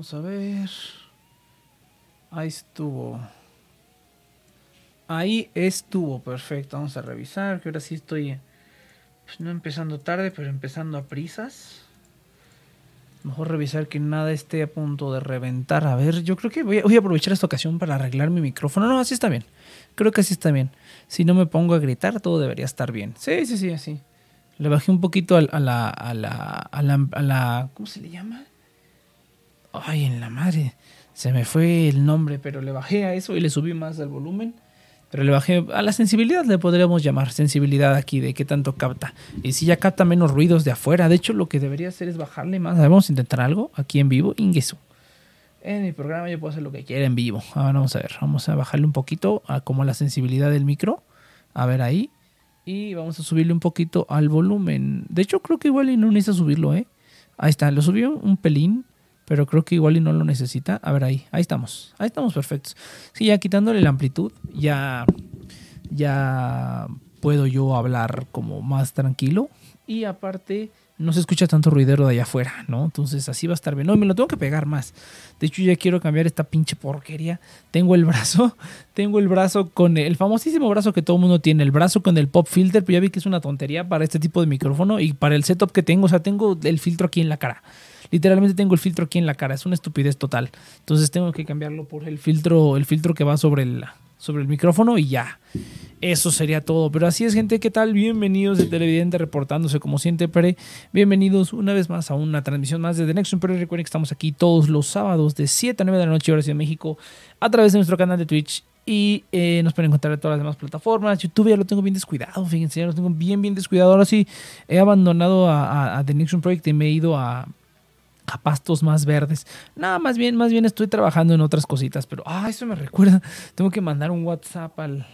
Vamos a ver. Ahí estuvo. Ahí estuvo, perfecto. Vamos a revisar, que ahora sí estoy pues, no empezando tarde, pero empezando a prisas. Mejor revisar que nada esté a punto de reventar. A ver, yo creo que voy a, a, aprovechar esta ocasión para arreglar mi micrófono. No, así está bien. Creo que así está bien. Si no me pongo a gritar, todo debería estar bien. Sí, sí, sí, así. Le bajé un poquito a, la, a, la, a, la, a la... ¿Cómo se le llama? Ay, en la madre. Se me fue el nombre, pero le bajé a eso y le subí más al volumen. Pero le bajé a la sensibilidad, le podríamos llamar sensibilidad aquí, de qué tanto capta. Y si ya capta menos ruidos de afuera. De hecho, lo que debería hacer es bajarle más. vamos a intentar algo aquí en vivo. Ingesu. En mi programa yo puedo hacer lo que quiera en vivo. Ahora vamos a ver. Vamos a bajarle un poquito a como la sensibilidad del micro. A ver ahí. Y vamos a subirle un poquito al volumen. De hecho, creo que igual no necesita subirlo, ¿eh? Ahí está. Lo subió un pelín pero creo que igual y no lo necesita. A ver ahí, ahí estamos, ahí estamos perfectos. Sí, ya quitándole la amplitud, ya, ya puedo yo hablar como más tranquilo. Y aparte, no se escucha tanto ruidero de allá afuera, ¿no? Entonces así va a estar bien. No, me lo tengo que pegar más. De hecho, ya quiero cambiar esta pinche porquería. Tengo el brazo, tengo el brazo con el famosísimo brazo que todo mundo tiene, el brazo con el pop filter, pero ya vi que es una tontería para este tipo de micrófono y para el setup que tengo, o sea, tengo el filtro aquí en la cara. Literalmente tengo el filtro aquí en la cara, es una estupidez total. Entonces tengo que cambiarlo por el filtro, el filtro que va sobre el, sobre el micrófono y ya. Eso sería todo. Pero así es, gente, ¿qué tal? Bienvenidos de Televidente reportándose como siempre. Bienvenidos una vez más a una transmisión más desde Nexus. Pero recuerden que estamos aquí todos los sábados de 7 a 9 de la noche, hora de México, a través de nuestro canal de Twitch. Y eh, nos pueden encontrar en todas las demás plataformas. YouTube ya lo tengo bien descuidado, fíjense, ya lo tengo bien, bien descuidado. Ahora sí, he abandonado a, The Nexus Project y me he ido a, a pastos más verdes. Nada, más bien, más bien estoy trabajando en otras cositas, pero ah, eso me recuerda. Tengo que mandar un WhatsApp al,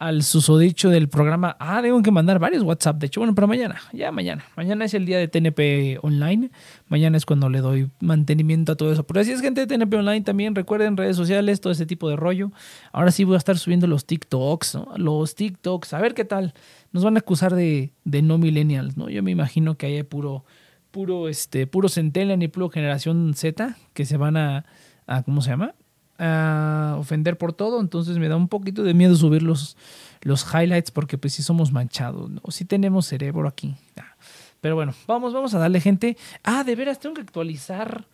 al susodicho del programa. Ah, tengo que mandar varios WhatsApp. De hecho, bueno, para mañana, ya mañana. Mañana es el día de TNP Online. Mañana es cuando le doy mantenimiento a todo eso. Pero así es, gente de TNP Online también. Recuerden redes sociales, todo ese tipo de rollo. Ahora sí voy a estar subiendo los TikToks, ¿no? Los TikToks. A ver qué tal. Nos van a acusar de, de no millennials, ¿no? Yo me imagino que hay puro, puro, este, puro Centennial y puro generación Z que se van a, a ¿cómo se llama? a ofender por todo, entonces me da un poquito de miedo subir los, los highlights porque pues sí somos manchados, o sí tenemos cerebro aquí. Ah, pero bueno, vamos, vamos a darle gente. Ah, de veras, tengo que actualizar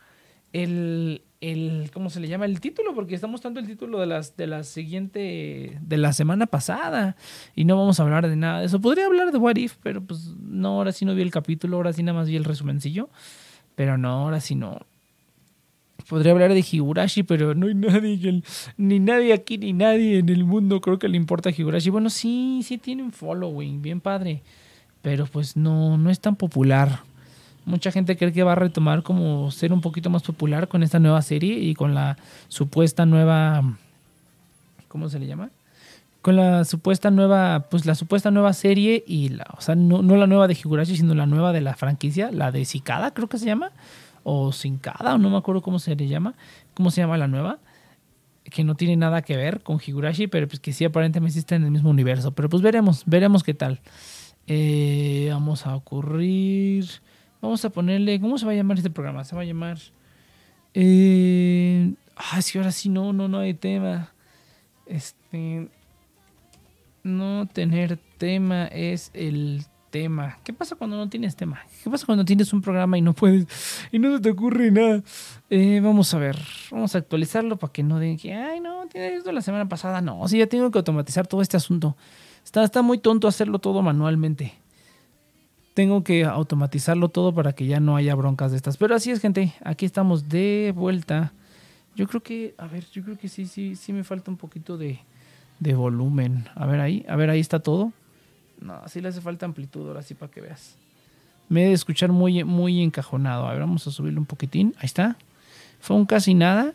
el, el, ¿cómo se le llama? El título, porque estamos dando el título de, las, de la siguiente, de la semana pasada, y no vamos a hablar de nada de eso. Podría hablar de What If, pero pues no, ahora sí no vi el capítulo, ahora sí nada más vi el resumencillo, pero no, ahora sí no podría hablar de Higurashi, pero no hay nadie, ni nadie aquí, ni nadie en el mundo creo que le importa a Higurashi. Bueno, sí, sí tiene un following, bien padre, pero pues no, no es tan popular. Mucha gente cree que va a retomar como ser un poquito más popular con esta nueva serie y con la supuesta nueva, ¿cómo se le llama? Con la supuesta nueva, pues la supuesta nueva serie y la, o sea, no, no la nueva de Higurashi, sino la nueva de la franquicia, la de Cicada, creo que se llama o Sincada, o no me acuerdo cómo se le llama, cómo se llama la nueva, que no tiene nada que ver con Higurashi, pero pues que sí aparentemente está en el mismo universo. Pero pues veremos, veremos qué tal. Eh, vamos a ocurrir, vamos a ponerle, ¿cómo se va a llamar este programa? Se va a llamar... Eh, ah, sí, ahora sí, no, no, no hay tema. Este... No tener tema es el tema. ¿Qué pasa cuando no tienes tema? ¿Qué pasa cuando tienes un programa y no puedes y no se te ocurre nada? Eh, vamos a ver, vamos a actualizarlo para que no digan que, ay, no, tienes esto la semana pasada. No, sí, ya tengo que automatizar todo este asunto. Está, está muy tonto hacerlo todo manualmente. Tengo que automatizarlo todo para que ya no haya broncas de estas. Pero así es, gente. Aquí estamos de vuelta. Yo creo que, a ver, yo creo que sí, sí, sí me falta un poquito de, de volumen. A ver ahí, a ver, ahí está todo. No, así le hace falta amplitud, ahora sí para que veas. Me he de escuchar muy, muy encajonado. A ver, vamos a subirle un poquitín. Ahí está. Fue un casi nada.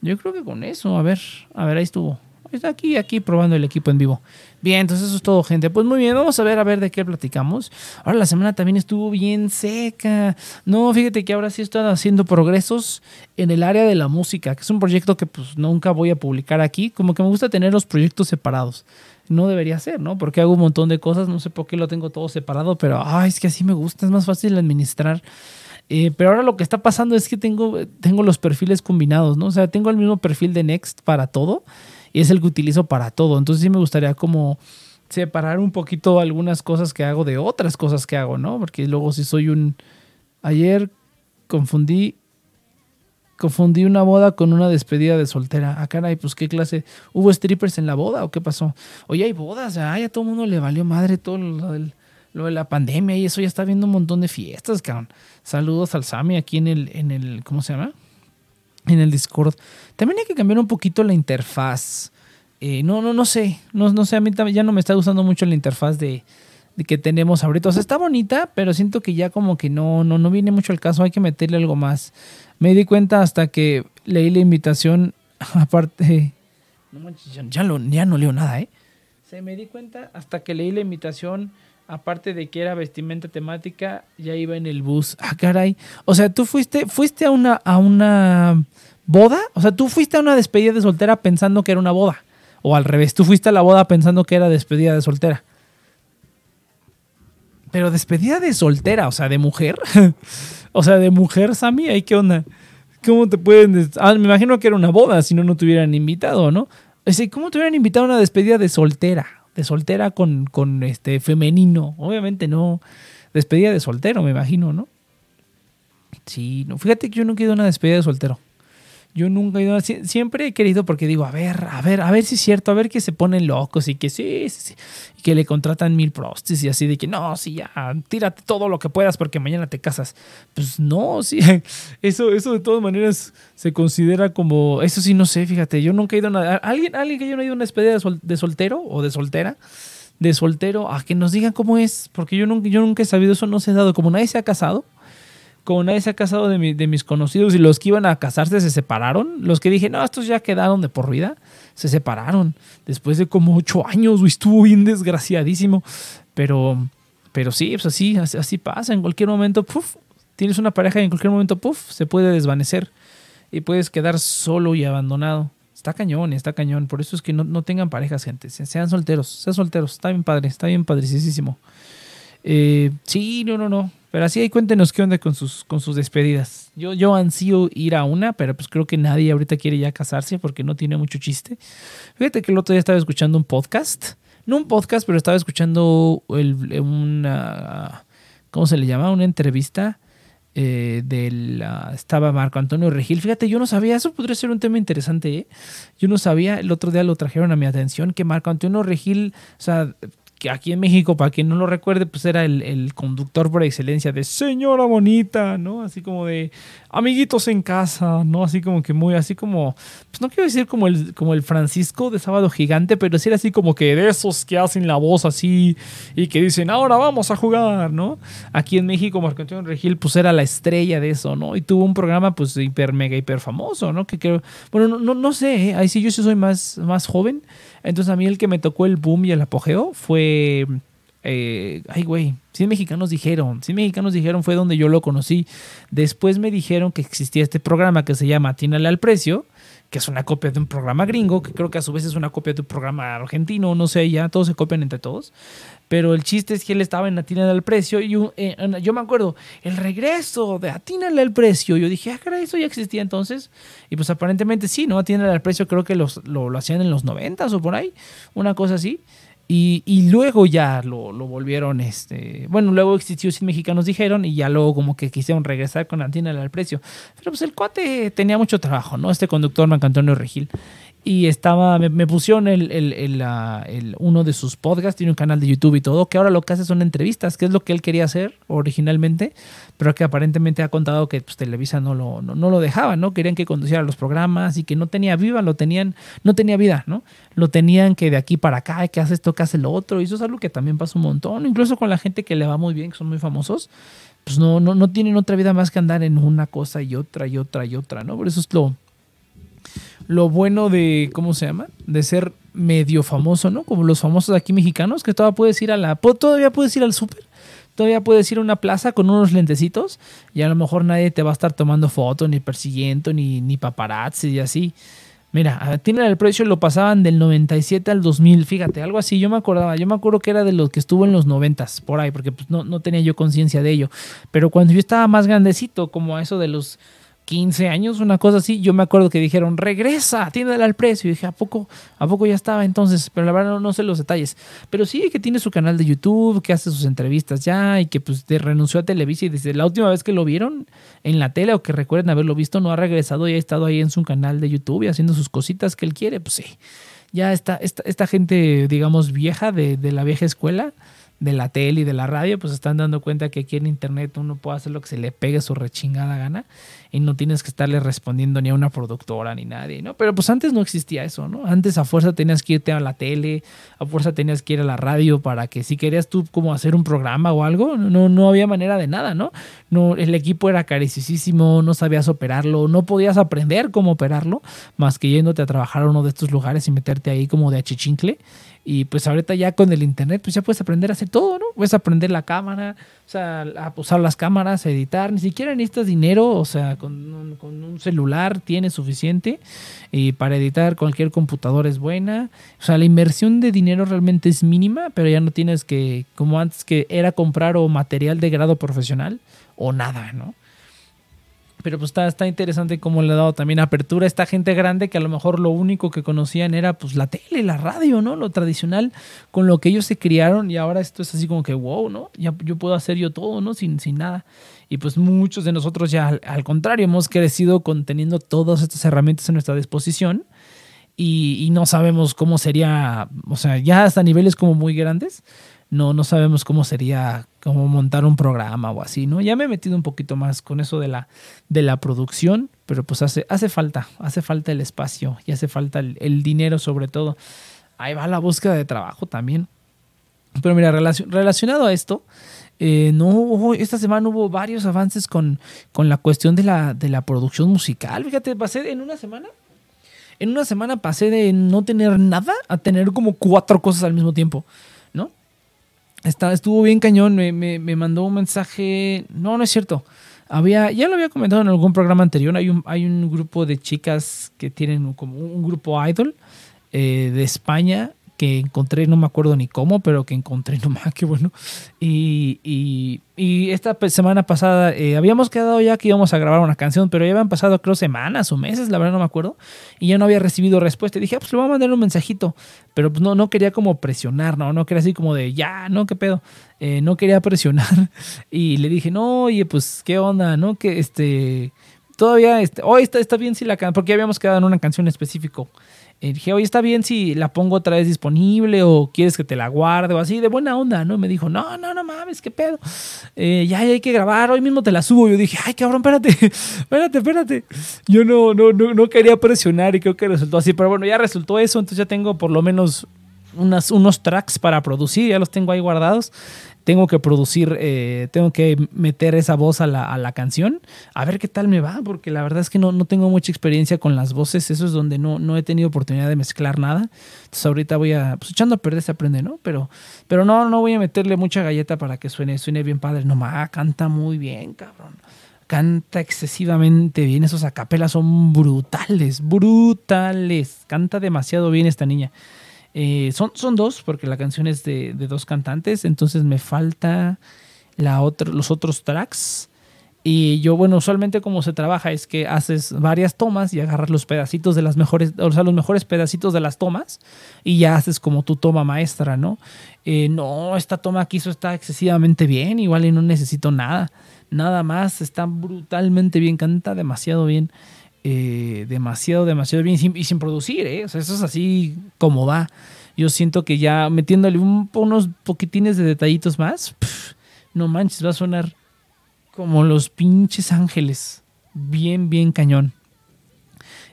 Yo creo que con eso, a ver, a ver, ahí estuvo. Está aquí, aquí probando el equipo en vivo. Bien, entonces eso es todo, gente. Pues muy bien, vamos a ver a ver de qué platicamos. Ahora la semana también estuvo bien seca. No, fíjate que ahora sí estoy haciendo progresos en el área de la música, que es un proyecto que pues nunca voy a publicar aquí. Como que me gusta tener los proyectos separados no debería ser, ¿no? Porque hago un montón de cosas, no sé por qué lo tengo todo separado, pero ay, es que así me gusta, es más fácil administrar. Eh, pero ahora lo que está pasando es que tengo, tengo los perfiles combinados, ¿no? O sea, tengo el mismo perfil de Next para todo y es el que utilizo para todo. Entonces sí me gustaría como separar un poquito algunas cosas que hago de otras cosas que hago, ¿no? Porque luego si soy un... Ayer confundí confundí una boda con una despedida de soltera. Ah, caray, pues qué clase. ¿Hubo strippers en la boda o qué pasó? Oye, hay bodas, ay, a todo el mundo le valió madre todo lo, de la pandemia y eso ya está viendo un montón de fiestas, cabrón. Saludos al Sami aquí en el, en el, ¿cómo se llama? En el Discord. También hay que cambiar un poquito la interfaz. Eh, no, no, no sé. No, no sé, a mí ya no me está gustando mucho la interfaz de, que tenemos ahorita. O sea, está bonita, pero siento que ya como que no, no, no viene mucho al caso. Hay que meterle algo más. Me di cuenta hasta que leí la invitación, aparte... No manches, ya, no leo nada, ¿eh? Se me di cuenta hasta que leí la invitación, aparte de que era vestimenta temática, ya iba en el bus. Ah, caray. O sea, tú fuiste, fuiste a una, a una boda. O sea, tú fuiste a una despedida de soltera pensando que era una boda. O al revés, tú fuiste a la boda pensando que era despedida de soltera. Pero despedida de soltera, o sea, de mujer. o sea, de mujer, Sammy, ¿ahí qué onda? ¿Cómo te pueden.? Ah, me imagino que era una boda, si no, no te hubieran invitado, ¿no? ¿Cómo te hubieran invitado a una despedida de soltera? De soltera con, con este femenino. Obviamente no. Despedida de soltero, me imagino, ¿no? Sí, no. Fíjate que yo no quiero una despedida de soltero. Yo nunca he ido, siempre he querido porque digo, a ver, a ver, a ver si es cierto, a ver que se ponen locos y que sí, sí, sí y que le contratan mil prostis y así de que no, sí, ya, tírate todo lo que puedas porque mañana te casas. Pues no, sí, eso, eso de todas maneras se considera como, eso sí, no sé, fíjate, yo nunca he ido a nada. ¿Alguien, alguien que haya ido a una despedida de, soltero o de soltera? De soltero, a que nos digan cómo es, porque yo nunca, yo nunca he sabido eso, no se ha dado, como nadie se ha casado como nadie se ha casado de, mis conocidos y los que iban a casarse se separaron, los que dije, no, estos ya quedaron de por vida, se separaron después de como ocho años, estuvo bien desgraciadísimo, pero, pero sí, pues así, así, pasa, en cualquier momento, puff, tienes una pareja y en cualquier momento, puff, se puede desvanecer y puedes quedar solo y abandonado. Está cañón, está cañón. Por eso es que no, tengan parejas, gente. Sean solteros, sean solteros. Está bien padre, está bien padricísimo. Eh, sí, no, no, no. Pero así ahí cuéntenos qué onda con sus, con sus despedidas. Yo, yo ansío ir a una, pero pues creo que nadie ahorita quiere ya casarse porque no tiene mucho chiste. Fíjate que el otro día estaba escuchando un podcast. No un podcast, pero estaba escuchando el, una... ¿Cómo se le llama? Una entrevista eh, del... estaba Marco Antonio Regil. Fíjate, yo no sabía, eso podría ser un tema interesante. ¿eh? Yo no sabía, el otro día lo trajeron a mi atención, que Marco Antonio Regil, o sea, que aquí en México, para quien no lo recuerde, pues era el, conductor por excelencia de señora bonita, ¿no? Así como de amiguitos en casa, ¿no? Así como que muy, así como, pues no quiero decir como el, como el Francisco de Sábado Gigante, pero sí era así como que de esos que hacen la voz así y que dicen, ahora vamos a jugar, ¿no? Aquí en México, Marco Antonio Regil, pues era la estrella de eso, ¿no? Y tuvo un programa, pues, hiper, mega, hiper famoso, ¿no? Que creo, bueno, no, no, sé, ¿eh? ahí sí yo sí soy más, más joven. Entonces a mí el que me tocó el boom y el apogeo fue... Eh, ay, güey, 100 mexicanos dijeron, 100 mexicanos dijeron fue donde yo lo conocí. Después me dijeron que existía este programa que se llama Tínale al Precio, que es una copia de un programa gringo, que creo que a su vez es una copia de un programa argentino, no sé, ya todos se copian entre todos. Pero el chiste es que él estaba en Atínale al Precio y eh, yo me acuerdo, el regreso de Atínale al Precio. Yo dije, ah, caray, eso ya existía entonces. Y pues aparentemente sí, ¿no? Atínale al Precio creo que los, lo, lo hacían en los noventas o por ahí, una cosa así. Y, luego ya lo, volvieron, este, bueno, luego existió Sin Mexicanos dijeron y ya luego como que quisieron regresar con Antina al precio. Pero pues el cuate tenía mucho trabajo, ¿no? Este conductor, Marco Antonio Regil y estaba, me, pusieron el, el, uno de sus podcasts, tiene un canal de YouTube y todo, que ahora lo que hace son entrevistas, que es lo que él quería hacer originalmente, pero que aparentemente ha contado que pues, Televisa no lo, no, lo dejaba, ¿no? Querían que conduciera los programas y que no tenía viva, lo tenían, no tenía vida, ¿no? Lo tenían que de aquí para acá, que hace esto, que hace lo otro, y eso es algo que también pasa un montón, incluso con la gente que le va muy bien, que son muy famosos, pues no, no, no tienen otra vida más que andar en una cosa y otra y otra y otra, ¿no? Por eso es lo lo bueno de, ¿cómo se llama? De ser medio famoso, ¿no? Como los famosos aquí mexicanos, que todavía puedes ir a la... Todavía puedes ir al súper. Todavía puedes ir a una plaza con unos lentecitos y a lo mejor nadie te va a estar tomando fotos, ni persiguiendo, ni, ni paparazzi y así. Mira, tiene el precio, lo pasaban del 97 al 2000, fíjate, algo así, yo me acordaba, yo me acuerdo que era de los que estuvo en los 90 por ahí, porque pues, no, no tenía yo conciencia de ello. Pero cuando yo estaba más grandecito, como a eso de los 15 años, una cosa así. Yo me acuerdo que dijeron, regresa, atiéndale al precio. Y dije, ¿a poco, ¿a poco ya estaba entonces? Pero la verdad no, sé los detalles. Pero sí que tiene su canal de YouTube, que hace sus entrevistas ya y que pues renunció a Televisa y desde la última vez que lo vieron en la tele o que recuerden haberlo visto, no ha regresado y ha estado ahí en su canal de YouTube y haciendo sus cositas que él quiere. Pues sí, ya está esta, esta gente, digamos, vieja de, de la vieja escuela de la tele y de la radio, pues están dando cuenta que aquí en internet uno puede hacer lo que se le pegue su rechingada gana y no tienes que estarle respondiendo ni a una productora ni nadie, ¿no? Pero pues antes no existía eso, ¿no? Antes a fuerza tenías que irte a la tele, a fuerza tenías que ir a la radio para que si querías tú como hacer un programa o algo, no, no había manera de nada, ¿no? no el equipo era carísimo, no sabías operarlo, no podías aprender cómo operarlo, más que yéndote a trabajar a uno de estos lugares y meterte ahí como de achichincle. Y pues ahorita ya con el internet, pues ya puedes aprender a hacer todo, ¿no? Puedes aprender la cámara, o sea, a usar las cámaras, a editar, ni siquiera necesitas dinero, o sea, con un, celular tienes suficiente y para editar cualquier computadora es buena. O sea, la inversión de dinero realmente es mínima, pero ya no tienes que, como antes que era comprar o material de grado profesional o nada, ¿no? Pero pues está, está interesante cómo le ha dado también apertura a esta gente grande que a lo mejor lo único que conocían era pues la tele, la radio, ¿no? Lo tradicional con lo que ellos se criaron y ahora esto es así como que wow, ¿no? Ya yo puedo hacer yo todo, ¿no? Sin, sin nada. Y pues muchos de nosotros ya al, contrario hemos crecido con teniendo todas estas herramientas a nuestra disposición y, y no sabemos cómo sería, o sea, ya hasta niveles como muy grandes no, no sabemos cómo sería como montar un programa o así, ¿no? Ya me he metido un poquito más con eso de la, de la producción, pero pues hace, hace falta, hace falta el espacio y hace falta el, dinero sobre todo. Ahí va la búsqueda de trabajo también. Pero mira, relacionado a esto, eh, no esta semana hubo varios avances con, con la cuestión de la, de la producción musical. Fíjate, pasé en una semana. En una semana pasé de no tener nada a tener como cuatro cosas al mismo tiempo estuvo bien cañón, me, me, mandó un mensaje, no, no es cierto. Había, ya lo había comentado en algún programa anterior, hay un, hay un grupo de chicas que tienen como un grupo idol eh, de España que encontré, no me acuerdo ni cómo, pero que encontré nomás, qué bueno. Y, y, esta semana pasada eh, habíamos quedado ya que íbamos a grabar una canción, pero ya habían pasado creo semanas o meses, la verdad no me acuerdo, y ya no había recibido respuesta. Y dije, ah, pues le voy a mandar un mensajito, pero pues no, no quería como presionar, no, no quería así como de, ya, no, qué pedo, eh, no quería presionar. Y le dije, no, oye, pues qué onda, ¿no? Que este, todavía, este, hoy está, está bien si la canción, porque ya habíamos quedado en una canción específico. Y dije, oye, está bien si la pongo otra vez disponible o quieres que te la guarde o así, de buena onda, ¿no? me dijo, no, no, no mames, qué pedo. Eh, ya, hay que grabar, hoy mismo te la subo. Yo dije, ay, cabrón, espérate, espérate, espérate. Yo no, no, no, no quería presionar y creo que resultó así, pero bueno, ya resultó eso, entonces ya tengo por lo menos unas, unos tracks para producir, ya los tengo ahí guardados tengo que producir, eh, tengo que meter esa voz a la, a la, canción, a ver qué tal me va, porque la verdad es que no, no tengo mucha experiencia con las voces, eso es donde no, no he tenido oportunidad de mezclar nada. Entonces ahorita voy a, pues echando a perder se aprende, ¿no? Pero, pero no, no voy a meterle mucha galleta para que suene, suene bien padre. No, ma, canta muy bien, cabrón. Canta excesivamente bien, esos acapelas son brutales, brutales. Canta demasiado bien esta niña. Eh, son, son dos, porque la canción es de, dos cantantes, entonces me falta la los otros tracks. Y yo, bueno, usualmente como se trabaja es que haces varias tomas y agarras los pedacitos de las mejores, o sea, los mejores pedacitos de las tomas y ya haces como tu toma maestra, ¿no? Eh, no, esta toma que hizo está excesivamente bien, igual y no necesito nada, nada más, está brutalmente bien, canta demasiado bien. Eh, demasiado, demasiado bien y sin, producir, ¿eh? eso es así como va. Yo siento que ya metiéndole unos poquitines de detallitos más, no manches, va a sonar como los pinches ángeles. Bien, bien cañón.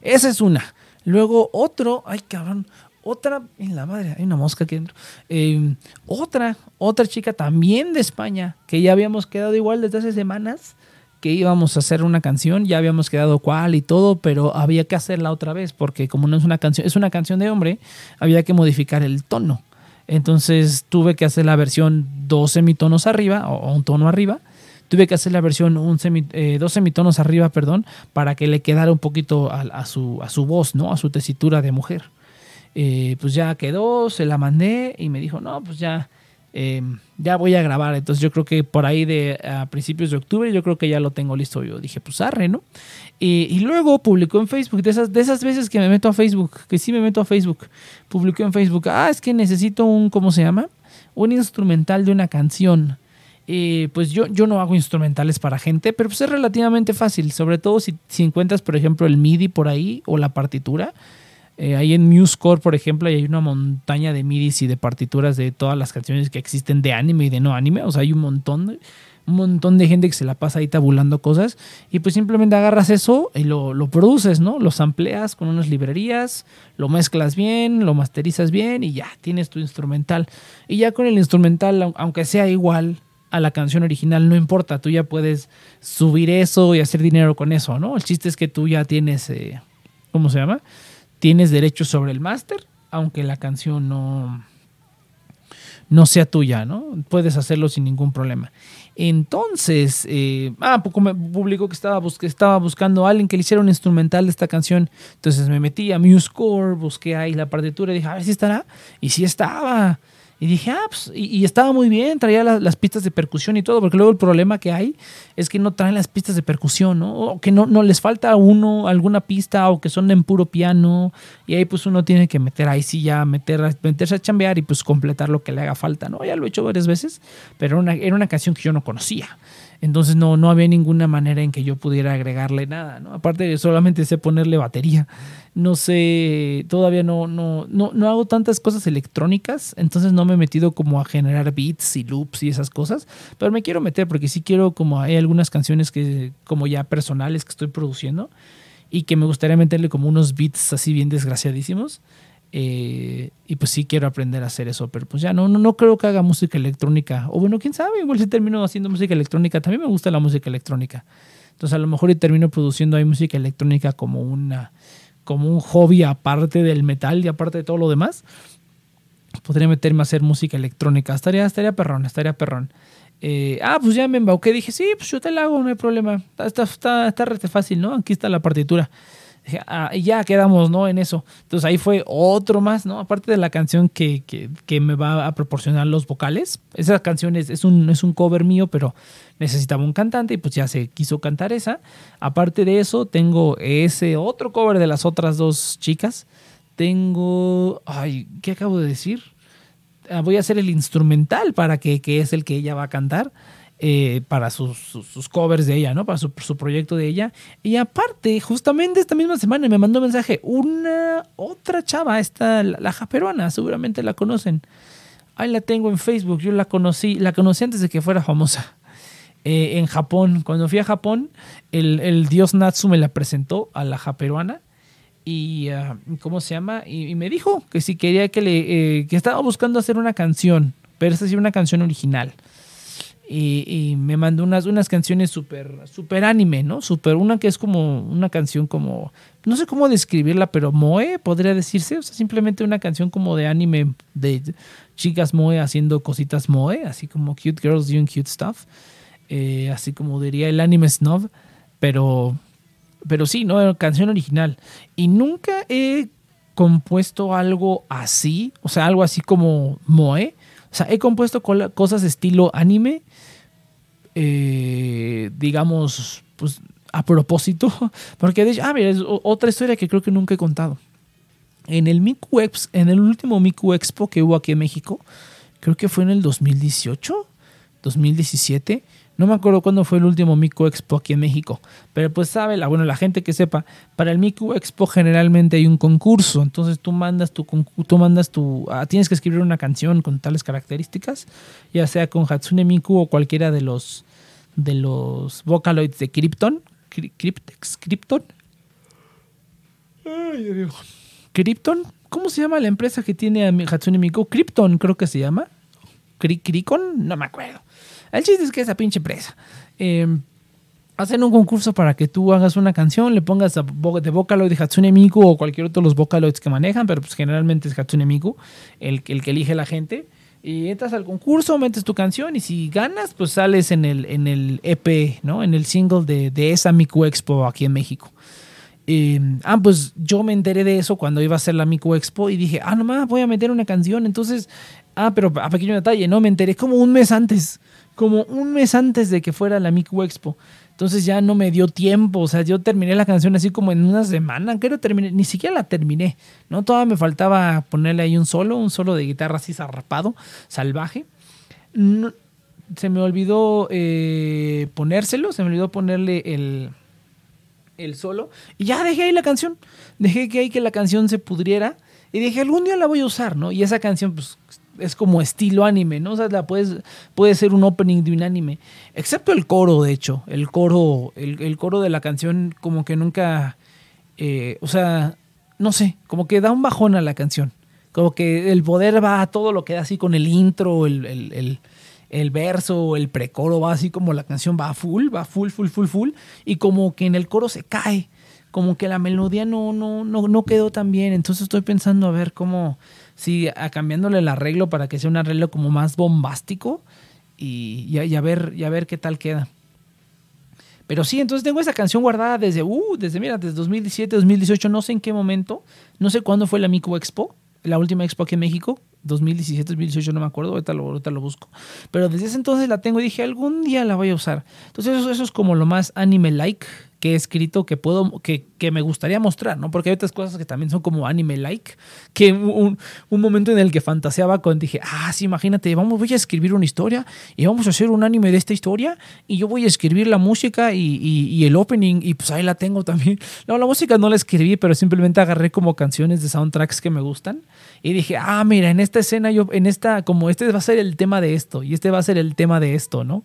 Esa es una. Luego otro, ay cabrón, otra, en la madre, hay una mosca aquí dentro. Em, otra, otra chica también de España, que ya habíamos quedado igual desde hace semanas que íbamos a hacer una canción, ya habíamos quedado cuál y todo, pero había que hacerla otra vez, porque como no es una canción, es una canción de hombre, había que modificar el tono. Entonces tuve que hacer la versión dos semitonos arriba, o un tono arriba. Tuve que hacer la versión eh, dos semitonos arriba, perdón, para que le quedara un poquito a, su, a su voz, ¿no? A su tesitura de mujer. Eh, pues ya quedó, se la mandé y me dijo, no, pues ya, Em, ya voy a grabar. Entonces yo creo que por ahí de a principios de octubre yo creo que ya lo tengo listo. Yo dije, pues arre, ¿no? y luego publicó en Facebook, de esas, de esas veces que me meto a Facebook, que sí me meto a Facebook, publicó en Facebook, ah, es que necesito un, ¿cómo se llama? Un instrumental de una canción. pues yo, yo no hago instrumentales para gente, pero pues es relativamente fácil, sobre todo si, si encuentras, por ejemplo, el MIDI por ahí o la partitura eh, ahí en MuseCore, por ejemplo, hay una montaña de midis y de partituras de todas las canciones que existen de anime y de no anime. O sea, hay un montón, un montón de gente que se la pasa ahí tabulando cosas. Y pues simplemente agarras eso y lo, lo produces, ¿no? Lo sampleas con unas librerías, lo mezclas bien, lo masterizas bien y ya tienes tu instrumental. Y ya con el instrumental, aunque sea igual a la canción original, no importa, tú ya puedes subir eso y hacer dinero con eso, ¿no? El chiste es que tú ya tienes, eh, ¿cómo se llama? Tienes derechos sobre el máster, aunque la canción no, no sea tuya, ¿no? Puedes hacerlo sin ningún problema. Entonces, eh, ah, me publicó que estaba, estaba buscando a alguien que le hiciera un instrumental de esta canción. Entonces me metí a MuseScore, busqué ahí la partitura y dije, a ver si estará. Y sí estaba. Y dije, ah, pues, y, estaba muy bien, traía las pistas de percusión y todo, porque luego el problema que hay es que no traen las pistas de percusión, ¿no? O que no, no les falta uno alguna pista o que son en puro piano, y ahí pues uno tiene que meter ahí sí ya, meter, meterse a chambear y pues completar lo que le haga falta, ¿no? Ya lo he hecho varias veces, pero era una canción que yo no conocía. Entonces no, no había ninguna manera en que yo pudiera agregarle nada, ¿no? Aparte solamente sé ponerle batería. No sé, todavía no, no, no, no hago tantas cosas electrónicas, entonces no me he metido como a generar beats y loops y esas cosas, pero me quiero meter porque sí quiero como hay algunas canciones que como ya personales que estoy produciendo y que me gustaría meterle como unos beats así bien desgraciadísimos. Eh, y pues sí quiero aprender a hacer eso, pero pues ya no, no, no creo que haga música electrónica. O bueno, quién sabe, igual si termino haciendo música electrónica. También me gusta la música electrónica. Entonces a lo mejor y termino produciendo ahí música electrónica como una como un hobby aparte del metal y aparte de todo lo demás. Podría meterme a hacer música electrónica. Estaría, estaría perrón, estaría perrón. Eh, ah, pues ya me embauqué. Dije, sí, pues yo te la hago, no hay problema. Está, está, está, está fácil, ¿no? Aquí está la partitura. Ah, y ya quedamos, ¿no? En eso. Entonces ahí fue otro más, ¿no? Aparte de la canción que, me va a proporcionar los vocales. Esa canción es, un, es un cover mío, pero necesitaba un cantante y pues ya se quiso cantar esa. Aparte de eso, tengo ese otro cover de las otras dos chicas. Tengo... Ay, ¿qué acabo de decir? Ah, voy a hacer el instrumental para que, que es el que ella va a cantar. Eh, para sus, covers de ella, ¿no? Para su, proyecto de ella. Y aparte, justamente esta misma semana me mandó un mensaje una otra chava, esta, la, la japeruana, seguramente la conocen. Ahí la tengo en Facebook, yo la conocí, la conocí antes de que fuera famosa. Eh, en Japón, cuando fui a Japón, el, el, dios Natsu me la presentó a la japeruana y ah, ¿cómo se llama? Y, me dijo que si quería que le eh, que estaba buscando hacer una canción, pero esta sí una canción original y, me mandó unas, unas canciones súper super anime, ¿no? Super, una que es como una canción como, no sé cómo describirla, pero moe, podría decirse, o sea, simplemente una canción como de anime de chicas moe haciendo cositas moe, así como cute girls doing cute stuff, eh, así como diría el anime snob, pero, pero sí, ¿no? Canción original. Y nunca he compuesto algo así, o sea, algo así como moe. O sea, he compuesto cosas estilo anime, eh, digamos, pues a propósito, porque de hecho, ah, mira, es otra historia que creo que nunca he contado. En el Miku Expo, en el último Miku Expo que hubo aquí en México, creo que fue en el 2018, 2017, no me acuerdo cuándo fue el último Miku Expo aquí en México, pero pues sabe, la, bueno, la gente que sepa, para el Miku Expo generalmente hay un concurso, entonces tú mandas tu, tú mandas tu, ah, tienes que escribir una canción con tales características, ya sea con Hatsune Miku o cualquiera de los, de los Vocaloids de Krypton, Cryptex, Krypton. Ay, Krypton, ¿cómo se llama la empresa que tiene a Hatsune Miku? Krypton creo que se llama. Cricon, no me acuerdo. El chiste es que esa pinche empresa. Em, hacen un concurso para que tú hagas una canción, le pongas de Vocaloid de Hatsune Miku o cualquier otro de los Vocaloids que manejan, pero pues generalmente es Hatsune Miku el, el que elige la gente. Y entras al concurso, metes tu canción y si ganas, pues sales en el, en el EP, ¿no? En el single de, de esa Miku Expo aquí en México. Em, ah, pues yo me enteré de eso cuando iba a hacer la Miku Expo y dije, ah, nomás voy a meter una canción. Entonces, ah, pero a pequeño detalle, no, me enteré como un mes antes como un mes antes de que fuera la Miku Expo. Entonces ya no me dio tiempo, o sea, yo terminé la canción así como en una semana, ni siquiera la terminé, ¿no? Todavía me faltaba ponerle ahí un solo, un solo de guitarra así zarrapado, salvaje. se me olvidó eh, ponérselo, se me olvidó ponerle el, el solo, y ya dejé ahí la canción, dejé que ahí que la canción se pudriera, y dije, algún día la voy a usar, ¿no? Y esa canción, pues es como estilo anime, ¿no? O sea, la puedes, puede ser un opening de un anime. Excepto el coro, de hecho. El coro, el, coro de la canción como que nunca... Eh, o sea, no sé, como que da un bajón a la canción. Como que el poder va a todo lo que da así con el intro, el, el, el verso, el precoro, va así como la canción va full, va full, full, full, full. Y como que en el coro se cae como que la melodía no, no, no, no quedó tan bien. Entonces estoy pensando a ver cómo, si a cambiándole el arreglo para que sea un arreglo como más bombástico y, y, a, ver, ver qué tal queda. Pero sí, entonces tengo esa canción guardada desde, uh, desde, mira, desde 2017, 2018, no sé en qué momento, no sé cuándo fue la Mico Expo, la última expo aquí en México, 2017, 2018, no me acuerdo, ahorita lo, ahorita lo busco. Pero desde ese entonces la tengo y dije, algún día la voy a usar. Entonces eso, eso es como lo más anime-like que he escrito que puedo, que, que, me gustaría mostrar, ¿no? Porque hay otras cosas que también son como anime-like, que un, un, momento en el que fantaseaba con, dije, ah, sí, imagínate, vamos, voy a escribir una historia y vamos a hacer un anime de esta historia y yo voy a escribir la música y, y, y el opening y pues ahí la tengo también. No, la música no la escribí, pero simplemente agarré como canciones de soundtracks que me gustan y dije, ah, mira, en esta escena, yo, en esta, como este va a ser el tema de esto y este va a ser el tema de esto, ¿no?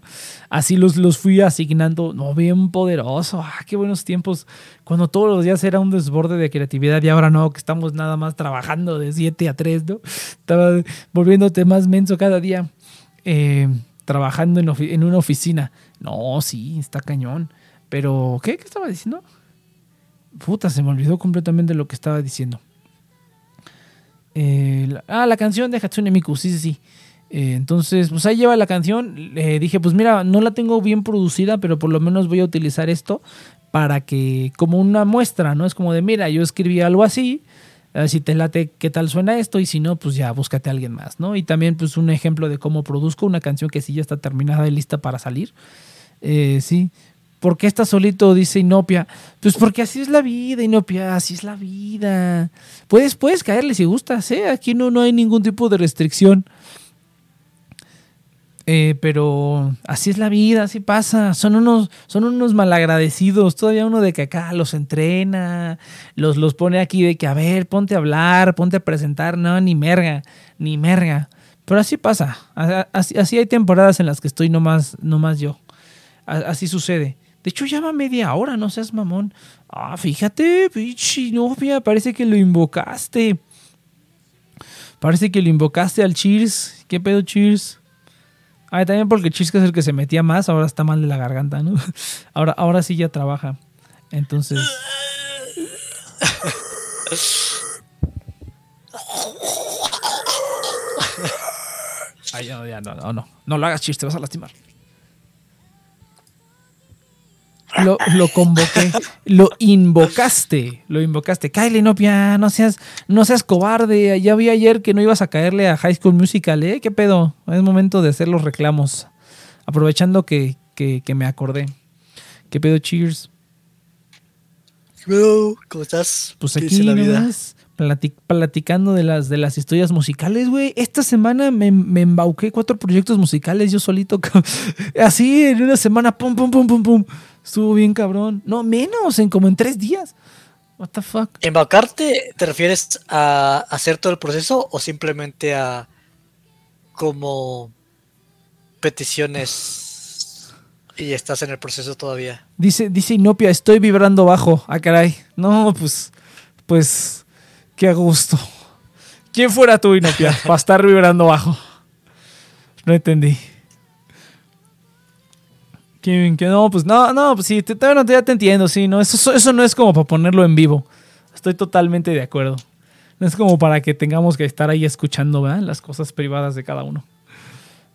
Así los, los fui asignando, no, bien poderoso, ah, qué buenos tiempos, cuando todos los días era un desborde de creatividad y ahora no, que estamos nada más trabajando de 7 a 3, ¿no? Estaba volviéndote más menso cada día, eh, trabajando en, una oficina. No, sí, está cañón. Pero, ¿qué? ¿Qué estaba diciendo? Puta, se me olvidó completamente lo que estaba diciendo. Eh, ah, la canción de Hatsune Miku, sí, sí, sí. Eh, entonces, pues ahí lleva la canción. Eh, dije, pues mira, no la tengo bien producida, pero por lo menos voy a utilizar esto para que, como una muestra, ¿no? Es como de, mira, yo escribí algo así, si te late qué tal suena esto, y si no, pues ya búscate a alguien más, ¿no? Y también, pues un ejemplo de cómo produzco una canción que sí ya está terminada y lista para salir. sí, ¿Por qué está solito? Dice Inopia. Pues porque así es la vida, Inopia, así es la vida. Puedes, puedes caerle si gustas, ¿eh? Aquí no, no hay ningún tipo de restricción. Eh, pero así es la vida, así pasa. Son unos, son unos malagradecidos. Todavía uno de que acá los entrena, los, los pone aquí de que, a ver, ponte a hablar, ponte a presentar. No, ni merga, ni merga. Pero así pasa. Así, así hay temporadas en las que estoy nomás, nomás yo. Así sucede. De hecho, ya va media hora, no seas mamón. Ah, fíjate, pichi novia, parece que lo invocaste. Parece que lo invocaste al Cheers. ¿Qué pedo, Cheers? Ah, también porque que es el que se metía más, ahora está mal de la garganta, ¿no? Ahora, ahora sí ya trabaja. Entonces. Ay, no, ya, no, no, no. No lo hagas, Cheers, te vas a lastimar. Lo, lo, convoqué, lo invocaste, lo invocaste. Kylie, no, no seas, no seas cobarde. Ya vi ayer que no ibas a caerle a High School Musical, ¿eh? ¿Qué pedo? Es momento de hacer los reclamos. Aprovechando que, que, me acordé. ¿Qué pedo, cheers? ¿Qué pedo? ¿Cómo estás? Pues aquí nomás, platicando de las, de las historias musicales, güey. Esta semana me, me embauqué cuatro proyectos musicales yo solito. Así, en una semana, pum, pum, pum, pum, pum. Estuvo bien cabrón. No, menos, en como en tres días. What the fuck. ¿Embaucarte te refieres a hacer todo el proceso o simplemente a como peticiones y estás en el proceso todavía? Dice, dice Inopia, estoy vibrando bajo. Ah, caray. No, pues, pues, qué gusto. ¿Quién fuera tú, Inopia, para estar vibrando bajo? No entendí. Que, no, pues no, no, pues sí, te, ya te entiendo, sí, no, eso, eso no es como para ponerlo en vivo. Estoy totalmente de acuerdo. No es como para que tengamos que estar ahí escuchando ¿verdad? las cosas privadas de cada uno.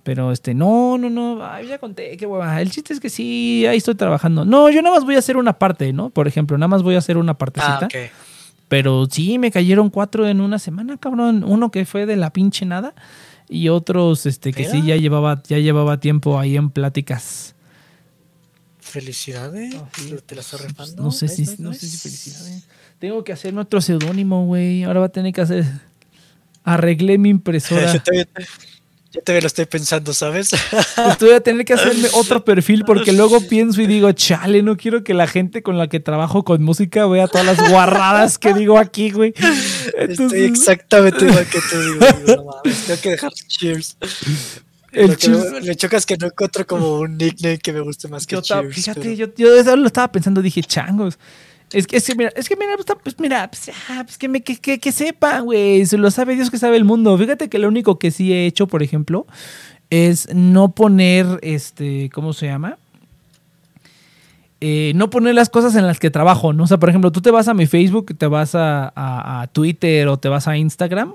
Pero este, no, no, no, ya conté, qué hueva. El chiste es que sí, ahí estoy trabajando. No, yo nada más voy a hacer una parte, ¿no? Por ejemplo, nada más voy a hacer una partecita. Ah, Pero sí, me cayeron cuatro en una semana, cabrón. Uno que fue de la pinche nada y otros este, que sí ya llevaba, ya llevaba tiempo ahí en pláticas Felicidades. ¿Te la estás refando? No sé, si, no sé si felicidades. Tengo que hacer nuestro seudónimo, güey. Ahora va a tener que hacer. Arreglé mi impresora. yo, todavía, lo estoy pensando, ¿sabes? Pues voy a tener que hacerme otro perfil porque luego pienso y digo, chale, no quiero que la gente con la que trabajo con música vea todas las guarradas que digo aquí, güey. Estoy exactamente igual que tú, digo, no mames, tengo que dejar cheers. El le chocas que no encuentro como un nickname que me guste más que yo Cheers, Fíjate, yo, yo lo estaba pensando, dije, changos. Es que, es que mira, es que mira, pues, pues mira, pues, ah, pues que, me, que, que, que sepan, güey. Se lo sabe Dios que sabe el mundo. Fíjate que lo único que sí he hecho, por ejemplo, es no poner, este, ¿cómo se llama? eh, no poner las cosas en las que trabajo, ¿no? O sea, por ejemplo, tú te vas a mi Facebook, te vas a, a Twitter o te vas a Instagram,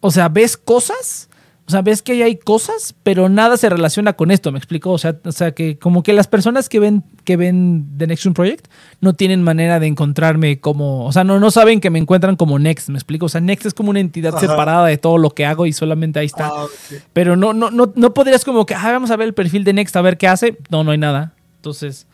o sea, ves cosas o sea, ves que ahí hay cosas, pero nada se relaciona con esto, ¿me explico? O sea, o sea que como que las personas que ven, que ven The Next Project no tienen manera de encontrarme como, o sea, no, no saben que me encuentran como Next, ¿me explico? O sea, Next es como una entidad separada de todo lo que hago y solamente ahí está. Ah, pero no, no, no, no podrías como que, ah, vamos a ver el perfil de Next a ver qué hace. No, no hay nada. Entonces,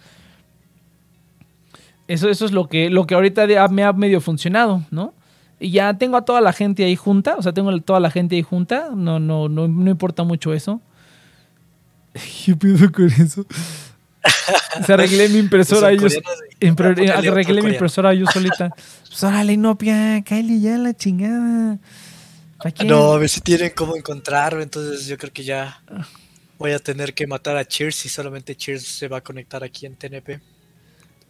eso, eso es lo que, lo que ahorita me ha medio funcionado, ¿no? Y ya tengo a toda la gente ahí junta, o sea, tengo a toda la gente ahí junta, no, no, no, no importa mucho eso. ¿Qué pido con eso? Se arreglé mi impresora yo, arreglé mi impresora yo solita. Pues órale, no, pia, Kylie, ya la chingada. No, a ver si tienen cómo encontrarlo, entonces yo creo que ya voy a tener que matar a Cheers y solamente Cheers se va a conectar aquí en TNP.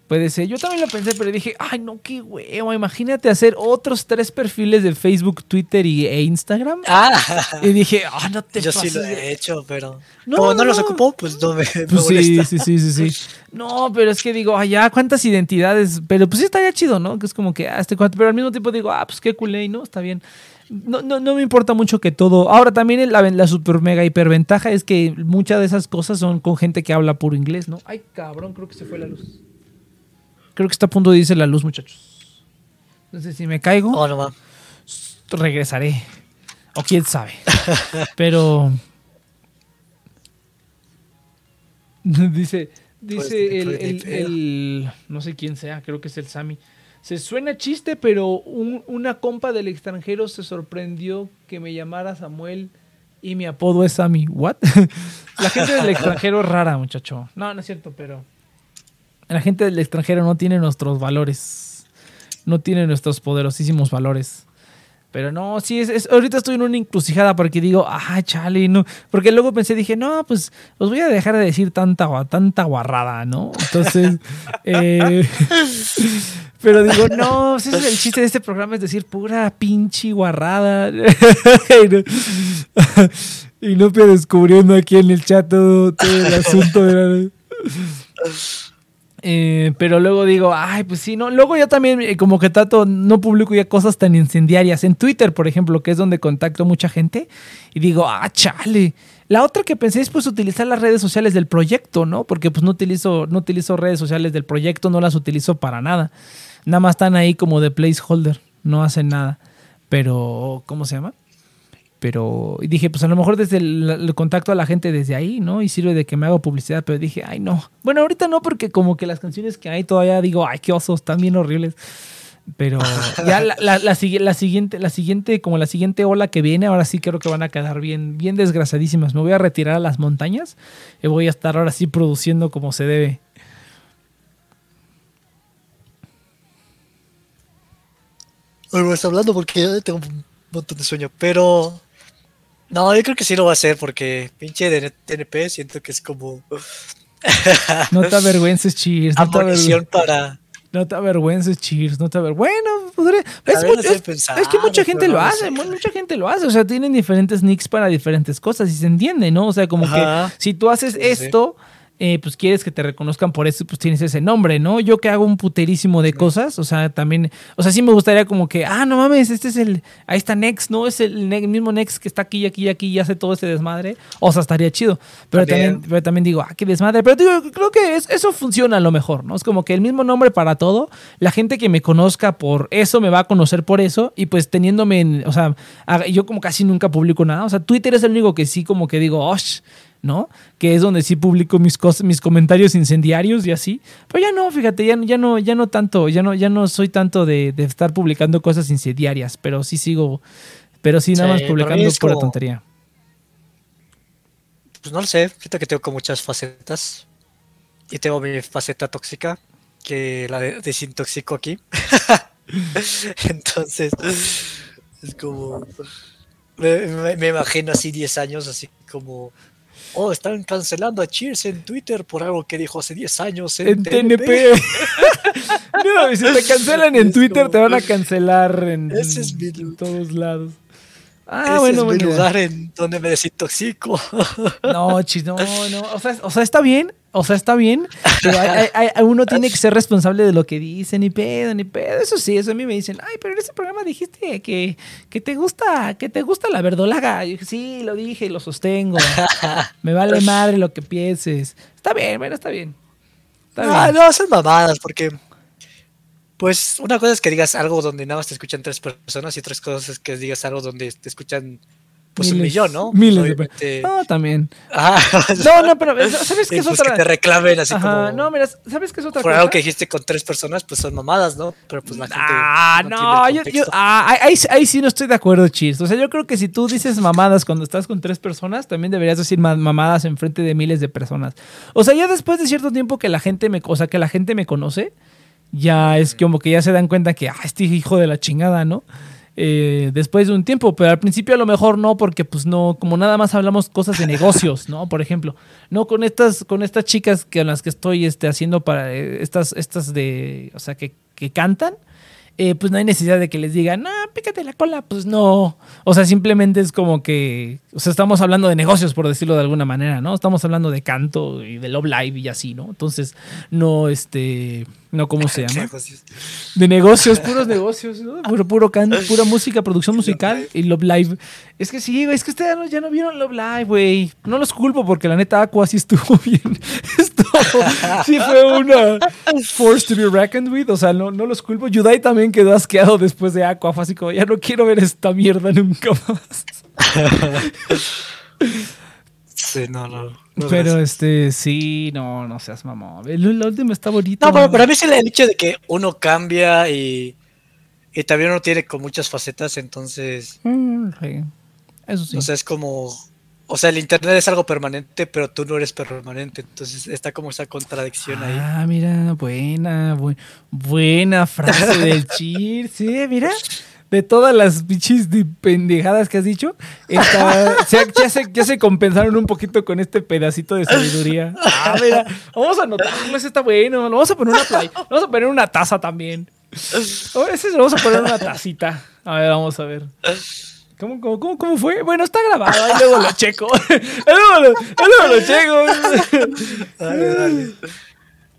Puede ser. Yo también lo pensé, pero dije, ay, no, qué huevo. Imagínate hacer otros tres perfiles de Facebook, Twitter y, e Instagram. Ah. Y dije, ah, no te Yo sí lo he hecho, pero. No, como no, los ocupo, pues no me. Pues sí, sí, sí, sí, sí. No, pero es que digo, ay, ya, cuántas identidades. Pero pues sí estaría chido, ¿no? Que es como que, ah, este cuánto. Pero al mismo tiempo digo, ah, pues qué culé, ¿no? Está bien. No, no, no me importa mucho que todo. Ahora también la, la super mega hiperventaja es que muchas de esas cosas son con gente que habla puro inglés, ¿no? Ay, cabrón, creo que se fue la luz. Creo que está a punto de irse la luz, muchachos. Entonces, si me caigo, oh, regresaré. O quién sabe. Pero. dice. Dice el, No sé quién sea, creo que es el Sami. Se suena chiste, pero una compa del extranjero se sorprendió que me llamara Samuel y mi apodo es Sami. ¿What? La gente del extranjero es rara, muchacho. No, no es cierto, pero. La gente del extranjero no tiene nuestros valores. No tiene nuestros poderosísimos valores. Pero no, sí, es, ahorita estoy en una encrucijada porque digo, ah, chale, no. Porque luego pensé, dije, no, pues os voy a dejar de decir tanta, tanta guarrada, ¿no? Entonces, eh, pero digo, no, ese es el chiste de este programa, es decir, pura pinche guarrada. y no descubriendo aquí en el chat todo, el asunto. De eh, pero luego digo, ay, pues sí, no. Luego yo también, eh, como que trato, no publico ya cosas tan incendiarias. En Twitter, por ejemplo, que es donde contacto mucha gente, y digo, ah, chale. La otra que pensé es pues utilizar las redes sociales del proyecto, ¿no? Porque pues no utilizo, no utilizo redes sociales del proyecto, no las utilizo para nada. Nada más están ahí como de placeholder, no hacen nada. Pero, ¿cómo se llama? Pero dije, pues a lo mejor desde el, contacto a la gente desde ahí, ¿no? Y sirve de que me hago publicidad, pero dije, ay, no. Bueno, ahorita no, porque como que las canciones que hay todavía digo, ay, qué osos, están bien horribles. Pero ya la, la, la, siguiente, la siguiente, como la siguiente ola que viene, ahora sí creo que van a quedar bien, bien desgraciadísimas. Me voy a retirar a las montañas y voy a estar ahora sí produciendo como se debe. Bueno, está hablando porque yo tengo un montón de sueño, pero no, yo creo que sí lo va a hacer porque pinche de TNP siento que es como. no te avergüences, Cheers. No para. No te avergüences, Cheers. No te avergüences. Bueno, es, que mucha gente lo hace. Mucha gente lo hace. O sea, tienen diferentes nicks para diferentes cosas y se entiende, ¿no? O sea, como que si tú haces esto. Eh, pues quieres que te reconozcan por eso, pues tienes ese nombre, ¿no? Yo que hago un puterísimo de cosas, o sea, también, o sea, sí me gustaría como que, ah, no mames, este es el, ahí está Next, ¿no? Es el, mismo Next que está aquí, aquí, aquí y hace todo ese desmadre. O sea, estaría chido. Pero también, pero también digo, ah, qué desmadre. Pero digo, creo que eso funciona a lo mejor, ¿no? Es como que el mismo nombre para todo, la gente que me conozca por eso me va a conocer por eso y pues teniéndome en, o sea, yo como casi nunca publico nada, o sea, Twitter es el único que sí como que digo, oh, ¿no? Que es donde sí publico mis cosas, mis comentarios incendiarios y así. Pero ya no, fíjate, ya, ya no, ya no tanto, ya no, ya no soy tanto de, estar publicando cosas incendiarias, pero sí sigo, pero sí nada más publicando por la tontería. Pues no lo sé, fíjate que tengo como muchas facetas. Y tengo mi faceta tóxica, que la de desintoxico aquí. Entonces, es como. Me, me, imagino así 10 años, así como oh, están cancelando a Cheers en Twitter por algo que dijo hace 10 años en, TNP. no, si te cancelan en Twitter, te van a cancelar en, todos lados. Ah, Ese bueno, es mi lugar en donde me desintoxico. No, chis, no, no. O sea, o sea, está bien. O sea, está bien. Pero hay- hay- hay- uno tiene que ser responsable de lo que dice. Ni pedo, ni pedo. Eso sí, eso a mí me dicen, ay, pero en ese programa dijiste que, que te gusta, que te gusta la verdolaga. Yo dije, sí, lo dije y lo sostengo. Me vale madre lo que pienses. Está bien, bueno, está bien. Está Ah, bien. no, son mamadas, porque. Pues una cosa es que digas algo donde nada más te escuchan tres personas y otras cosas es que digas algo donde te escuchan pues un Miles- millón, ¿no? Miles de personas. No, también. Ajá. No, no, pero ¿sabes qué es pues otra? que te reclamen así Ajá, como. no, mira, ¿sabes qué es otra por cosa? algo que dijiste con tres personas, pues son mamadas, ¿no? Pero pues la gente. Ah, no yo, ah, ahí, ahí- sí no estoy de acuerdo, Cheers. O sea, yo creo que si tú dices mamadas cuando estás con tres personas, también deberías decir ma- mamadas en frente de miles de personas. O sea, ya después de cierto tiempo que la gente me, o sea, que la gente me conoce, ya es como que ya se dan cuenta que, ah, este hijo de la chingada, ¿no? Eh, después de un tiempo, pero al principio a lo mejor no, porque pues no, como nada más hablamos cosas de negocios, ¿no? Por ejemplo, no con estas, con estas chicas que, con las que estoy este, haciendo para eh, estas, estas de, o sea, que, que cantan, eh, pues no hay necesidad de que les digan, ah, pícate la cola, pues no. O sea, simplemente es como que, o sea, estamos hablando de negocios, por decirlo de alguna manera, ¿no? Estamos hablando de canto y de Love Live y así, ¿no? Entonces, no, este, no, ¿cómo se llama? Negocios. De negocios, puros negocios, ¿no? Puro, puro canto, pura música, producción musical y Love Live. Es que sí, güey, es que ustedes ya no, vieron Love Live, güey. No los culpo porque la neta Aqua sí estuvo bien. Estuvo, sí fue una force to be reckoned with. O sea, no, no los culpo. Yudai también quedó asqueado después de Aqua. Fue así como, ya no quiero ver esta mierda nunca más. Sí, no, no. no Pero gracias. este, sí, no, no seas mamón. El, el último está bonito. No, pero para mí sí el hecho de que uno cambia y, y también uno tiene con muchas facetas, entonces, Mm, sí. Eso sí. o sea, es como, o sea, el internet es algo permanente, pero tú no eres permanente, entonces está como esa contradicción ahí. Ah, mira, buena, bu- buena frase del Cheer. Sí, mira. De todas las bichis de pendejadas que has dicho, esta- se- ya, se, ya se compensaron un poquito con este pedacito de sabiduría. Ah, mira, vamos a anotarlo, ese está bueno. Lo vamos a poner una play, lo vamos a poner una taza también. Oh, ese se lo vamos a poner una tacita. A ver, vamos a ver. ¿Cómo, cómo, cómo, cómo fue? Bueno, está grabado, ahí luego lo checo. Ahí luego luego lo checo. Dale, dale.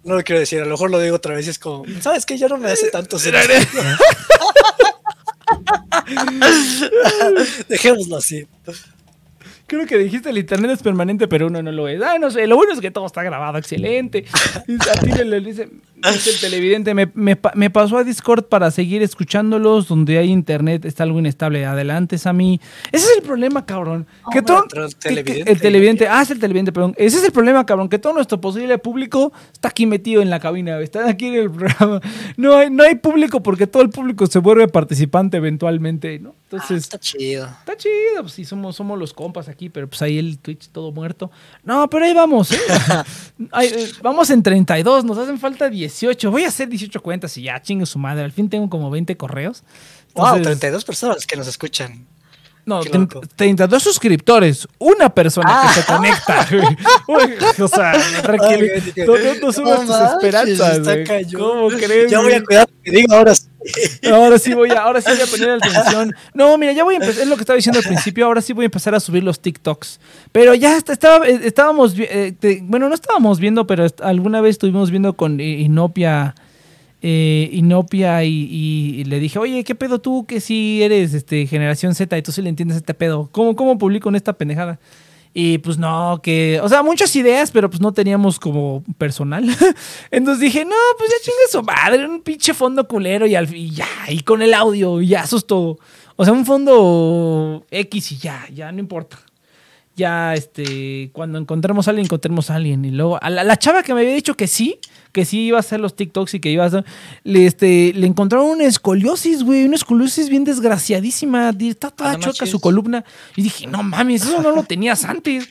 No lo quiero decir, a lo mejor lo digo otra vez y es como, ¿sabes qué? Ya no me hace tanto sentido. Dejémoslo así. Creo que dijiste el internet es permanente, pero uno no lo es. Ay, no sé, lo bueno es que todo está grabado, excelente. A ti le- le dice, el televidente, me, me pa- me pasó a Discord para seguir escuchándolos, donde hay internet, está algo inestable. Adelante, Sammy. Ese es el problema, cabrón. que no, todo, el que- que- televidente, el televidente, ah, es el televidente, perdón. Ese es el problema, cabrón, que todo nuestro posible público está aquí metido en la cabina, está aquí en el programa. No hay, no hay público porque todo el público se vuelve participante eventualmente, ¿no? Entonces... está chido. Está chido, pues sí, somos, somos los compas aquí, pero pues ahí el Twitch todo muerto. No, pero ahí vamos, ¿eh? Ay, eh, vamos en 32, nos hacen falta 18. Voy a hacer 18 cuentas y ya, chingue su madre. Al fin tengo como 20 correos. Wow, Entonces, 32 personas que nos escuchan. No, qué tre- loco. 32 suscriptores. Una persona que se conecta. Uy, o sea, tranquilo. Ay, No, no, no subas tus esperanzas. ¿Cómo crees? Ya voy a cuidar lo que digo ahora. sí. Ahora sí voy a, ahora sí voy a poner atención. No, mira, ya voy a empezar, es lo que estaba diciendo al principio, ahora sí voy a empezar a subir los TikToks. Pero ya está- estaba, eh, estábamos, eh, te- bueno, no estábamos viendo, pero alguna vez estuvimos viendo con Inopia, eh, Inopia y, y- le dije, oye, ¿qué pedo tú que si eres este, generación Z y tú sí le entiendes este pedo? ¿Cómo, cómo publico en esta pendejada? Y pues no, que, o sea, muchas ideas, pero pues no teníamos como personal. Entonces dije, no, pues ya chingue su madre, un pinche fondo culero y, al, y ya, y con el audio, y ya, eso es todo. O sea, un fondo X y ya, ya no importa. Ya, este, cuando encontremos a alguien, encontremos a alguien. Y luego, a la chava que me había dicho que sí, que sí iba a hacer los TikToks y que iba a hacer, le, este, le encontraron una escoliosis, güey, una escoliosis bien desgraciadísima. Está toda chueca manches. su columna. Y dije, no mames, eso no lo tenías antes.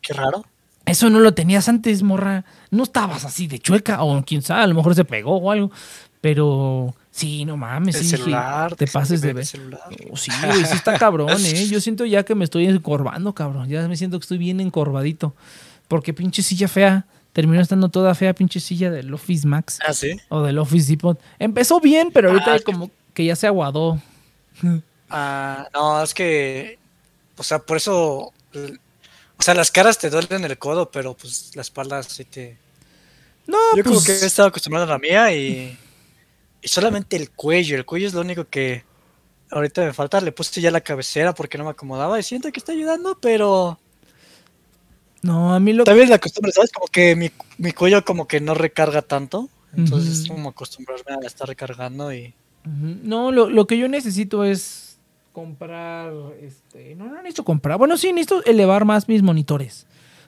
Qué raro. Eso no lo tenías antes, morra. No estabas así de chueca, o quién sabe, a lo mejor se pegó o algo. Pero sí, no mames, El sí, celular. te se pases de ver. celular. Oh, sí, güey, sí está cabrón, ¿eh? Yo siento ya que me estoy encorvando, cabrón. Ya me siento que estoy bien encorvadito. Porque pinche silla fea. Terminó estando toda fea, pinche silla del Office Max Ah, sí. o del Office Depot. Empezó bien, pero ahorita Ah, como que ya se aguadó. Ah, no, es que o sea, por eso, o sea, las caras te duelen el codo, pero pues la espalda sí te... No, Yo como pues, que he estado acostumbrado a la mía y, y solamente el cuello, el cuello es lo único que ahorita me falta. Le puse ya la cabecera porque no me acomodaba y siento que está ayudando, pero No, a mí lo también la costumbre, ¿sabes? Como que mi, mi cuello como que no recarga tanto, entonces Ujú. como acostumbrarme a estar recargando y... No, lo, lo que yo necesito es comprar, este, no, no necesito comprar, bueno, sí, necesito elevar más mis monitores,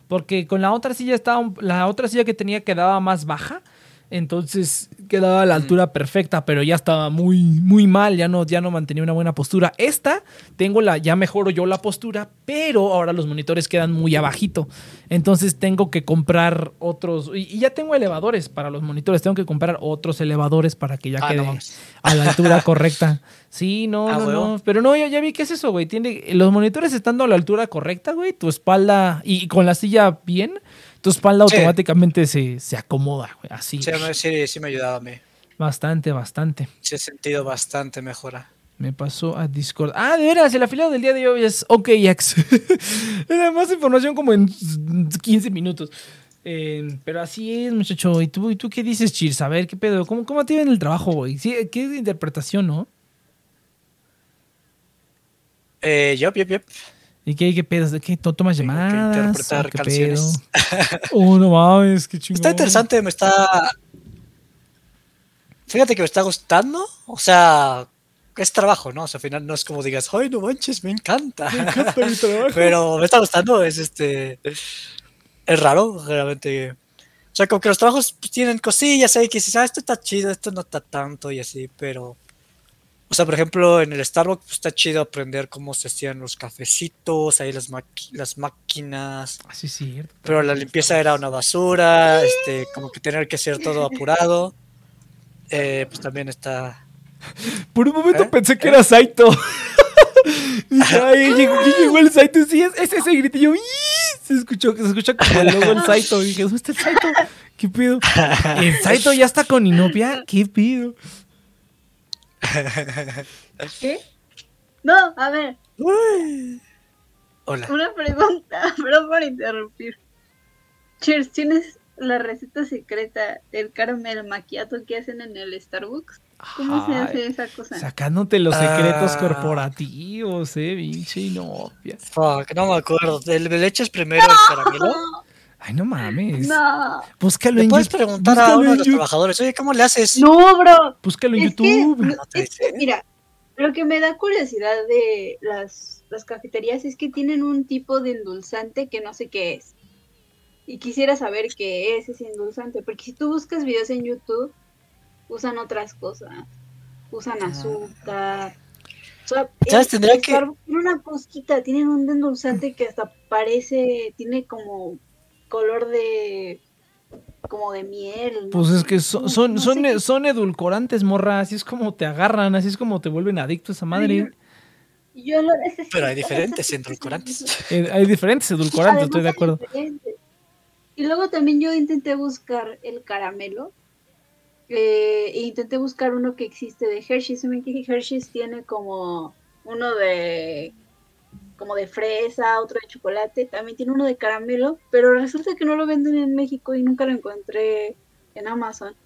porque con la otra silla estaba, la otra silla que tenía quedaba más baja, entonces quedaba a la altura perfecta, pero ya estaba muy, muy mal, ya no, ya no mantenía una buena postura. Esta, tengo la, ya mejoro yo la postura, pero ahora los monitores quedan muy abajito, entonces tengo que comprar otros, y, y ya tengo elevadores para los monitores, tengo que comprar otros elevadores para que ya Ah, quede a la altura correcta. Sí, no, Ah, no, no. Pero no, ya, ya vi que es eso, güey. Tiene, los monitores estando a la altura correcta, güey, tu espalda y, y con la silla bien, tu espalda Sí. automáticamente se, se acomoda, güey. Así. Sí, me- sí, sí me ayudaba a mí. Bastante, bastante. Sí he sentido bastante mejora. Me pasó a Discord. Ah, de veras, el afiliado del día de hoy es OKX. Era más información como en 15 minutos. Eh, pero así es, muchacho. ¿Y tú, ¿Y tú qué dices, Cheers? A ver, ¿qué pedo? ¿Cómo, cómo te ven el trabajo, güey? Sí, ¿Qué interpretación, no? Eh, yup, yup, yup. ¿Y qué, qué pedos? ¿De qué? ¿Tú tomas que llamadas? interpretar ¿O qué canciones. pedo? Oh, no mames, qué chingón. Está interesante, me está... Fíjate que me está gustando. O sea, es trabajo, ¿no? O sea, al final no es como digas, ay, no manches, me encanta. Me encanta mi trabajo. Pero me está gustando, es este... Es raro, realmente. O sea, como que los trabajos pues, tienen cosillas ahí que dices, ah, esto está chido, esto no está tanto y así, pero... O sea, por ejemplo, en el Starbucks pues, está chido aprender cómo se hacían los cafecitos, ahí las, las máquinas. Ah, sí, sí. Pero la limpieza era una basura, este, como que tener que hacer todo apurado. Eh, pues también está. Por un momento ¿Eh? pensé que era Saito. Ay, llegó, el Saito. Sí, es, es ese gritillo. ¡Ii! Se escuchó, se escucha como el logo del Saito. Dije, ¿dónde está el Saito? ¿Qué pedo? ¿El Saito ya está con Inopia? ¿Qué pedo? ¿Qué? No, a ver, Hola. una pregunta, perdón por interrumpir. Cheers, ¿tienes la receta secreta del caramel macchiato que hacen en el Starbucks? ¿Cómo se hace esa cosa? Sacándote los secretos Ah. corporativos, eh, pinche Inopia. Fuck, no me acuerdo. ¿Le, le echas primero el caramelo? Ay, no mames. No, Búscalo en puedes YouTube. preguntar a uno de los YouTube. trabajadores, oye, ¿cómo le haces? no, bro. Búscalo en Es que, YouTube. No te es que, dice. mira, lo que me da curiosidad de las, las cafeterías es que tienen un tipo de endulzante que no sé qué es. Y quisiera saber qué es ese endulzante, porque si tú buscas videos en YouTube, usan otras cosas. Usan azúcar. O sea, Ah. ¿Sabes? Tendría que- Starbucks tiene una cosquita, tienen un endulzante que hasta parece, tiene como color de como de miel. ¿no? Pues es que son, son, no son, qué- son edulcorantes, morra. Así es como te agarran, así es como te vuelven adicto a esa madre. Yo lo necesito, Pero hay diferentes necesito. Eh, hay diferentes edulcorantes, estoy de acuerdo. diferentes. Y luego también yo intenté buscar el caramelo. eh, e intenté buscar uno que existe de Hershey's. Se me que Hershey's tiene como uno de como de fresa, otro de chocolate, también tiene uno de caramelo, pero resulta que no lo venden en México y nunca lo encontré en Amazon.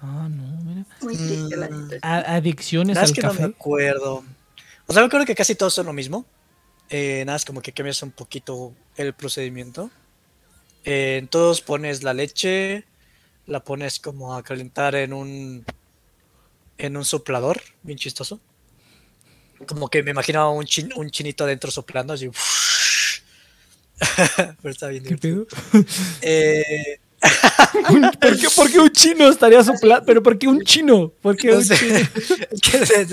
Ah, no, mira. Muy triste la Mm. situación. A- adicciones Nada al que no me café. acuerdo. O sea, me acuerdo que casi todos son lo mismo. Eh, nada, es como que cambias un poquito el procedimiento. Eh, en todos pones la leche, la pones como a calentar en un en un soplador, bien chistoso. Como que me imaginaba un, chin- un chinito adentro soplando así. Pero está bien ¿Qué divertido. Eh, Un- ¿Por qué, por qué un chino estaría soplando? ¿Pero por qué un chino? ¿Por qué no un sé, chino? es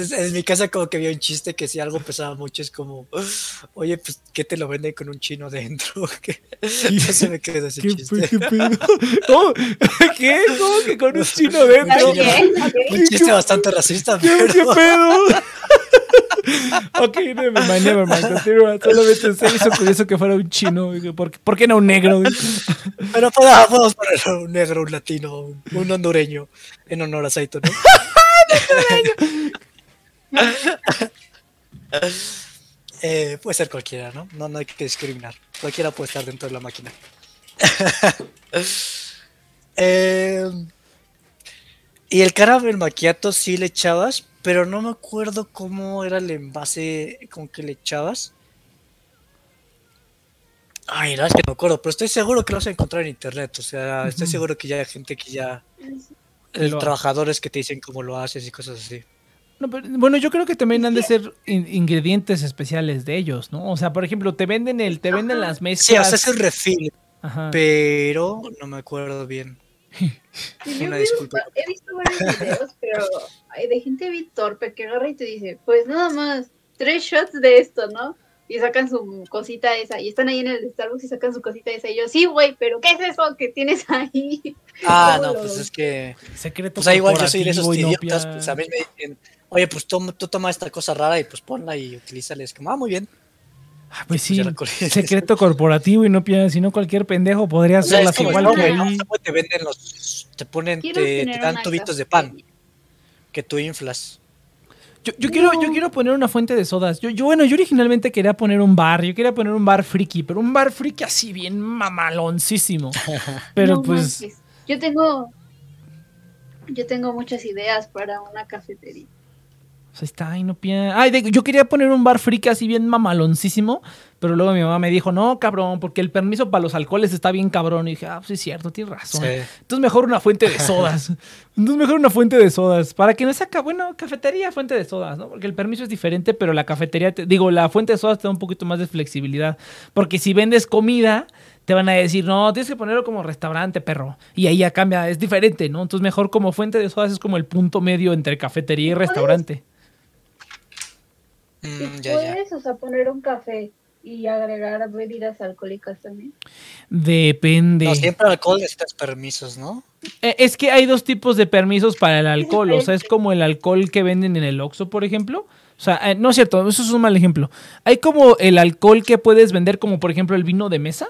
que en- mi casa como que había un chiste que si algo pesaba mucho es como, oye, pues, ¿qué te lo venden con un chino dentro? ¿Qué? se me quedó ese ¿Qué, chiste. qué pedo? ¿Cómo? ¿Qué? ¿Cómo que con un chino dentro? Un chiste bastante racista, ¿Qué, pero... qué pedo? ok, never mind, never mind. Continúa. Solamente se hizo curioso que fuera un chino. ¿Por, qué- por qué no un negro? Pero podemos, podemos poner un negro, un latino, un, hondureño, en honor a Saito, ¿no? Eh, puede ser cualquiera, ¿no? ¿no? No hay que discriminar. Cualquiera puede estar dentro de la máquina. Eh, y el caramel macchiato sí le echabas, pero no me acuerdo cómo era el envase con que le echabas. Ay, no, es que no me acuerdo, pero estoy seguro que lo vas a encontrar en internet. O sea, estoy seguro que ya hay gente que ya. Lo- trabajadores que te dicen cómo lo haces y cosas así. No, pero, bueno, yo creo que también han de ser in- ingredientes especiales de ellos, ¿no? O sea, por ejemplo, te venden el, te venden las Sí, o mezclas. sea, es un refill, Ajá. pero no me acuerdo bien. Una vi- disculpa. he visto varios videos, pero hay de gente bien torpe que agarra y te dice, pues nada más, tres shots de esto, ¿no? Y sacan su cosita esa, y están ahí en el Starbucks y sacan su cosita esa, y yo, sí, güey, pero ¿qué es eso que tienes ahí? Ah, ¿Cómo no, lo- pues es que. Secreto O sea, igual yo soy de esos idiotas, pues a mí me dicen, oye, pues toma, tú toma esta cosa rara y pues ponla y utilízala. Es como, ah, muy bien. Ah, pues ya sí, secreto corporativo y no piensas, si no cualquier pendejo podría O sea, hacerlas igual que ¿no? ahí. ¿Cómo te venden los. Te ponen, te, te dan tubitos de pan que tú inflas. Yo, yo quiero, yo quiero poner una fuente de sodas. Yo, yo, bueno, yo originalmente quería poner un bar, yo quería poner un bar friki, pero un bar friki así bien mamaloncísimo. Pero No pues, manches. Yo tengo. Yo tengo muchas ideas para una cafetería. Pues ahí está, ahí no pia- Ay, de- yo quería poner un bar friki así bien mamaloncísimo, pero luego mi mamá me dijo, no, cabrón, porque el permiso para los alcoholes está bien cabrón. Y dije, ah, pues sí es cierto, tienes razón. Sí. Entonces mejor una fuente de sodas. Entonces mejor una fuente de sodas. Para que no saca, bueno, cafetería, fuente de sodas, ¿no? Porque el permiso es diferente, pero la cafetería, te- digo, la fuente de sodas te da un poquito más de flexibilidad. Porque si vendes comida, te van a decir, no, tienes que ponerlo como restaurante, perro. Y ahí ya cambia, es diferente, ¿no? Entonces mejor como fuente de sodas es como el punto medio entre cafetería y restaurante. Mm, ya, ya. puedes, o sea, poner un café y agregar bebidas alcohólicas también. Depende. No, siempre alcohol necesitas permisos, ¿no? Eh, Es que hay dos tipos de permisos para el alcohol. O sea, es como el alcohol que venden en el Oxxo, por ejemplo. O sea, eh, no es cierto, eso es un mal ejemplo. Hay como el alcohol que puedes vender, como por ejemplo el vino de mesa.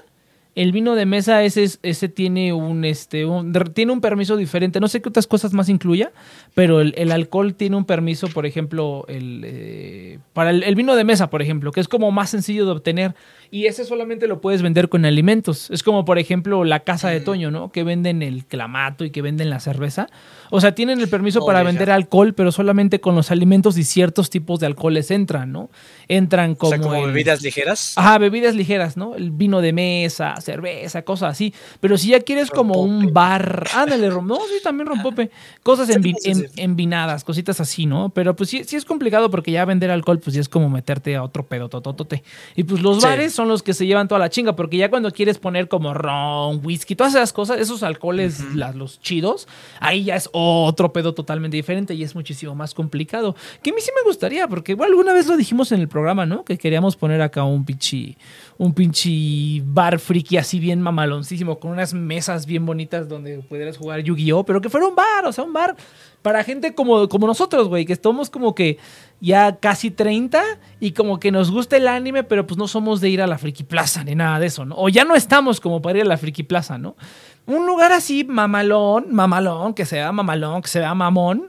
El vino de mesa ese, es- ese tiene un este un- tiene un permiso diferente. No sé qué otras cosas más incluya, pero el, alcohol tiene un permiso, por ejemplo, el, eh, para el vino de mesa, por ejemplo, que es como más sencillo de obtener. Y ese solamente lo puedes vender con alimentos. Es como, por ejemplo, la casa de Mm. Toño, ¿no? Que venden el clamato y que venden la cerveza. O sea, tienen el permiso Oh, para ya, vender alcohol, pero solamente con los alimentos y ciertos tipos de alcoholes entran, ¿no? Entran O como, sea, como el- bebidas ligeras. Ajá, bebidas ligeras, ¿no? El vino de mesa, cerveza, cosas así. Pero si ya quieres como un bar, ándale, rom- no, sí, también rompope. Cosas envi- en- envinadas, cositas así, ¿no? Pero pues sí, sí es complicado porque ya vender alcohol, pues ya es como meterte a otro pedo, tototote. Y pues los Sí. bares son los que se llevan toda la chinga, porque ya cuando quieres poner como ron, whisky, todas esas cosas, esos alcoholes, las- los chidos, ahí ya es otro pedo totalmente diferente y es muchísimo más complicado. Que a mí sí me gustaría, porque bueno, alguna vez lo dijimos en el programa, ¿no? Que queríamos poner acá un pinche, un pinche bar friki así bien mamaloncísimo, con unas mesas bien bonitas donde pudieras jugar Yu-Gi-Oh! Pero que fuera un bar, o sea, un bar para gente como, como nosotros, güey, que estamos como que ya casi 30 y como que nos gusta el anime, pero pues no somos de ir a la Friki Plaza ni nada de eso, ¿no? O ya no estamos como para ir a la Friki Plaza, ¿no? Un lugar así mamalón, mamalón, que sea mamalón, que sea mamón,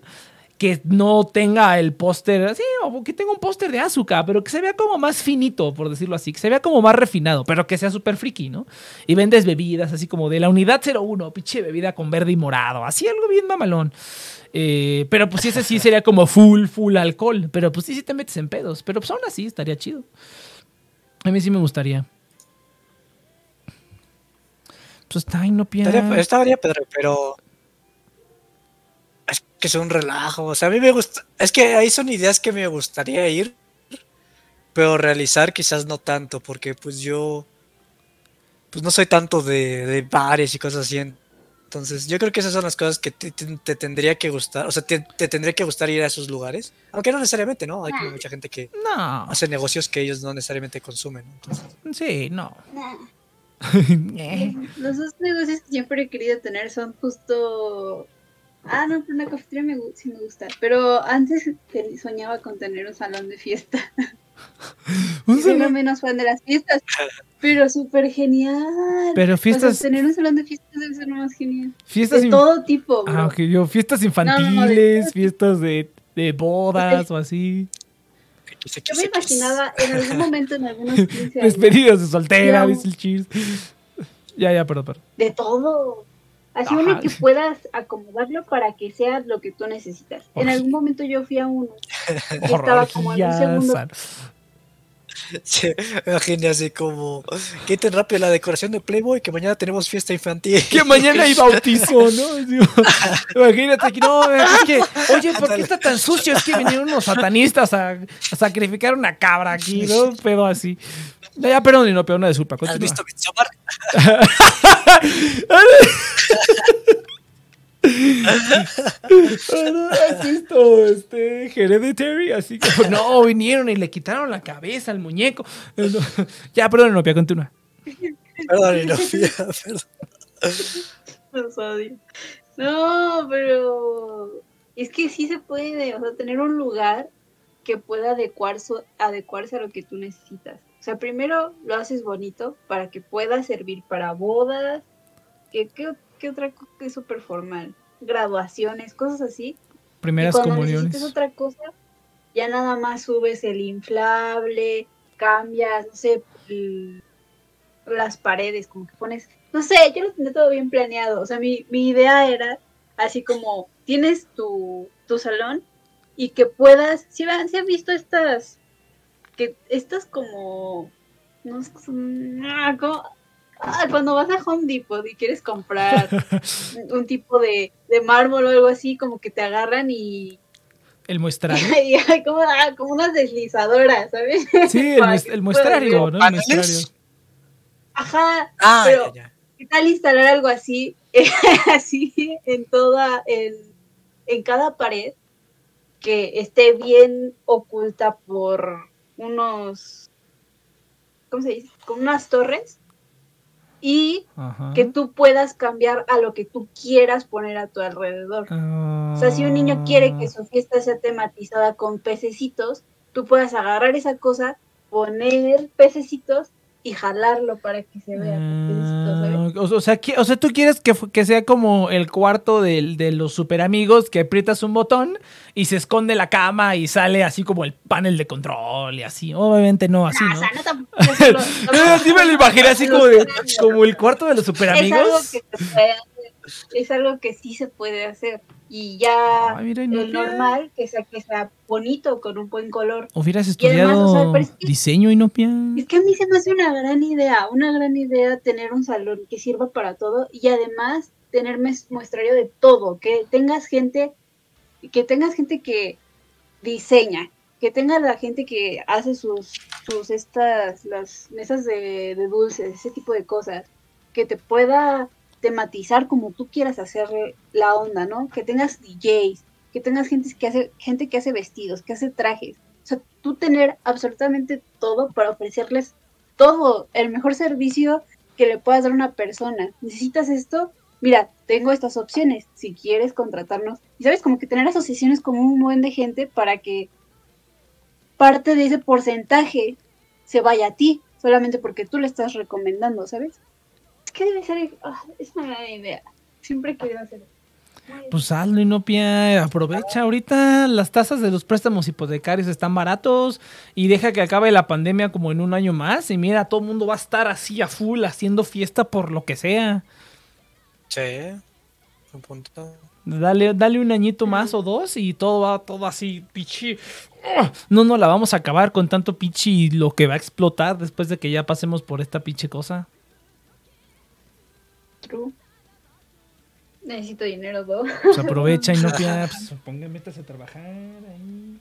que no tenga el póster, así, o que tenga un póster de azúcar, pero que se vea como más finito, por decirlo así, que se vea como más refinado, pero que sea súper friki, ¿no? Y vendes bebidas así como de la unidad 01, pinche bebida con verde y morado, así algo bien mamalón. Eh, pero pues sí, ese sí sería como full, full alcohol. Pero pues sí, sí te metes en pedos. Pero pues aún así estaría chido. A mí sí me gustaría. Pues ahí, no Estaría, piensa. estaría padre, pero. Es que es un relajo. O sea, a mí me gusta. Es que ahí son ideas que me gustaría ir. Pero realizar quizás no tanto. Porque pues yo. Pues no soy tanto de, de bares y cosas así. Entonces, yo creo que esas son las cosas que te, te- te tendría que gustar. O sea, te, te tendría que gustar ir a esos lugares. Aunque no necesariamente, ¿no? Hay como mucha gente que No. hace negocios que ellos no necesariamente consumen. Entonces, Sí, no. Nah. Eh. Los dos negocios que siempre he querido tener son justo. Ah, no, pero una cafetería me, sí me gusta. Pero antes soñaba con tener un salón de fiesta. Un salón- menos fan de las fiestas. Pero súper genial. Pero O sea, fiestas, tener un salón de fiestas debe ser lo más genial. fiestas, De in- todo tipo, bro. Ah, ok, yo, fiestas no, de infantiles, todo fiestas de, de bodas o así. Yo me imaginaba en algún momento, en algunos 15 años. Despedidos de soltera, dice el Cheers. Ya, ya, perdón, perdón. De todo. Así Ajá. uno que puedas acomodarlo para que sea lo que tú necesitas. En algún momento yo fui a uno y estaba como en un segundo. Sí, imaginé así como, quiten rápido la decoración de Playboy que mañana tenemos fiesta infantil. Que mañana hay bautizo, ¿no? Imagínate que no, es que, oye, ¿por qué está tan sucio? Es que vinieron unos satanistas a, a sacrificar una cabra aquí, ¿no? Un pedo así. Ya, ya, perdón, no, pero una disculpa. ¿Has visto Midsommar? ¿Has visto este Hereditary? Así que no, vinieron y le quitaron la cabeza al muñeco. No, Ya, perdón, no, continúa. Perdón, Inopia, perdón. Los odio. No, pero es que sí se puede, o sea, tener un lugar que pueda adecuarse, adecuarse a lo que tú necesitas. O sea, primero lo haces bonito para que pueda servir para bodas, que, que, que otra cosa que es súper formal, graduaciones, cosas así. Primeras y cuando comuniones. necesites otra cosa, ya nada más subes el inflable, cambias, no sé, el- las paredes, como que pones, no sé, yo lo tenía todo bien planeado. O sea, mi, mi idea era así como tienes tu, tu salón y que puedas, si han, han visto estas, que estas como, no sé, son- ah, como- ah, cuando vas a Home Depot y quieres comprar un tipo de, de mármol o algo así, como que te agarran y, El muestrario. y hay como, ah, como unas deslizadoras, ¿sabes? Sí, el, muest- el muestrario. ¿no? El muestrario. Ajá, Ah, Pero- ya, ya. ¿qué tal instalar algo así, así en toda, en, en cada pared, que esté bien oculta por unos, ¿cómo se dice? Con unas torres y Ajá. que tú puedas cambiar a lo que tú quieras poner a tu alrededor. O sea, si un niño quiere Ah. que su fiesta sea tematizada con pececitos, tú puedas agarrar esa cosa, poner pececitos y jalarlo para que se vea. Ah, o, o sea, qui- o sea, tú quieres que, que sea como el cuarto del- de los super amigos que aprietas un botón y se esconde la cama y sale así como el panel de control y así. Obviamente no así, No, ¿no? o sea, no tampoco así me lo imaginé así como, de, como el cuarto de los super Es algo amigos. que es algo que sí se puede hacer. Y ya Ay, mira, el normal, que sea, que sea bonito, con un buen color. Hubieras Y además, estudiado o sea, pero es que- diseño, Inopia. Es que a mí se me hace una gran idea, una gran idea tener un salón que sirva para todo y además tener muestrario de todo, que tengas gente, que tengas gente que diseña, que tengas la gente que hace sus, sus estas, las mesas de, de dulces, ese tipo de cosas, que te pueda tematizar como tú quieras hacer la onda, ¿no? Que tengas DJs, que tengas gente que hace, gente que hace vestidos, que hace trajes. O sea, tú tener absolutamente todo para ofrecerles todo, el mejor servicio que le puedas dar a una persona. ¿Necesitas esto? Mira, tengo estas opciones. Si quieres contratarnos. Y sabes, como que tener asociaciones con un buen de gente para que parte de ese porcentaje se vaya a ti, solamente porque tú le estás recomendando, ¿sabes? Es que debe ser, ah, es una gran idea. Siempre he querido hacer. Pues hazlo, Inopia. Aprovecha ahorita. Las tasas de los préstamos hipotecarios están baratos. Y deja que acabe la pandemia como en un año más. Y mira, todo el mundo va a estar así a full haciendo fiesta por lo que sea. Sí. Un punto. Dale, dale un añito más o dos y todo va todo así, pichi. No, no la vamos a acabar con tanto pichi lo que va a explotar después de que ya pasemos por esta pinche cosa. True. Necesito dinero, ¿no? Pues aprovecha y no pues, ponga, métase a trabajar ahí.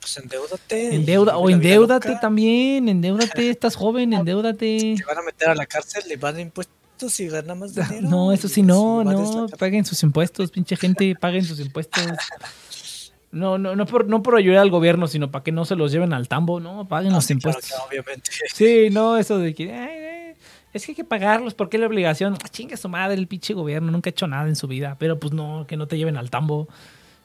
Pues endeudate. Endeuda, o endeudate también, endeudate, estás joven, endeudate. Te van a meter a la cárcel, le van a impuestos y gana más dinero. No, eso sí, no, no, paguen sus impuestos, pinche gente, paguen sus impuestos. No, no, no por, no por ayudar al gobierno, sino para que no se los lleven al tambo, no, paguen Ah, los sí, claro impuestos. que obviamente. Sí, no, eso de que ay, ay, es que hay que pagarlos, ¿por qué la obligación? Ah, chinga su madre, el pinche gobierno nunca ha hecho nada en su vida, pero pues no, que no te lleven al tambo.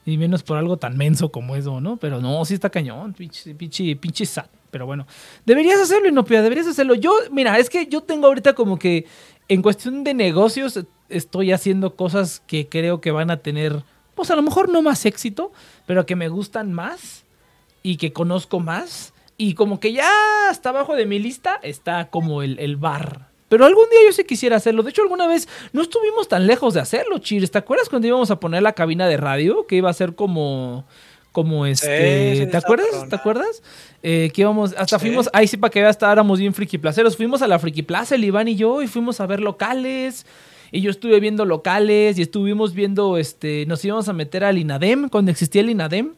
Y menos por algo tan menso como eso, ¿no? Pero no, sí está cañón, pinche, pinche, pinche sat. Pero bueno, deberías hacerlo, Inopia, deberías hacerlo. Yo, mira, es que yo tengo ahorita como que en cuestión de negocios estoy haciendo cosas que creo que van a tener, pues a lo mejor no más éxito, pero que me gustan más y que conozco más. Y como que ya hasta abajo de mi lista está como el, el bar. Pero algún día yo sí quisiera hacerlo. De hecho, alguna vez no estuvimos tan lejos de hacerlo, Chir. ¿Te acuerdas cuando íbamos a poner la cabina de radio? Que iba a ser como. Como este. Sí, ¿Te acuerdas? ¿Te acuerdas? Eh, que íbamos. Hasta Sí. fuimos. Ahí sí, para que hasta éramos bien friki placeros. Fuimos a la friki plaza, el Iván y yo, y fuimos a ver locales. Y yo estuve viendo locales y estuvimos viendo, este, nos íbamos a meter al INADEM, cuando existía el INADEM,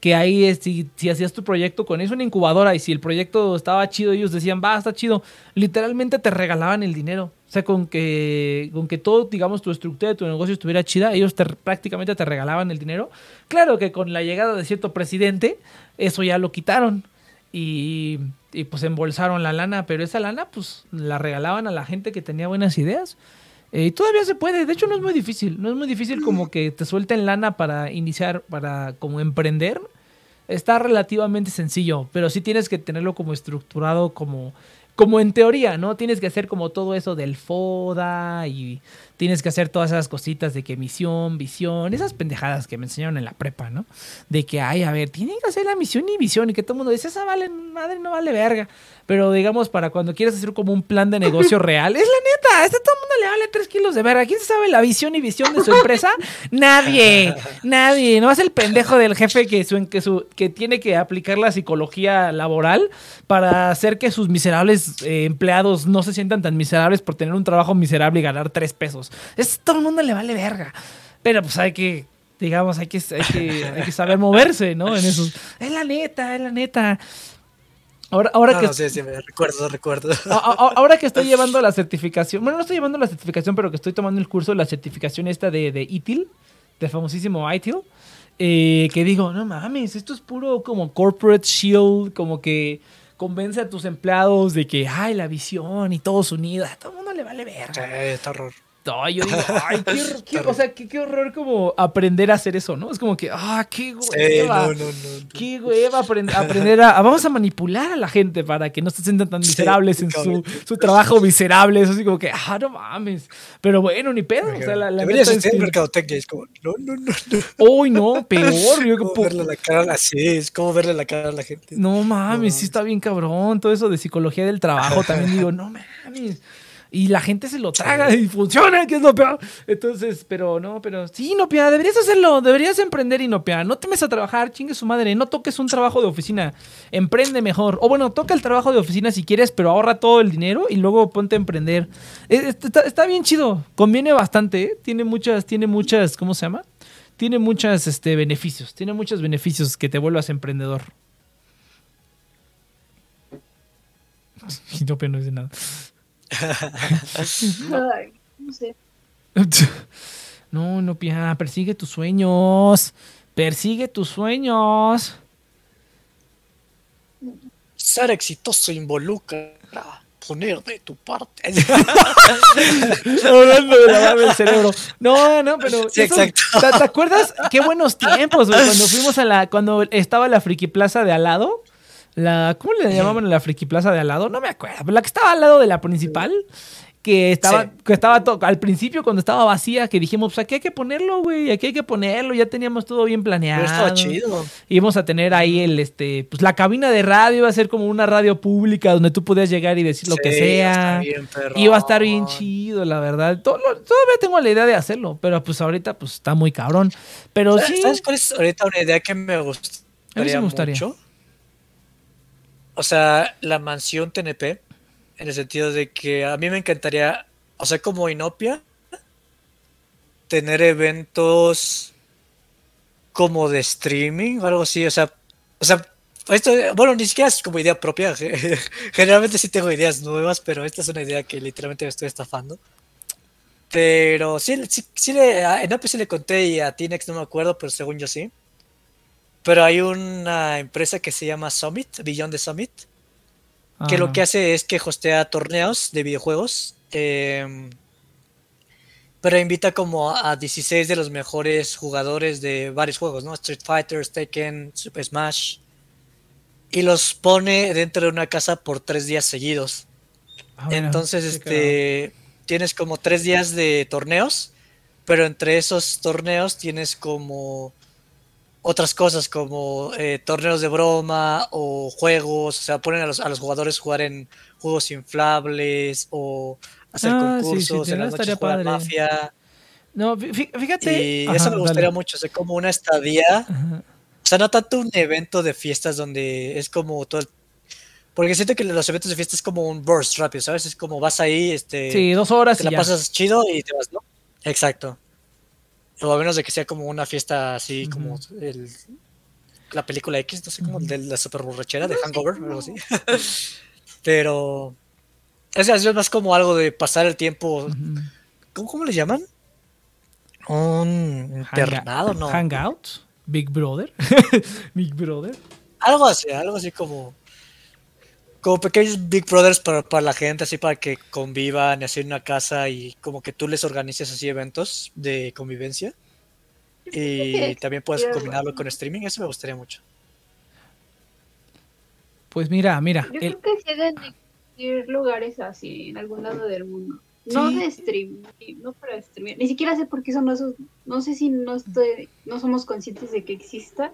que ahí si, si hacías tu proyecto con eso, una incubadora, y si el proyecto estaba chido, ellos decían, va, está chido, literalmente te regalaban el dinero. O sea, con que, con que todo, digamos, tu estructura de tu negocio estuviera chida, ellos te, prácticamente te regalaban el dinero. Claro que con la llegada de cierto presidente, eso ya lo quitaron. Y, y pues embolsaron la lana, pero esa lana pues la regalaban a la gente que tenía buenas ideas. Eh, y todavía se puede, de hecho no es muy difícil, no es muy difícil como que te suelten lana para iniciar, para como emprender. Está relativamente sencillo, pero sí tienes que tenerlo como estructurado como, como en teoría, ¿no? Tienes que hacer como todo eso del FODA y tienes que hacer todas esas cositas de que misión, visión, esas pendejadas que me enseñaron en la prepa, ¿no? De que, ay, a ver, tienen que hacer la misión y visión y que todo el mundo dice, esa vale, madre, no vale verga. Pero digamos, para cuando quieres hacer como un plan de negocio real, es la neta, a este todo el mundo le vale 3 kilos de verga. ¿Quién sabe la visión y visión de su empresa? Nadie, nadie. No es el pendejo del jefe que, su, que, su, que tiene que aplicar la psicología laboral para hacer que sus miserables eh, empleados no se sientan tan miserables por tener un trabajo miserable y ganar 3 pesos. Es todo el mundo le vale verga. Pero pues hay que, digamos, hay que, hay que, hay que saber moverse, ¿no? En eso. Es la neta, es la neta. Ahora, ahora No, que no, sí, sí, me recuerdo, recuerdo. ahora que estoy llevando la certificación, bueno, no estoy llevando la certificación, pero que estoy tomando el curso, la certificación esta de, de ITIL, de famosísimo ITIL, eh, que digo, no mames, esto es puro como corporate shield, como que convence a tus empleados de que, ay, la visión y todos unidos, a todo el mundo le vale verga. Sí, está horror. Ay, yo digo, ay, qué, qué- o sea, qué, qué horror como aprender a hacer eso, ¿no? Es como que, ah, qué Sí, hueva. no, no, no. Qué hueva aprend- aprender a, a- Vamos a manipular a la gente para que no se sientan tan Sí, miserables en su, su trabajo miserable. Eso así como que, ah, no mames. Pero bueno, ni pedo. O sea, la, la Deberías neta es mercadotecnia. Es como, no, no, no, no. Uy, no, peor. Yo que ¿Cómo po- verle la cara sí, es como verle la cara a la gente. no mames, sí está bien cabrón. Todo eso de psicología del trabajo también digo, no mames. Y la gente se lo traga y funciona, que es lo peor. Entonces, pero no, pero sí, Nopia, deberías hacerlo, deberías emprender, Inopia. No temes a trabajar, chingue su madre, no toques un trabajo de oficina, emprende mejor. O bueno, toca el trabajo de oficina si quieres, pero ahorra todo el dinero y luego ponte a emprender. Eh, Está, está bien chido, conviene bastante, ¿eh? tiene muchas, tiene muchas, ¿cómo se llama? Tiene muchos este, beneficios, tiene muchos beneficios que te vuelvas emprendedor. Inopia no dice nada. Ay, no sé. No, no, Pia, persigue tus sueños. Persigue tus sueños. Ser exitoso involucra poner de tu parte. Hablando de lavarme el cerebro. No, no, pero. Sí, eso- exacto. ¿te, te acuerdas? Qué buenos tiempos, güey, Cuando fuimos a la. Cuando estaba la Friki Plaza de al lado. La, ¿Cómo le llamaban la Friki Plaza de al lado? No me acuerdo. Pero la que estaba al lado de la principal. Que estaba, Sí. que estaba to- al principio cuando estaba vacía, que dijimos, pues aquí hay que ponerlo, güey, aquí hay que ponerlo, ya teníamos todo bien planeado. Pero estaba chido. íbamos a tener ahí el este pues la cabina de radio iba a ser como una radio pública donde tú podías llegar y decir lo que sea bien, iba a estar bien chido la verdad Todo lo- todavía tengo la idea de hacerlo pero pues ahorita pues está muy cabrón pero ¿Sabes- sí ¿Sabes cuál es ahorita una idea que me A mí gustaría, sí me gustaría. mucho? O sea, la mansión TNP, en el sentido de que a mí me encantaría, o sea, como Inopia, tener eventos como de streaming o algo así, o sea, o sea, esto, bueno, ni siquiera es como idea propia, generalmente sí tengo ideas nuevas, pero esta es una idea que literalmente me estoy estafando. Pero sí, sí, sí le, a Inopia sí le conté y a Tinex no me acuerdo, pero según yo sí. Pero hay una empresa que se llama Summit, Beyond the Summit, que lo Ah, que hace es que hostea torneos de videojuegos. em, pero invita como a 16 de los mejores jugadores de varios juegos, ¿no? Street Fighter, Tekken, Super Smash. Y los pone dentro de una casa por tres días seguidos. ah, Entonces, este, tienes como tres días de torneos, pero entre esos torneos tienes como otras cosas como eh, torneos de broma o juegos, o sea, ponen a los, a los jugadores jugar en juegos inflables o hacer Ah, sí, sí, concursos, sí, en las no noches jugar mafia. No, fí- fíjate. Y Ajá, eso me gustaría dale. mucho, o sea, como una estadía, Ajá. o sea, no tanto un evento de fiestas donde es como todo el... Porque siento que los eventos de fiesta es como un burst rápido, ¿sabes? Es como vas ahí, este... Sí, dos horas te y la ya. pasas chido y te vas, ¿no? Exacto. O a menos de que sea como una fiesta así como el, la película X, no sé, como el de la super borrachera de Hangover, cómo. algo así. Pero es, es más como algo de pasar el tiempo. ¿Cómo, cómo le llaman? Un internado, ¿no? Hangout. Big Brother. Big Brother. Algo así, algo así como. Como pequeños Big Brothers para, para la gente, así para que convivan, y así en una casa y como que tú les organices así eventos de convivencia. Y también puedes combinarlo con streaming, eso me gustaría mucho. Pues mira, mira. Yo el- creo que sí deben existir lugares así en algún lado del mundo. No Sí. de stream, no para streamear. Ni siquiera sé por qué son esos. No sé si no estoy, no somos conscientes de que exista.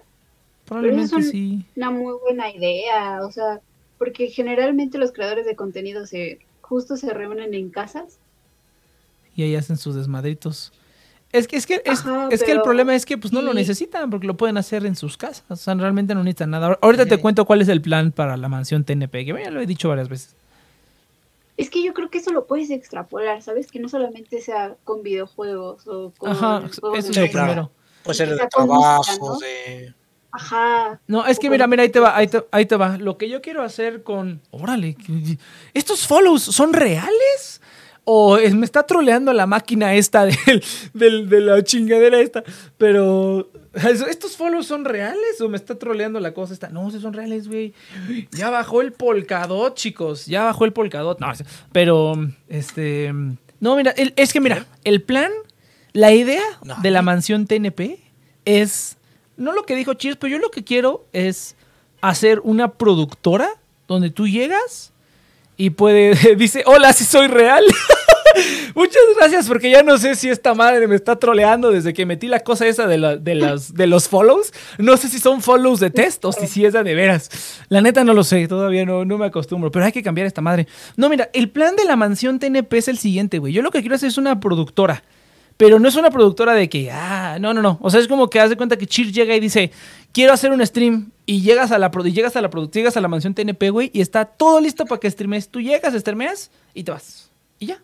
probablemente sí. Una muy buena idea, o sea, porque generalmente los creadores de contenido se justo se reúnen en casas. Y ahí hacen sus desmadritos. Es que, es que, es, Ajá, es que el problema es que pues no lo necesitan porque lo pueden hacer en sus casas. O sea, realmente no necesitan nada. Ahorita te cuento cuál es el plan para la mansión TNP, que ya lo he dicho varias veces. Es que yo creo que eso lo puedes extrapolar, ¿sabes? Que no solamente sea con videojuegos o con Ajá, juegos eso es de lo primero. Puede ser de música, trabajo, ¿no? de. Ajá. No, es que mira, mira, ahí te va, ahí te, ahí te va. Lo que yo quiero hacer con... Órale, ¿estos follows son reales? ¿O me está troleando la máquina esta del, del- de la chingadera esta? Pero... ¿Estos follows son reales o me está troleando la cosa esta? No, sí son reales, güey. Ya bajó el polkadot, chicos. Ya bajó el polkadot. No, pero, este... No, mira, el- es que mira, el plan, la idea No. de la mansión TNP es... No lo que dijo Cheers, pero yo lo que quiero es hacer una productora donde tú llegas y puede... Dice, hola, sí soy real. Muchas gracias porque ya no sé si esta madre me está troleando desde que metí la cosa esa de, la- de, las, de los follows. No sé si son follows de test o si sí es de veras. La neta no lo sé, todavía no, no me acostumbro, pero hay que cambiar esta madre. No, mira, el plan de la mansión TNP es el siguiente, güey. Yo lo que quiero hacer es una productora. Pero no es una productora de que, ah, no, no, no. O sea, es como que haz de cuenta que Cheers llega y dice, quiero hacer un stream. Y llegas a la, y llegas a la, llegas a la mansión TNP, güey, y está todo listo para que streames. Tú llegas, streameas y te vas. Y ya.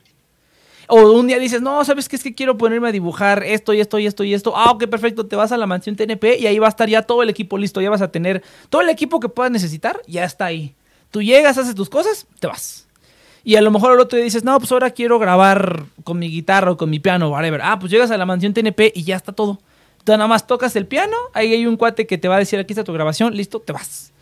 O un día dices, no, ¿sabes qué? Es que quiero ponerme a dibujar esto y esto y esto y esto. Ah, ok, perfecto. Te vas a la mansión TNP y ahí va a estar ya todo el equipo listo. Ya vas a tener todo el equipo que puedas necesitar, ya está ahí. Tú llegas, haces tus cosas, te vas. Y a lo mejor el otro día dices, no, pues ahora quiero grabar con mi guitarra o con mi piano, whatever. Ah, pues llegas a la mansión TNP y ya está todo. Tú nada más tocas el piano, ahí hay un cuate que te va a decir, aquí está tu grabación, listo, te vas.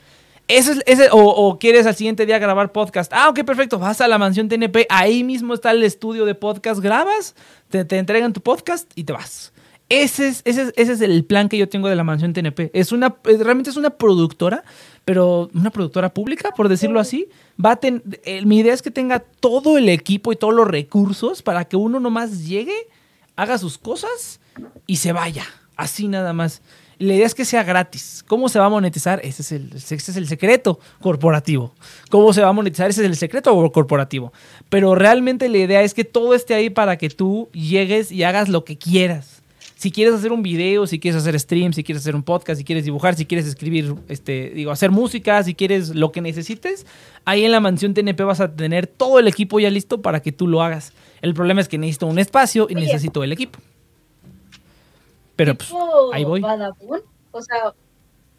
Ese es, ese, o, o quieres al siguiente día grabar podcast. Ah, ok, perfecto. Vas a la mansión TNP. Ahí mismo está el estudio de podcast. Grabas, te, te entregan tu podcast y te vas. Ese es, ese, es, ese es el plan que yo tengo de la mansión TNP. Es una, realmente es una productora, pero una productora pública, por decirlo así. Va a ten- eh, mi idea es que tenga todo el equipo y todos los recursos para que uno nomás llegue, haga sus cosas y se vaya. Así nada más. La idea es que sea gratis. ¿Cómo se va a monetizar? Ese es, el, ese es el secreto corporativo. ¿Cómo se va a monetizar? Ese es el secreto corporativo. Pero realmente la idea es que todo esté ahí para que tú llegues y hagas lo que quieras. Si quieres hacer un video, si quieres hacer stream, si quieres hacer un podcast, si quieres dibujar, si quieres escribir, este, digo, hacer música, si quieres lo que necesites, ahí en la mansión TNP vas a tener todo el equipo ya listo para que tú lo hagas. El problema es que necesito un espacio y Oye. necesito el equipo. Pero pues, ahí voy. Badabun? O sea,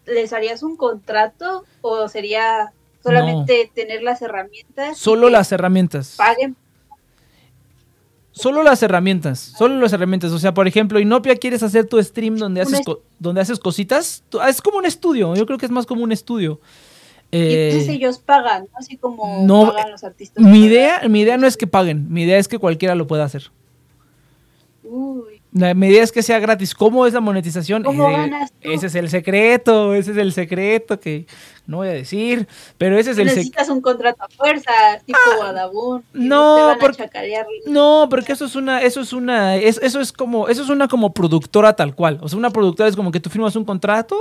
¿les harías un contrato o sería solamente tener las herramientas? solo las herramientas. paguen. Solo las herramientas, solo las herramientas. O sea, por ejemplo, Inopia quieres hacer tu stream donde haces, donde haces cositas. ah, Es como un estudio, yo creo que es más como un estudio. Y Eh, entonces ellos pagan, ¿no? Así como no, pagan los artistas. mi idea, mi idea no es que paguen, mi idea es que cualquiera lo pueda hacer. Uy. La medida es que sea gratis. ¿Cómo es la monetización? ¿Cómo Eh, ganas tú? ese es el secreto, ese es el secreto que no voy a decir, pero ese es el secreto. Necesitas un contrato a fuerza, tipo y no, te van porque-. No, porque eso es una, eso es una, es- eso es como, eso es una como productora tal cual. O sea, una productora es como que tú firmas un contrato,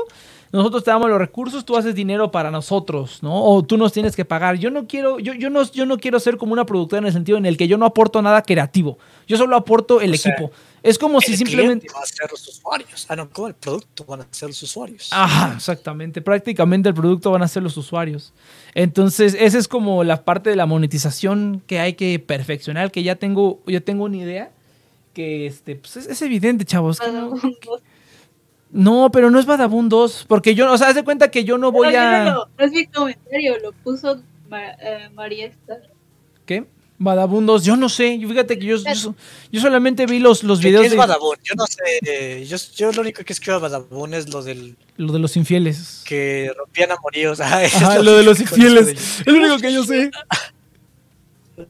nosotros te damos los recursos, tú haces dinero para nosotros, ¿no? O tú nos tienes que pagar. Yo no quiero, yo, yo no, yo no quiero ser como una productora en el sentido en el que yo no aporto nada creativo. Yo solo aporto el O sea, equipo. Es como si el simplemente. va a ser los usuarios. Ah, no, como el producto van a ser los usuarios. Ajá, exactamente. Prácticamente el producto van a ser los usuarios. Entonces, esa es como la parte de la monetización que hay que perfeccionar, que ya tengo, ya tengo una idea. Que este, pues es, es evidente, chavos. que no. No, pero no es Badabun 2. Porque yo, o sea, haz de cuenta que yo no voy a. no, no, no es mi comentario, lo puso Ma- eh, María Estar. ¿Qué? Badabun 2, yo no sé. Fíjate que yo, yo, yo solamente vi los, los ¿Qué, videos qué es de Badabun? Yo no sé. Yo, yo lo único que escribo de Badabun es lo del lo de los infieles. que rompían amoríos. Ah, Ajá, es lo de los infieles. Es lo único que yo sé.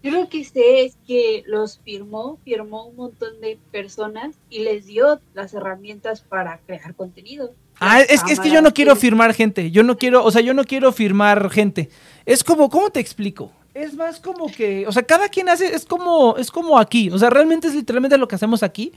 Yo lo que sé es que los firmó, firmó un montón de personas y les dio las herramientas para crear contenido. Ah, es, que- es que yo no quiero firmar gente. Yo no quiero, o sea, yo no quiero firmar gente. Es como, ¿cómo te explico? Es más como que, o sea, cada quien hace, es como, es como aquí. O sea, realmente es literalmente lo que hacemos aquí.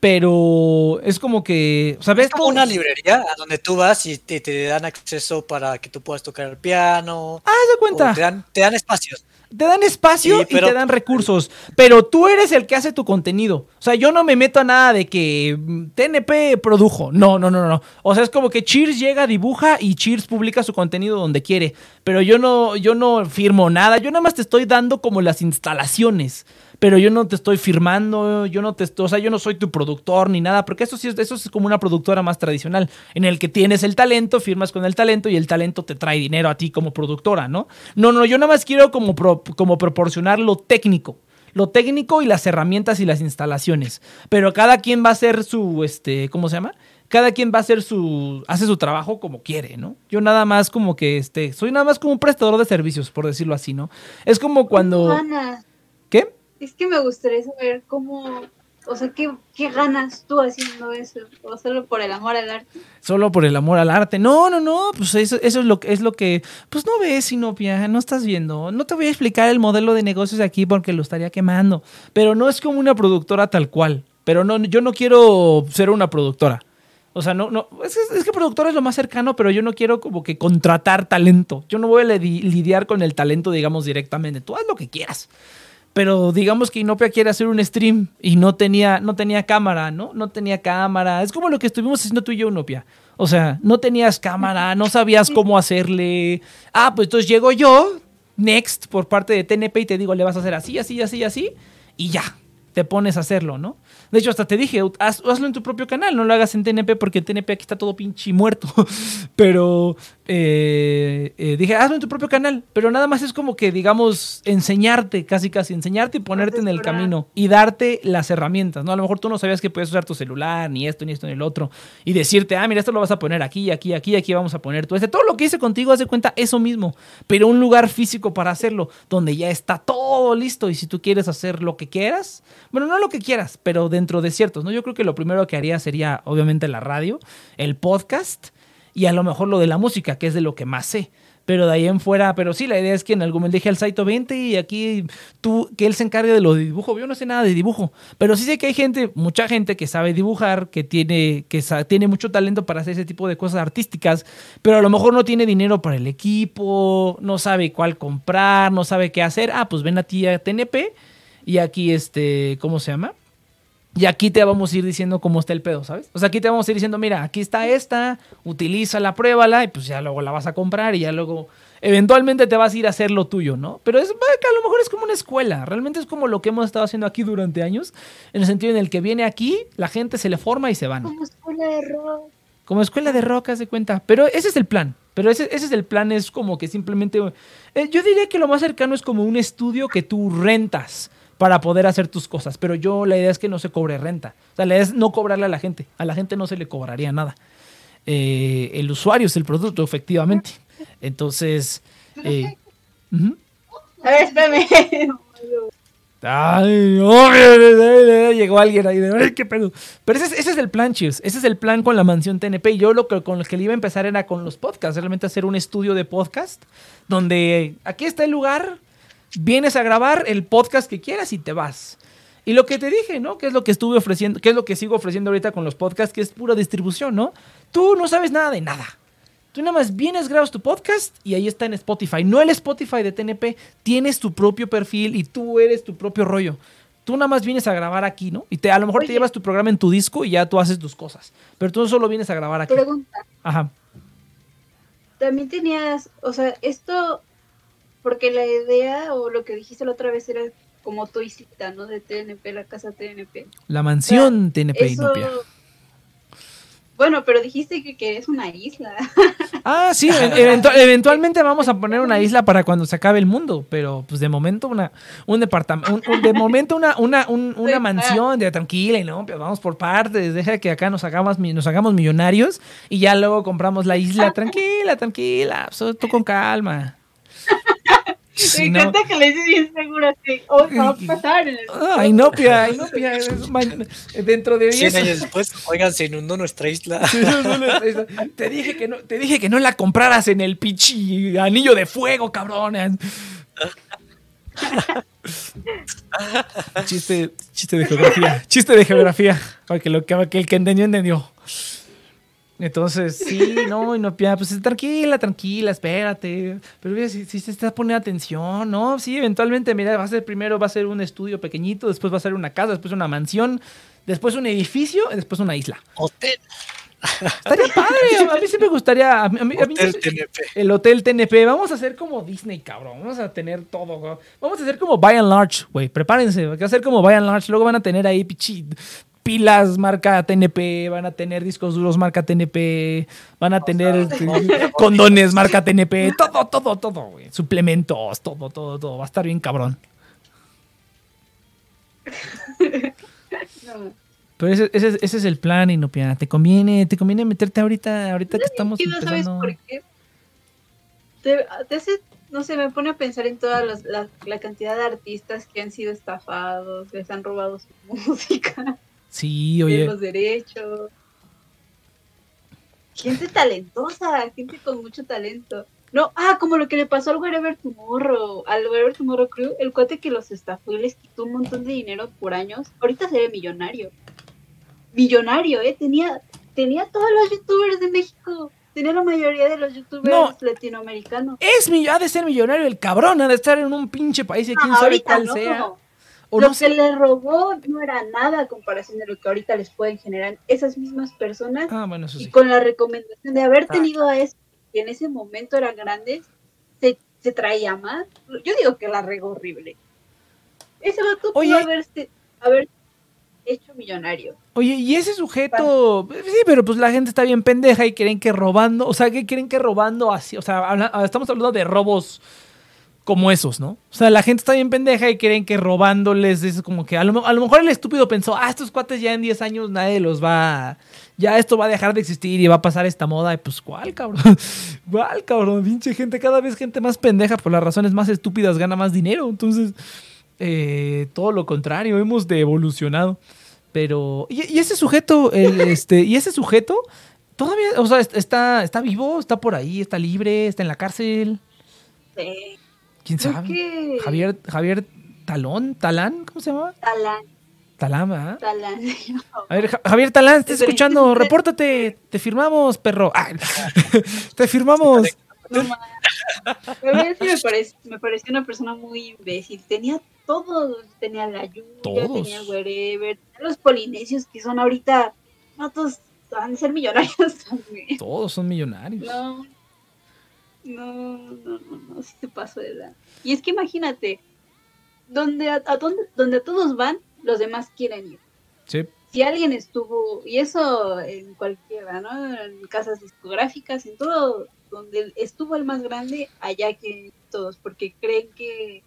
Pero es como que, o sea, ves Es como una librería a donde tú vas y te, te dan acceso para que tú puedas tocar el piano. Haz de o cuenta. te, dan, te dan espacios. Te dan espacio Sí, y te dan recursos, pero tú eres el que hace tu contenido. O sea, yo no me meto a nada de que mm, TNP produjo. No, no, no, no. O sea, es como que Cheers llega, dibuja y Cheers publica su contenido donde quiere. Pero yo no, yo no firmo nada. Yo nada más te estoy dando como las instalaciones. Pero yo no te estoy firmando, yo no te estoy, o sea, yo no soy tu productor ni nada, porque eso sí es, eso es como una productora más tradicional, en el que tienes el talento, firmas con el talento y el talento te trae dinero a ti como productora, ¿no? No, no, yo nada más quiero como, pro- como proporcionar lo técnico, lo técnico y las herramientas y las instalaciones, pero cada quien va a hacer su, este, ¿cómo se llama? Cada quien va a hacer su, hace su trabajo como quiere, ¿no? Yo nada más como que, este, soy nada más como un prestador de servicios, por decirlo así, ¿no? Es como cuando. Es que me gustaría saber cómo, o sea, ¿qué, ganas tú haciendo eso? ¿O solo por el amor al arte? Solo por el amor al arte. No, no, no, pues eso, eso es lo es lo que pues no ves, Sinopia, no estás viendo. No te voy a explicar el modelo de negocios aquí porque lo estaría quemando, pero no es como una productora tal cual. Pero no yo no quiero ser una productora. O sea, no, no, es, es que productora es lo más cercano, pero yo no quiero como que contratar talento. Yo no voy a lidi- lidiar con el talento, digamos, directamente. Tú haz lo que quieras. Pero digamos que Inopia quiere hacer un stream y no tenía, no tenía cámara, ¿no? No tenía cámara. Es como lo que estuvimos haciendo tú y yo, Inopia. O sea, no tenías cámara, no sabías cómo hacerle. Ah, pues entonces llego yo, next, por parte de TNP y te digo, le vas a hacer así, así, así, así, y ya, te pones a hacerlo, ¿no? De hecho, hasta te dije, haz- hazlo en tu propio canal, no lo hagas en TNP porque en TNP aquí está todo pinche muerto. Pero eh, eh, dije, hazlo en tu propio canal. Pero nada más es como que, digamos, enseñarte, casi casi, enseñarte y ponerte en el camino y darte las herramientas, ¿no? A lo mejor tú no sabías que podías usar tu celular, ni esto, ni esto, ni el otro. Y decirte, ah, mira, esto lo vas a poner aquí, aquí, aquí, aquí vamos a poner todo este. Todo lo que hice contigo, haz de cuenta eso mismo. Pero un lugar físico para hacerlo, donde ya está todo listo. Y si tú quieres hacer lo que quieras, bueno, no lo que quieras, pero dentro de ciertos, ¿no? Yo creo que lo primero que haría sería, obviamente, la radio, el podcast y a lo mejor lo de la música, que es de lo que más sé. Pero de ahí en fuera, pero sí, la idea es que en algún momento dije al Saito 20 y aquí tú, que él se encargue de lo de dibujo. Yo no sé nada de dibujo, pero sí sé que hay gente, mucha gente que sabe dibujar, que tiene, que tiene mucho talento para hacer ese tipo de cosas artísticas, pero a lo mejor no tiene dinero para el equipo, no sabe cuál comprar, no sabe qué hacer. Ah, pues ven a ti a TNP y aquí, este, ¿cómo se llama? Y aquí te vamos a ir diciendo cómo está el pedo, ¿sabes? O sea, aquí te vamos a ir diciendo, mira, aquí está esta, utilízala, pruébala, y pues ya luego la vas a comprar y ya luego eventualmente te vas a ir a hacer lo tuyo, ¿no? Pero es que a lo mejor es como una escuela, realmente es como lo que hemos estado haciendo aquí durante años, en el sentido en el que viene aquí, la gente se le forma y se van. Como escuela de rock. Como escuela de rock, haz de cuenta. Pero ese es el plan. Pero ese, ese es el plan, es como que simplemente... eh, yo diría que lo más cercano es como un estudio que tú rentas para poder hacer tus cosas. Pero yo la idea es que no se cobre renta. O sea, la idea es no cobrarle a la gente. A la gente no se le cobraría nada. Eh, el usuario es el producto, efectivamente. Entonces... eh, ujú. A ver, espérame. Ay, oh, llegó alguien ahí de, ay, qué pedo. Pero ese, es- ese es el plan, Cheers. Ese es el plan con la mansión TNP. Y yo lo que, con lo que le iba a empezar era con los podcasts. Realmente hacer un estudio de podcast. Donde aquí está el lugar. Vienes a grabar el podcast que quieras y te vas. Y lo que te dije, ¿no? Que es lo que estuve ofreciendo, que es lo que sigo ofreciendo ahorita con los podcasts, que es pura distribución, ¿no? Tú no sabes nada de nada. Tú nada más vienes, grabas tu podcast y ahí está en Spotify. No el Spotify de TNP, tienes tu propio perfil y tú eres tu propio rollo. Tú nada más vienes a grabar aquí, ¿no? Y te, a lo mejor te llevas tu programa en tu disco y ya tú haces tus cosas. Pero tú solo vienes a grabar aquí. Pregunta, Ajá. también tenías, o sea, esto, porque la idea o lo que dijiste la otra vez era como tu islita, ¿no? De TNP, la casa TNP. La mansión TNP Eso... Inopia. Bueno, pero dijiste que, que es una isla. Ah, sí, eventu- eventualmente vamos a poner una isla para cuando se acabe el mundo, pero pues de momento una un departamento, de momento una una, un- una mansión de tranquila y no, pues vamos por partes, deja que acá nos hagamos nos hagamos millonarios y ya luego compramos la isla tranquila, tranquila, pues, tú con calma. Me no- encanta que le dices bien seguro así. Oh, va a pasar el Ah, Inopia, Inopia, dentro de 10 100 años después, oigan, se inundó nuestra isla. Te dije que no, te dije que no la compraras en el pinche anillo de fuego, cabrón. chiste, chiste de geografía. Chiste de geografía. Para que, lo, que, que el que entendió, entendió. Entonces, sí, no, y no, ya, pues tranquila, tranquila, espérate. Pero mira, si, si se está poniendo atención, ¿no? Sí, eventualmente, mira, va a ser primero, va a ser un estudio pequeñito, después va a ser una casa, después una mansión, después un edificio y después una isla. Hotel, Estaría padre, a mí sí me gustaría. A mí, a mí- a mí- hotel TNP. el hotel TNP, vamos a hacer como Disney, cabrón. Vamos a tener todo, güey. Vamos a hacer como By and Large, güey. Prepárense, hay que hacer como By and Large. Luego van a tener ahí pichi, pilas marca TNP, van a tener discos duros marca TNP, van a tener condones marca TNP, todo, todo, todo, güey. Suplementos, todo, todo, todo. Va a estar bien cabrón. No. Pero ese, ese, ese es el plan, Inopia. Te conviene, te conviene meterte ahorita, ahorita que estamos Y no sabes por qué. Te, te hace, no sé, me pone a pensar en toda los- la, la cantidad de artistas que han sido estafados, les han robado su música, Sí, oye. los derechos. Gente talentosa, gente con mucho talento. No, ah, como lo que le pasó al Wherever Tomorrow, al Wherever Tomorrow Crew, el cuate que los estafó y les quitó un montón de dinero por años, ahorita se ve millonario. Millonario, eh, tenía, tenía todos los youtubers de México, tenía la mayoría de los youtubers No. latinoamericanos. Es mi, ha de ser millonario el cabrón, ha de estar en un pinche país y quién Ah, sabe cuál no. sea. O lo no sé. que le robó no era nada a comparación de lo que ahorita les pueden generar esas mismas personas Ah, bueno, eso y sí. con la recomendación de haber Ah. tenido a esos que en ese momento eran grandes, se, se traía más. Yo digo que la regó horrible. Ese vato pudo haberse, haber hecho millonario. Oye, y ese sujeto, sí, pero pues la gente está bien pendeja y creen que robando, o sea, que creen que robando así, o sea, habla- estamos hablando de robos como esos, ¿no? O sea, la gente está bien pendeja y creen que robándoles es como que a lo, a lo mejor el estúpido pensó, ah, estos cuates ya en 10 años nadie los va, a- ya esto va a dejar de existir y va a pasar esta moda, y pues ¿cuál, cabrón? ¿Cuál, cabrón? Pinche gente, cada vez gente más pendeja por las razones más estúpidas gana más dinero, entonces, eh, todo lo contrario, hemos de evolucionado. Pero, ¿y, y ese sujeto, el, este, y ese sujeto, todavía, o sea, est- está, está vivo, está por ahí, está libre, está en la cárcel, Sí. Quién Creo sabe. que Javier, Javier Talón, Talán, ¿cómo se llama? Talán, Talán, ¿verdad? Talán. A ver, Ja- Javier Talán, ¿estás escuchando? Repórtate, te firmamos, perro. Ah, te firmamos. No ma- Pero a mí sí me, pareció una persona muy imbécil. Tenía todo. Tenía la lluvia, Todos. tenía wherever, tenía los polinesios que son ahorita. No todos van a ser millonarios también. Todos son millonarios. No. No, no, no, no, se pasó de edad. Y es que imagínate, donde a, a donde, donde todos van, los demás quieren ir. Sí. Si alguien estuvo, y eso en cualquiera, ¿no? En casas discográficas, en todo, donde estuvo el más grande, allá que todos, porque creen que,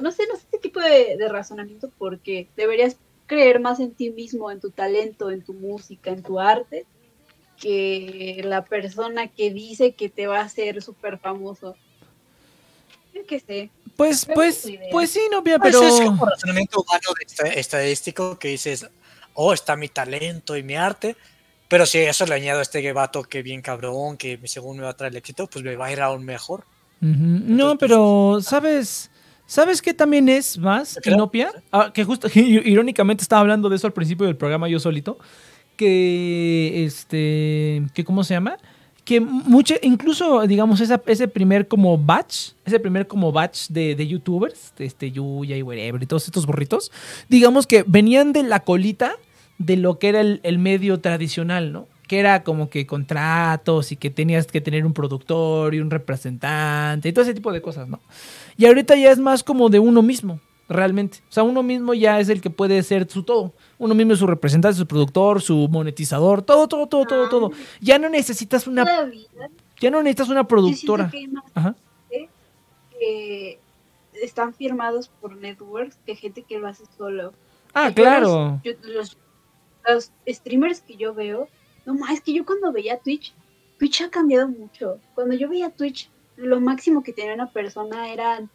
no sé, no sé este tipo de, de razonamiento, porque deberías creer más en ti mismo, en tu talento, en tu música, en tu arte, que la persona que dice que te va a hacer súper famoso. que sé. Pues, pues, pues sí, Pues pero. es como razonamiento humano de estadístico que dices, oh, está mi talento y mi arte. Pero si a eso le añado a este vato que bien cabrón, que según me va a traer el éxito, pues me va a ir aún mejor. No, Entonces, pero, ¿sabes? ¿Sabes qué también es más. Inopia? Ah, que justo, irónicamente estaba hablando de eso al principio del programa yo solito. Que, este, ¿cómo se llama? Que mucho, incluso, digamos, esa, ese primer como batch, ese primer como batch de, de youtubers, este Yuya y whatever y todos estos burritos, digamos que venían de la colita de lo que era el, el medio tradicional, ¿no? Que era como que contratos y que tenías que tener un productor y un representante y todo ese tipo de cosas, ¿no? Y ahorita ya es más como de uno mismo, realmente. O sea, uno mismo ya es el que puede ser su todo. Uno mismo es su representante, su productor, su monetizador, todo, todo, todo, todo, todo. Ya no necesitas una, ya no necesitas una productora. que hay más Ajá. que están firmados por networks que gente que lo hace solo. Ah, claro. Los, yo- los- los streamers que yo veo, no más, es que yo cuando veía Twitch, Twitch ha cambiado mucho. Cuando yo veía Twitch, lo máximo que tenía una persona eran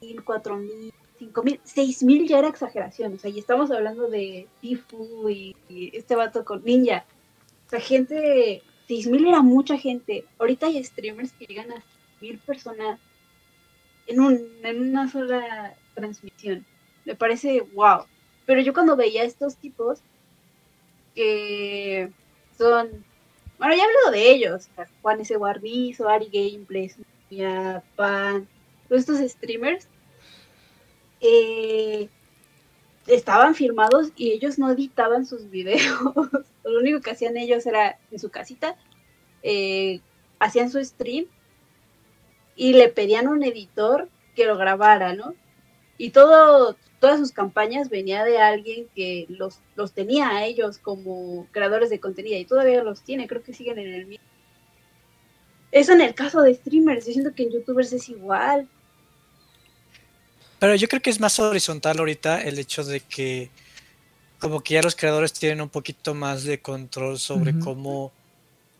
3.000, 4.000, 5.000, 6.000 ya era exageración. O sea, y estamos hablando de Tifu y, este vato con Ninja. O sea, gente, 6.000 era mucha gente. Ahorita hay streamers que llegan a 1.000 personas en, un, en una sola transmisión. Me parece wow. Pero yo cuando veía estos tipos que son, bueno, ya hablo de ellos, Juan S. Guarnizo, Ari Gameplays, Pan, estos streamers, eh, estaban firmados y ellos no editaban sus videos. Lo único que hacían ellos era en su casita, eh, hacían su stream y le pedían a un editor que lo grabara, ¿no? Y todo, todas sus campañas venía de alguien que los, los tenía a ellos como creadores de contenido y todavía los tiene, creo que siguen en el mismo. Eso en el caso de streamers, yo siento que en youtubers es igual. Pero yo creo que es más horizontal ahorita el hecho de que como que ya los creadores tienen un poquito más de control sobre cómo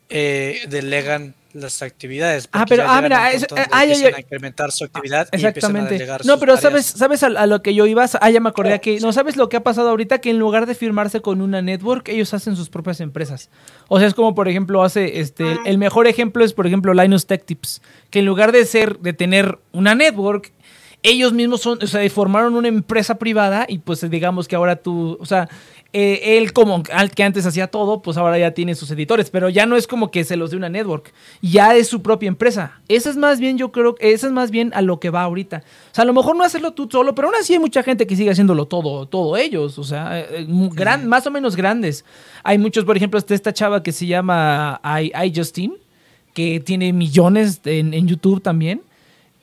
eh, delegan las actividades. Ah, pero- ah, mira, es- ah, ya, empiezan ya. a incrementar su actividad y empiezan a Exactamente. delegar No, sus pero tareas. sabes, sabes a, a lo que yo iba, ah, ya me acordé Oh, sí. No, ¿sabes lo que ha pasado ahorita? Que en lugar de firmarse con una network, ellos hacen sus propias empresas. O sea, es como, por ejemplo, hace, este, el, Ah. el mejor ejemplo es, por ejemplo, Linus Tech Tips, que en lugar de ser, de tener una network, ellos mismos son, o sea, formaron una empresa privada y pues digamos que ahora tú, o sea, eh, él como al que antes hacía todo, pues ahora ya tiene sus editores, pero ya no es como que se los dé una network, ya es su propia empresa. Esa es más bien, yo creo, esa es más bien a lo que va ahorita. O sea, a lo mejor no hacerlo tú solo, pero aún así hay mucha gente que sigue haciéndolo todo, todo ellos, o sea, eh, gran, más o menos grandes. Hay muchos, por ejemplo, está esta chava que se llama I, I Justine, que tiene millones en, en YouTube también,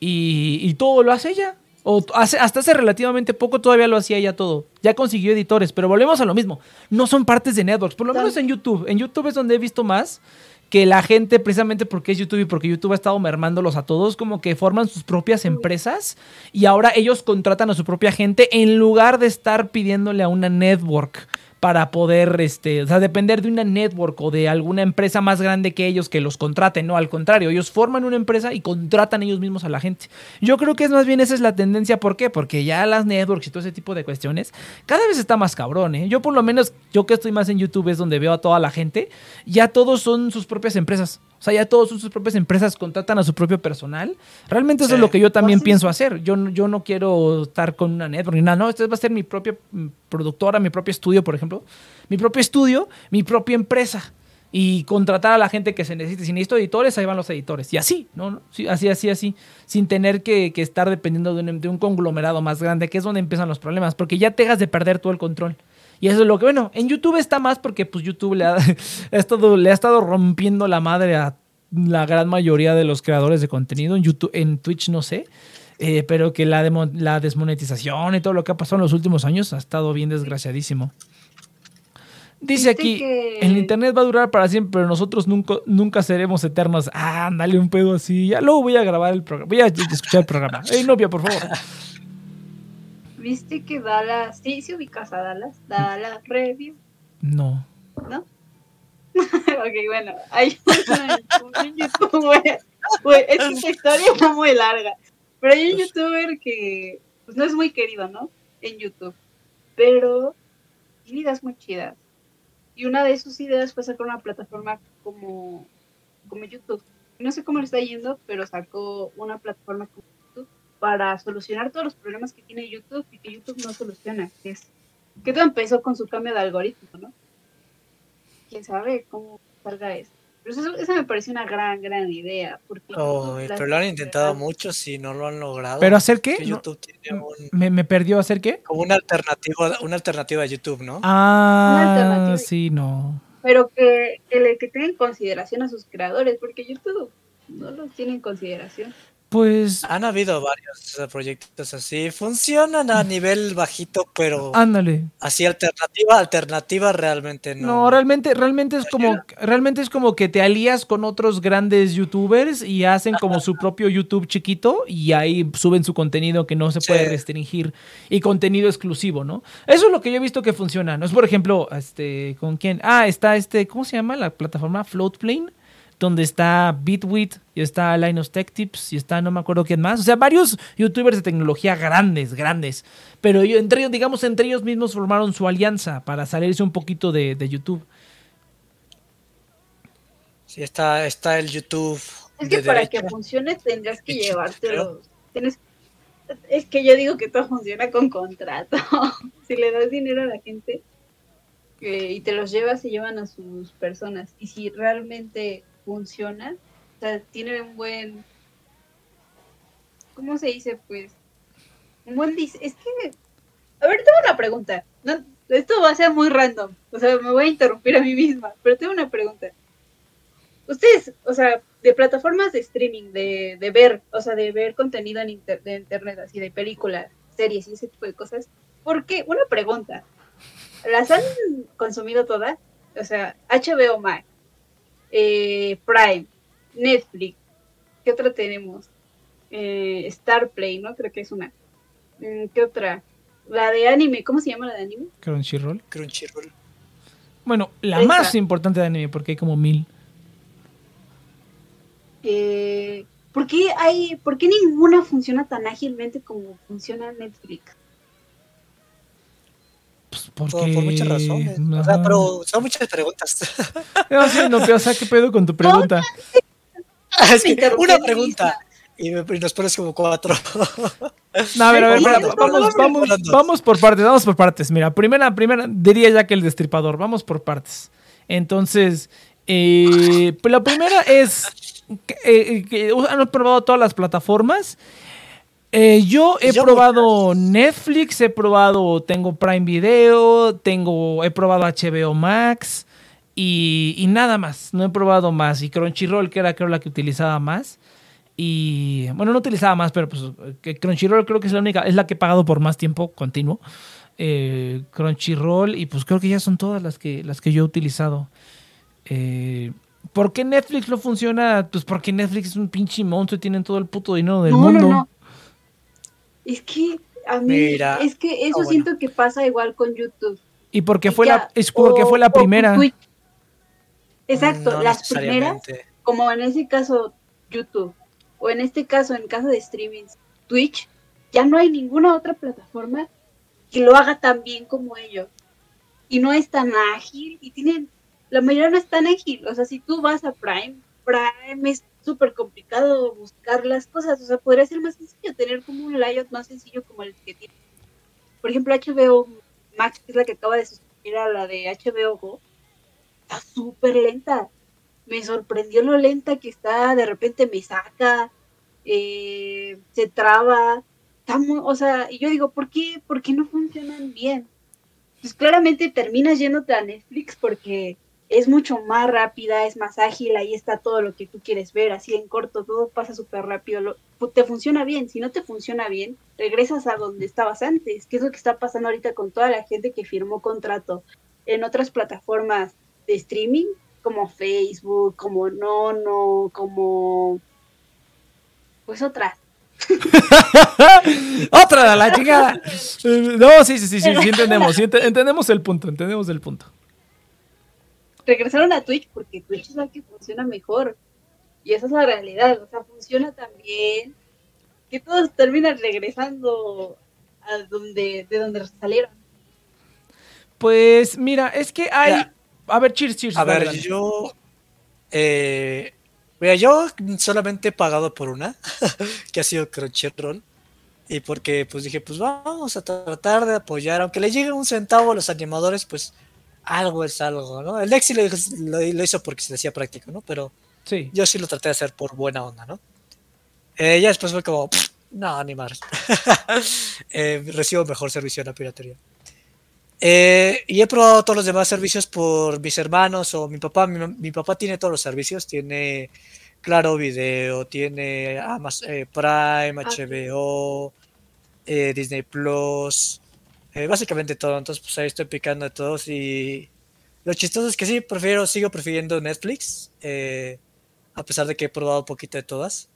y, y todo lo hace ella. O hace, hasta hace relativamente poco todavía lo hacía ella todo. Ya consiguió editores, pero volvemos a lo mismo. No son partes de networks, por lo Tal- menos en YouTube. En YouTube es donde he visto más que la gente, precisamente porque es YouTube y porque YouTube ha estado mermándolos a todos, como que forman sus propias empresas y ahora ellos contratan a su propia gente en lugar de estar pidiéndole a una network para poder, este, o sea, depender de una network o de alguna empresa más grande que ellos que los contraten, no, al contrario, ellos forman una empresa y contratan ellos mismos a la gente. Yo creo que es más bien esa es la tendencia, ¿por qué? Porque ya las networks y todo ese tipo de cuestiones cada vez está más cabrón, ¿eh? Yo por lo menos, yo que estoy más en YouTube es donde veo a toda la gente, ya todos son sus propias empresas. O sea, ya todos son sus propias empresas, contratan a su propio personal. Realmente eso Sí. es lo que yo también Pues sí. pienso hacer. Yo, no- yo no quiero estar con una network ni nada. No, esta va a ser mi propia mm, productora, mi propio estudio, por ejemplo. Mi propio estudio, mi propia empresa. Y contratar a la gente que se necesite. Si necesito editores, ahí van los editores. Y así, ¿no? ¿no? Sí, así, así, así. Sin tener que, que estar dependiendo de un, de un conglomerado más grande, que es donde empiezan los problemas. Porque ya te dejas de perder todo el control. Y eso es lo que, bueno, en YouTube está más porque pues YouTube le ha, ha estado, le ha estado rompiendo la madre a la gran mayoría de los creadores de contenido. En YouTube, en Twitch no sé. eh, pero que la, demo- la desmonetización y todo lo que ha pasado en los últimos años ha estado bien desgraciadísimo. Dice ¿Viste aquí, que- el internet va a durar para siempre, pero nosotros nunca, nunca seremos eternos. Ah, dale un pedo así. Ya luego voy a grabar el programa. Voy a escuchar el programa. Ey, novia, por favor. ¿Viste que Dallas, sí, sí ubicas a Dallas? Dallas Review, No. ¿no? ok, bueno, hay un youtuber Güey, es que esta historia está muy larga. Pero hay un youtuber que pues, no es muy querido, ¿no? En YouTube. Pero tiene ideas muy chidas. Y una de sus ideas fue sacar una plataforma como, como YouTube. No sé cómo le está yendo, pero sacó una plataforma como para solucionar todos los problemas que tiene YouTube y que YouTube no soluciona. Que, es, que todo empezó con su cambio de algoritmo, ¿no? Quién sabe cómo salga esto. Pero eso, esa me parece una gran, gran idea. Porque Oh, pero lo han intentado muchos y no lo han logrado. ¿Pero hacer qué? Que No, YouTube tiene un, me, me perdió hacer qué? como una alternativa, una alternativa a YouTube, ¿no? Ah, alternativa. sí, no. pero que, que, le, que tenga en consideración a sus creadores, porque YouTube no los tiene en consideración. Pues, Han habido varios eh, proyectos así. Funcionan a nivel bajito, pero ándale. así alternativa, alternativa realmente no. No, realmente, realmente es como, realmente es como que te alías con otros grandes youtubers y hacen como su propio YouTube chiquito y ahí suben su contenido que no se puede Sí. restringir y contenido exclusivo, ¿no? Eso es lo que yo he visto que funciona. No es por ejemplo, este, ¿con quién? Ah, está este, ¿cómo se llama la plataforma? Floatplane, donde está Bitwit y está Linus Tech Tips y está no me acuerdo quién más. O sea, varios youtubers de tecnología grandes, grandes. Pero entre ellos, digamos, entre ellos mismos formaron su alianza para salirse un poquito de, de YouTube. Sí, está, está el YouTube. Es que de para derecha. que funcione tendrías que llevártelo. Tienes, es que yo digo que todo funciona con contrato. si le das dinero a la gente eh, y te los llevas, se llevan a sus personas. Y si realmente funciona, o sea, tiene un buen. ¿Cómo se dice? Pues. Un buen. dis- Es que. A ver, tengo una pregunta. Esto va a ser muy random. O sea, me voy a interrumpir a mí misma. Pero tengo una pregunta. Ustedes, o sea, de plataformas de streaming, de, de ver, o sea, de ver contenido en inter- de internet, así de películas, series y ese tipo de cosas, ¿por qué? Una pregunta. ¿Las han consumido todas? O sea, HBO Max, eh, Prime, Netflix, ¿qué otra tenemos? Eh, Starplay, ¿no? Creo que es una. Mm, ¿Qué otra? La de anime, ¿cómo se llama la de anime? Crunchyroll. Crunchyroll. Bueno, la Esa. más importante de anime, porque hay como mil. Eh, ¿por, qué hay, ¿Por qué ninguna funciona tan ágilmente como funciona Netflix? Pues Por, porque... por muchas razones. O sea, Ajá. pero son muchas preguntas. No, sí, no, pero, o sea, ¿qué pedo con tu pregunta? es que una pregunta. Y, me- y nos pones como cuatro. No, a ver, a ver, espera, vamos, vamos, vamos por partes, vamos por partes. Mira, primera, primera, diría ya que el destripador, vamos por partes. Entonces, eh, pues la primera es que, eh, que han probado todas las plataformas. Eh, yo he Yo probado Netflix, he probado, tengo Prime Video, tengo, he probado HBO Max y, y nada más, no he probado más. Y Crunchyroll, que era creo la que utilizaba más. Y bueno, no utilizaba más, pero pues Crunchyroll creo que es la única, es la que he pagado por más tiempo continuo. Eh, Crunchyroll y pues creo que ya son todas las que, las que yo he utilizado. Eh, ¿Por qué Netflix no funciona? Pues porque Netflix es un pinche monstruo y tienen todo el puto dinero del no, mundo. no, no. Es que a mí, Mira. es que eso Ah, bueno. siento que pasa igual con YouTube. Y porque Y fue ya, la, es porque o- fue la primera. Twitch. Exacto, No las primeras, como en ese caso YouTube, o en este caso, en caso de streaming, Twitch, ya no hay ninguna otra plataforma que lo haga tan bien como ellos. Y no es tan ágil, y tienen, la mayoría no es tan ágil. O sea, si tú vas a Prime, Prime es súper complicado buscar las cosas. O sea, podría ser más sencillo tener como un layout más sencillo como el que tiene. Por ejemplo, HBO Max, que es la que acaba de sustituir a la de HBO Go, está súper lenta. Me sorprendió lo lenta que está, de repente me saca, eh, se traba. Está muy- o sea, y yo digo, ¿por qué, ¿por qué no funcionan bien? Pues claramente terminas yéndote a Netflix porque es mucho más rápida, es más ágil, ahí está todo lo que tú quieres ver, así en corto, todo pasa súper rápido, lo- te funciona bien, si no te funciona bien, regresas a donde estabas antes, que es lo que está pasando ahorita con toda la gente que firmó contrato en otras plataformas de streaming, como Facebook, como Nono, como pues otras. Otra la chingada. No, sí, sí, sí, sí, sí entendemos, sí ente- entendemos el punto, entendemos el punto. Regresaron a Twitch porque Twitch es la que funciona mejor. Y esa es la realidad, o sea, funciona también que todos terminan regresando a donde, de donde salieron. Pues mira, es que hay... A ver, cheers, cheers. A ver, yo. Eh, mira, yo solamente he pagado por una, que ha sido Crunchyroll. Y porque pues dije, pues vamos a tratar de apoyar, aunque le llegue un centavo a los animadores, pues algo es algo, ¿no? El Lexi lo, dijo- lo- lo hizo porque se le hacía práctico, ¿no? Pero Sí. yo sí lo traté de hacer por buena onda, ¿no? Eh, ya después fue como, "Pff, no, ni más. Eh, recibo mejor servicio en la piratería. Eh, y he probado todos los demás servicios por mis hermanos o mi papá. Mi, mi papá tiene todos los servicios, tiene Claro Video, tiene Amazon, eh, Prime, HBO, eh, Disney Plus, eh, básicamente todo. Entonces, pues ahí estoy picando de todos y lo chistoso es que sí, prefiero, sigo prefiriendo Netflix, eh, a pesar de que he probado un poquito de todas.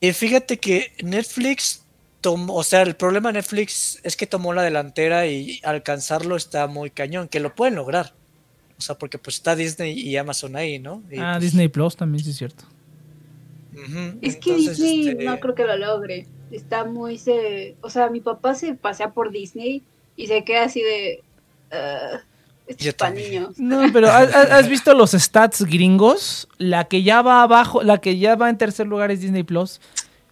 Y fíjate que Netflix tomó, o sea, el problema de Netflix es que tomó la delantera y alcanzarlo está muy cañón, que lo pueden lograr. O sea, porque pues está Disney y Amazon ahí, ¿no? Y, Ah, pues, Disney Plus también, sí es cierto. Es que entonces, Disney este, no creo que lo logre. Está muy se, o sea, mi papá se pasea por Disney y se queda así de "Ah, esto Yo es para niños. No, pero ¿has, visto los stats gringos? La que ya va abajo, la que ya va en tercer lugar es Disney Plus.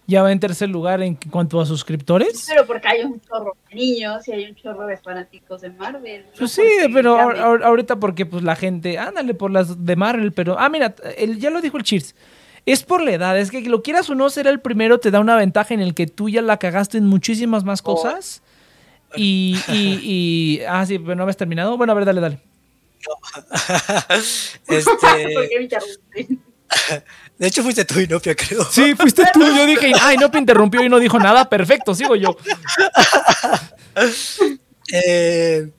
Ya va en tercer lugar en cuanto a suscriptores. Pero porque hay un chorro de niños y hay un chorro de fanáticos de Marvel. Pues sí, porque pero ahor- ahorita porque pues la gente, ándale por las de Marvel, pero ah, mira, el, ya lo dijo el Cheers. Es por la edad, es que lo quieras o no ser el primero te da una ventaja en el que tú ya la cagaste en muchísimas más Oh. cosas. Y, y, y- ah, sí, pero no habías terminado. Bueno, a ver, dale, dale. ¿Por este, de hecho fuiste tú y no, creo. Sí, fuiste tú. Yo dije, ay, no te interrumpió y no dijo nada. Perfecto, sigo yo. Eh,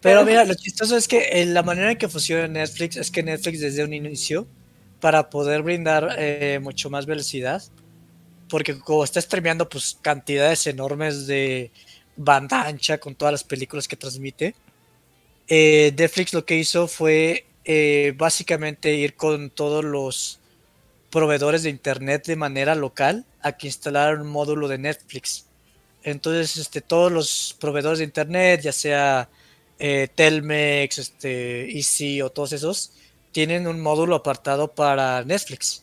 pero mira, lo chistoso es que eh, la manera en que funciona Netflix es que Netflix desde un inicio, para poder brindar eh, mucho más velocidad, porque como está streameando pues cantidades enormes de banda ancha con todas las películas que transmite, eh, Netflix lo que hizo fue eh, básicamente ir con todos los proveedores de internet de manera local a que instalaran un módulo de Netflix. Entonces, este, todos los proveedores de internet, ya sea Telmex, este, o todos esos, tienen un módulo apartado para Netflix.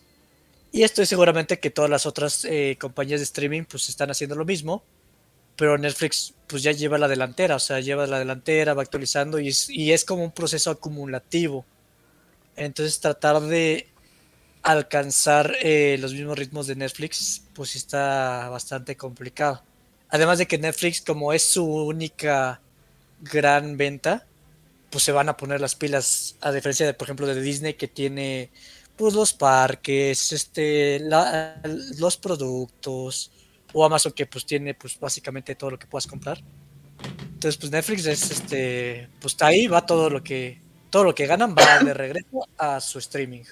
Y estoy seguramente que todas las otras eh, compañías de streaming pues están haciendo lo mismo, pero Netflix pues ya lleva la delantera, o sea, lleva la delantera, va actualizando y es, y es como un proceso acumulativo. Entonces tratar de alcanzar eh, los mismos ritmos de Netflix pues está bastante complicado. Además de que Netflix, como es su única gran venta, pues se van a poner las pilas, a diferencia de, por ejemplo, de Disney, que tiene pues los parques, este, la- los productos, o Amazon que pues tiene pues básicamente todo lo que puedas comprar. Entonces, pues Netflix es este, pues está ahí, va todo lo que, todo lo que ganan va de regreso a su streaming.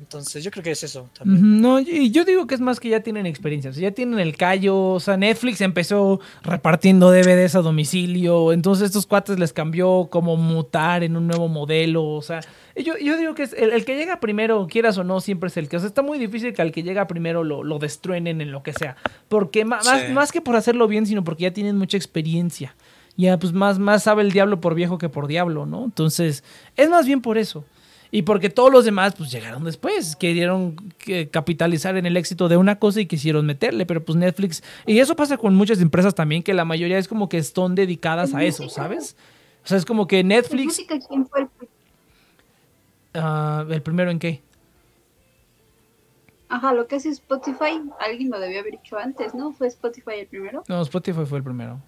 Entonces, yo creo que es eso también. No, y yo digo que es más que ya tienen experiencia, o sea, ya tienen el callo, o sea, Netflix empezó repartiendo DVDs a domicilio, entonces estos cuates les cambió como mutar en un nuevo modelo, o sea, yo, yo digo que es el, el que llega primero, quieras o no, siempre es el que, o sea, está muy difícil que al que llega primero lo, lo destruenen en lo que sea, porque más, Sí. más que por hacerlo bien, sino porque ya tienen mucha experiencia, ya pues más, más sabe el diablo por viejo que por diablo, ¿no? Entonces, es más bien por eso. Y porque todos los demás, pues llegaron después, quisieron que- capitalizar en el éxito de una cosa y quisieron meterle, pero pues Netflix, y eso pasa con muchas empresas también, que la mayoría es como que están dedicadas a eso, ¿sabes? O sea, es como que ¿En Netflix, música quién fue el ah, ¿el primero en qué? Ajá, lo que hace Spotify, alguien lo debió haber dicho antes, ¿no? ¿Fue Spotify el primero? No, Spotify fue el primero.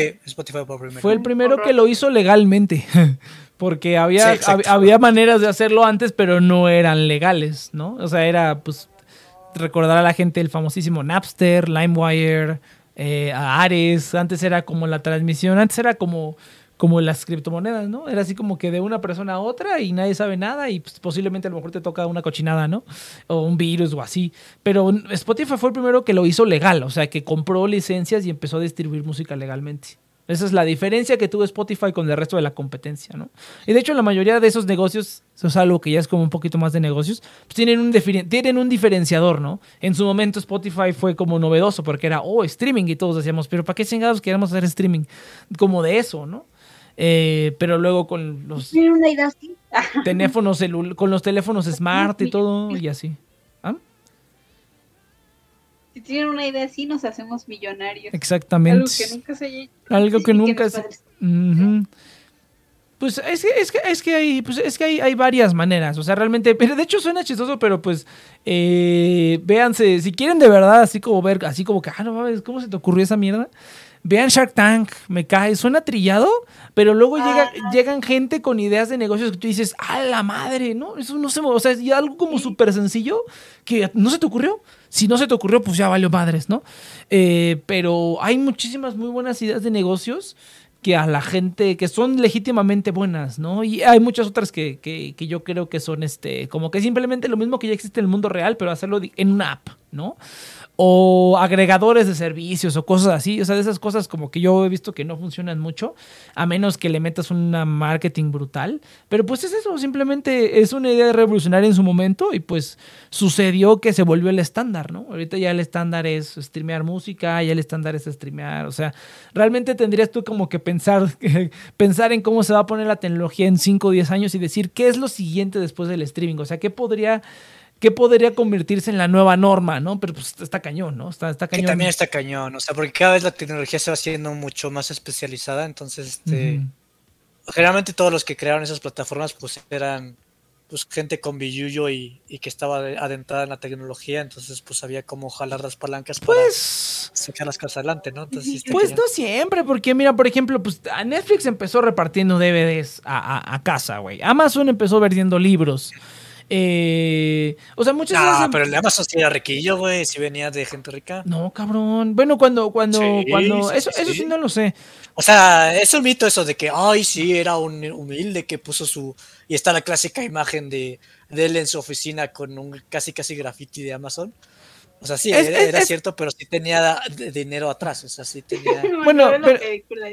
Sí, Spotify por primero. Fue el primero que lo hizo legalmente, porque había, Sí, hab- exacto. había maneras de hacerlo antes, pero no eran legales, ¿no? O sea, era pues recordar a la gente el famosísimo Napster, LimeWire, eh, a Ares, antes era como la transmisión, antes era como, como las criptomonedas, ¿no? Era así como que de una persona a otra y nadie sabe nada y pues, posiblemente a lo mejor te toca una cochinada, ¿no? O un virus o así. Pero Spotify fue el primero que lo hizo legal, o sea, que compró licencias y empezó a distribuir música legalmente. Esa es la diferencia que tuvo Spotify con el resto de la competencia, ¿no? Y de hecho la mayoría de esos negocios, eso es algo que ya es como un poquito más de negocios, pues tienen un, tienen un diferenciador, ¿no? En su momento Spotify fue como novedoso porque era, oh, streaming y todos decíamos, pero ¿para qué chingados queremos hacer streaming? Como de eso, ¿no? Eh, pero luego con los una idea así? teléfonos con los teléfonos smart y todo y así. Si tienen una idea así, nos hacemos millonarios. Exactamente. Algo que nunca se Algo que nunca se... Pues es que, es que, es que, hay, pues es que hay, hay, varias maneras. O sea, realmente, pero de hecho suena chistoso, pero pues eh, véanse, si quieren de verdad, así como ver, así como que, ah, no mames, ¿cómo se te ocurrió esa mierda? Vean Shark Tank, me cae, suena trillado, pero luego llega, llegan gente con ideas de negocios que tú dices, ¡a la madre! ¿No? Eso no se. O sea, es algo como súper sencillo que no se te ocurrió. Si no se te ocurrió, pues ya valió madres, ¿no? Eh, pero hay muchísimas muy buenas ideas de negocios que a la gente, que son legítimamente buenas, ¿no? Y hay muchas otras que, que, que, yo creo que son este, como que simplemente lo mismo que ya existe en el mundo real, pero hacerlo en una app, ¿no? O agregadores de servicios o cosas así. O sea, de esas cosas como que yo he visto que no funcionan mucho, a menos que le metas una marketing brutal. Pero pues es eso, simplemente es una idea revolucionaria en su momento y pues sucedió que se volvió el estándar, ¿no? Ahorita ya el estándar es streamear música, ya el estándar es streamear. O sea, realmente tendrías tú como que pensar, pensar en cómo se va a poner la tecnología en 5 o 10 años y decir qué es lo siguiente después del streaming. O sea, qué podría ¿Qué podría convertirse en la nueva norma, ¿no? Pero pues está cañón, ¿no? Está, está cañón. Que también está cañón, o sea, porque cada vez la tecnología se va haciendo mucho más especializada, entonces, este, generalmente todos los que crearon esas plataformas, pues eran pues gente con billuyo y, y, que estaba adentrada en la tecnología, entonces pues había como jalar las palancas para pues, sacar las cosas adelante, ¿no? Entonces, pues no siempre, porque mira, por ejemplo, pues Netflix empezó repartiendo DVDs a, a, a casa, güey. Amazon empezó vendiendo libros. Eh, o sea, muchas veces. Ah, pero el Amazon sí era riquillo, güey. Si venía de gente rica. No, cabrón. Bueno, cuando, cuando, cuando. eso, eso sí no lo sé. O sea, es un mito eso de que, ay, sí, era un humilde que puso su. Y está la clásica imagen de, de él en su oficina con un casi casi graffiti de Amazon. O sea, sí, era, cierto, pero sí tenía dinero atrás. O sea, sí tenía. bueno,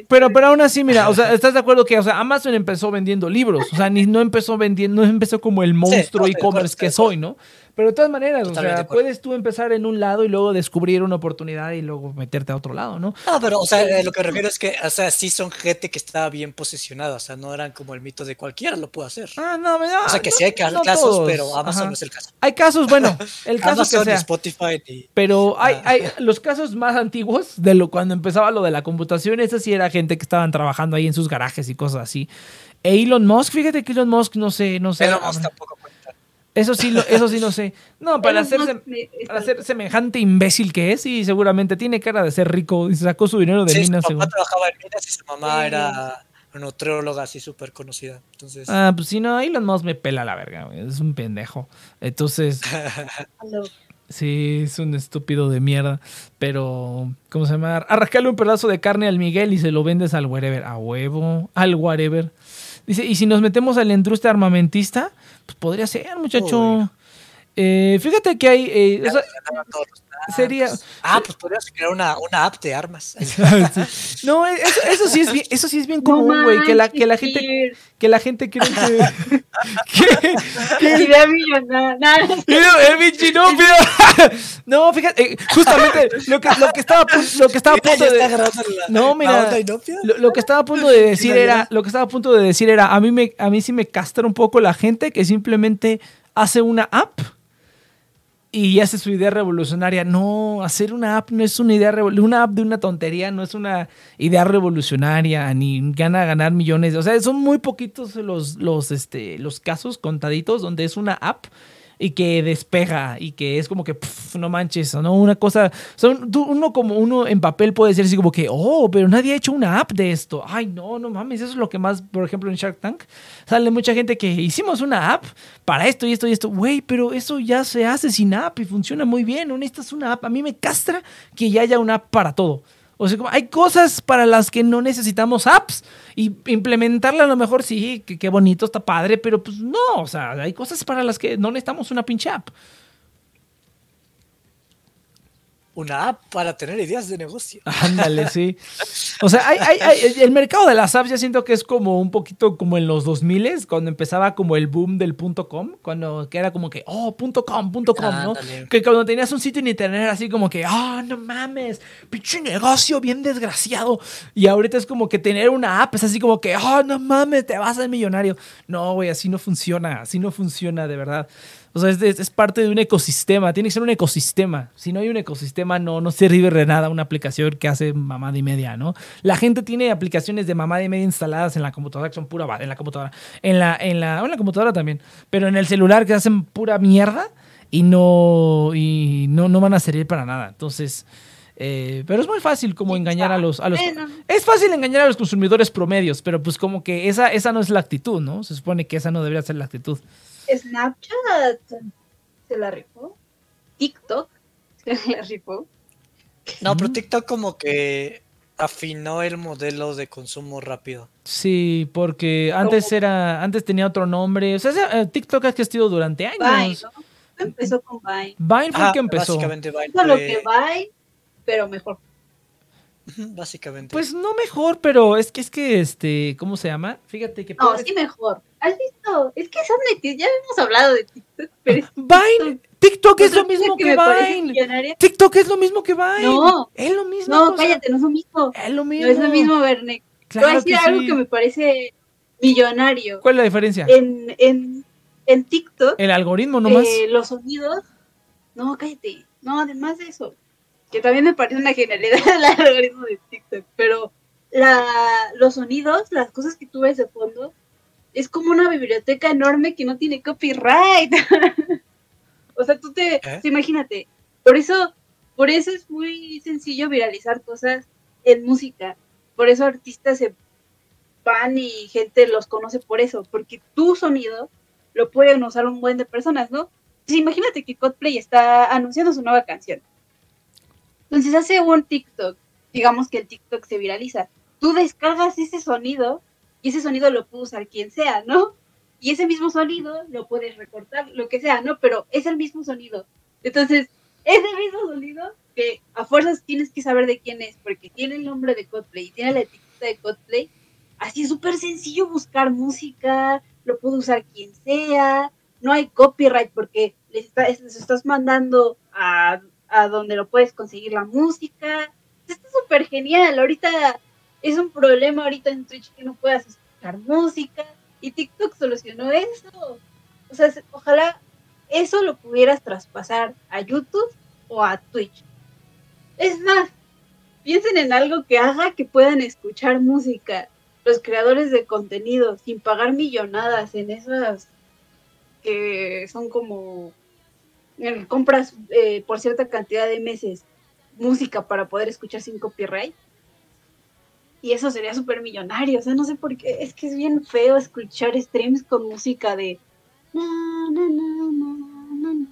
pero, pero, aún así, mira, o sea, ¿estás de acuerdo que, o sea, Amazon empezó vendiendo libros? O sea, ni no empezó vendiendo, no empezó como el monstruo e-commerce que soy, ¿no? Pero de todas maneras, o sea, puedes tú empezar en un lado y luego descubrir una oportunidad y luego meterte a otro lado, ¿no? No, pero, o sea, eh, lo que refiero es que, o sea, sí son gente que estaba bien posicionada, o sea, no eran como el mito de cualquiera lo puede hacer. Ah, no, no O sea, que sí hay casos, pero Amazon no es el caso. Hay casos, bueno, el caso Amazon, que sea. Spotify y... Pero hay, hay los casos más antiguos de lo cuando empezaba lo de la computación, esa sí era gente que estaban trabajando ahí en sus garajes y cosas así. E Elon Musk, fíjate que Elon Musk, no sé, no sé. Elon Musk tampoco eso sí, eso sí no sé. No, para ser, para ser semejante imbécil que es, y seguramente tiene cara de ser rico y sacó su dinero de minas. Su papá trabajaba en minas y su mamá era una nutrióloga así súper conocida. Entonces... Ah, pues sí, no, Elon Musk me pela la verga, Es un pendejo. Entonces. sí, es un estúpido de mierda. Pero, ¿cómo se llama? Arrascale un pedazo de carne al Miguel y se lo vendes al wherever. A huevo, al whatever. Dice, y si nos metemos a la armamentista, pues podría ser, muchacho. Eh, fíjate que hay. Eh, sería. Ah, pues podrías crear una, una app de armas. No, eso, eso, sí es bien, eso sí es bien común, güey. que la, que la gente, que la gente cree que. que, que idea millonaria. no, no, fíjate, eh, justamente lo que, lo que estaba, lo que estaba a punto de. No, mira. Lo, lo, que estaba a punto de decir era. Lo que estaba a punto de decir era. A mí me, a mí sí me castra un poco la gente que simplemente hace una app y hace su idea revolucionaria. No, hacer una app no es una idea una app de una tontería, no es una idea revolucionaria, ni gana ganar millones. O sea, son muy poquitos los, los, este, los casos contaditos donde es una app y que despega y que es como que no manches, ¿no? Una cosa, son, uno como uno en papel puede decir así como que, oh, pero nadie ha hecho una app de esto. Ay, no, no mames, eso es lo que más, por ejemplo, en Shark Tank sale mucha gente que hicimos una app para esto y esto y esto. Güey, pero eso ya se hace sin app y funciona muy bien, no necesitas una app. A mí me castra que ya haya una app para todo. O sea, hay cosas para las que no necesitamos apps. Y implementarla a lo mejor sí, qué bonito, está padre, pero pues no, o sea, hay cosas para las que no necesitamos una pinche app. Una app para tener ideas de negocio. Ándale, sí. O sea, hay, hay, hay- el mercado de las apps ya siento que es como un poquito como en los 2000 cuando empezaba como el boom del punto .com, cuando que era como que, oh, punto .com, punto .com, ¿no? Que cuando tenías un sitio en internet era así como que, ah, no mames, pinche negocio bien desgraciado. Y ahorita es como que tener una app es así como que, ah, no mames, te vas a ser millonario. No, güey, así no funciona, así no funciona de verdad. O sea, es, es- es parte de un ecosistema, tiene que ser un ecosistema. Si no hay un ecosistema, no, no sirve de nada una aplicación que hace mamada y media, ¿no? La gente tiene aplicaciones de mamada y media instaladas en la computadora que son pura en la computadora. En la, en la, en la computadora también. Pero en el celular que hacen pura mierda y no, y no, no van a servir para nada. Entonces, eh, pero es muy fácil como engañar a los, a los... Bueno. Es fácil engañar a los consumidores promedios, pero pues como que esa, esa no es la actitud, ¿no? Se supone que esa no debería ser la actitud. Snapchat se la rifó. TikTok se la rifó. No, pero Ujú. TikTok como que afinó el modelo de consumo rápido. Sí, porque antes era, antes tenía otro nombre. O sea, eh, TikTok ha existido durante Vine, años. ¿no? Empezó con Vine. Vine fue el que empezó. Básicamente Vine lo que Vine, pero mejor. Básicamente. Pues no mejor, pero es que es que este, ¿cómo se llama? Fíjate que No, sí mejor. ¿Has visto? Es que han metido, ya hemos hablado de TikTok, pero es Vine, TikTok es lo mismo que, parece Vine. TikTok es lo mismo que Vine. No. es lo mismo. No, cállate, no es lo mismo. Es lo No mismo. es lo mismo, Verne. Voy a decir que algo sí. que me parece millonario. ¿Cuál es la diferencia? En, en, en TikTok, El algoritmo nomás. eh, los sonidos. No, cállate. No, además de eso. Que también me parece una genialidad el algoritmo de TikTok. Pero la, los sonidos, las cosas que tú ves de fondo, es como una biblioteca enorme que no tiene copyright. o sea, tú te. ¿Eh? imagínate. Por eso, por eso es muy sencillo viralizar cosas en música. Por eso artistas se van y gente los conoce por eso. Porque tu sonido lo pueden usar un buen de personas, ¿no? Entonces, imagínate que Coldplay está anunciando su nueva canción. Entonces hace un TikTok, digamos que el TikTok se viraliza. Tú descargas ese sonido y ese sonido lo puede usar quien sea, ¿no? Y ese mismo sonido lo puedes recortar, lo que sea, ¿no? Pero es el mismo sonido. Entonces, ese mismo sonido que a fuerzas tienes que saber de quién es, porque tiene el nombre de Coldplay y tiene la etiqueta de Coldplay. Así es súper sencillo buscar música, lo puede usar quien sea, no hay copyright porque les, está- les estás mandando a, a donde lo puedes conseguir la música. Está súper genial. Ahorita es un problema ahorita en Twitch que no puedas escuchar música y TikTok solucionó eso. O sea, se- ojalá eso lo pudieras traspasar a YouTube o a Twitch. Es más, piensen en algo que haga que puedan escuchar música los creadores de contenido sin pagar millonadas en esas que son como compras eh, por cierta cantidad de meses música para poder escuchar sin copyright. Y eso sería súper millonario. O sea, no sé por qué. Es que es bien feo escuchar streams con música de. na, na, na, na, na, na.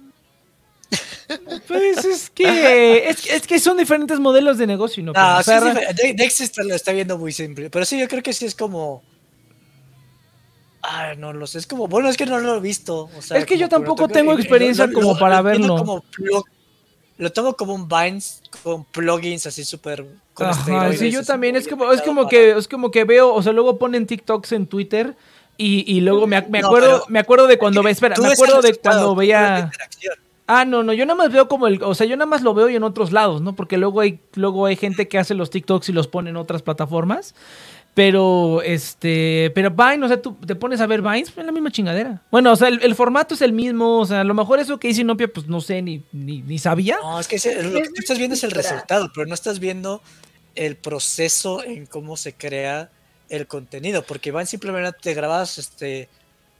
Pues es que, es, que- es que son diferentes modelos de negocio, ¿no? No, O sí sea, es ra- difer- De- Dexter lo está viendo muy simple. Pero sí, yo creo que sí es como. Ah, no lo sé. Es como. Bueno, es que no lo he visto. o sea, Es que yo tampoco tengo experiencia lo- como lo- para lo verlo. como plug- lo tomo como un Vines con plugins así súper. sí, yo también. Es como, es como para- que, es como que veo, o sea, luego ponen TikToks en Twitter y, y luego me, me No, acuerdo, pero- me acuerdo de cuando ve, espera, me acuerdo de cuando veía. Ah, no, no, yo nada más veo como el, o sea, yo nada más lo veo y en otros lados, ¿no? Porque luego hay, luego hay gente que hace los TikToks y los pone en otras plataformas. Pero, este, pero Vine, o sea, tú te pones a ver Vines, es la misma chingadera. Bueno, o sea, el, el formato es el mismo, o sea, a lo mejor eso que hice Inopia, pues no sé, ni, ni, ni sabía. No, es que ese- lo que tú estás viendo es el resultado, pero no estás viendo el proceso en cómo se crea el contenido, porque van simplemente te grabas este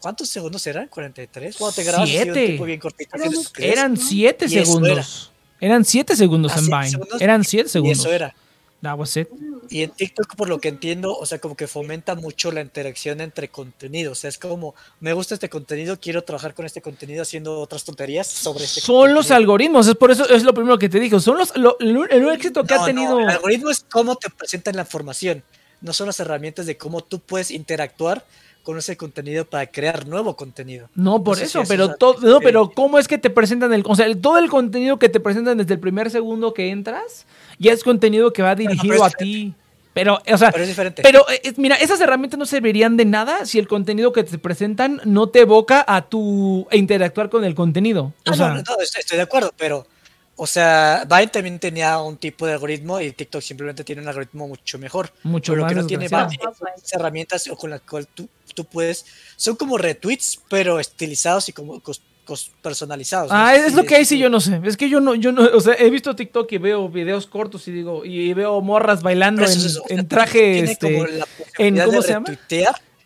¿cuántos segundos eran? ¿43? Cuando te grabas así un Siete. tipo bien cortito Eran Eran siete Y segundos. Eran siete segundos Ah, en siete Vine. segundos. Eran siete y segundos. eso era. That was it. Y en TikTok, por lo que entiendo, o sea, como que fomenta mucho la interacción entre contenidos. O sea, es como, me gusta este contenido, quiero trabajar con este contenido haciendo otras tonterías sobre este Son los algoritmos, es por eso es lo primero que te digo. Son los lo- el, éxito que No, ha tenido. no, el algoritmo es cómo te presentan la información, no son las herramientas de cómo tú puedes interactuar con ese contenido para crear nuevo contenido. No, por No sé eso, si pero es todo, no, pero ¿cómo es que te presentan el, o sea, el- todo el contenido que te presentan desde el primer segundo que entras, ya es contenido que va dirigido a ti. Pero, o sea, Pero es diferente. pero eh, eh, mira, esas herramientas no servirían de nada si el contenido que te presentan no te evoca a tu a interactuar con el contenido. O Ah, sea, no, no, estoy, estoy de acuerdo, pero, o sea, Vine también tenía un tipo de algoritmo y TikTok simplemente tiene un algoritmo mucho mejor. mucho Pero más que no tiene. Vine es herramientas con las cuales tú, tú puedes, son como retweets, pero estilizados y como personalizados. ¿no? Ah, es lo que ahí sí yo no sé. Es que yo no, yo no, o sea, he visto TikTok y veo videos cortos y digo, y veo morras bailando en, eso es eso, o sea, en traje, tiene este, como la posibilidad ¿cómo de se llama?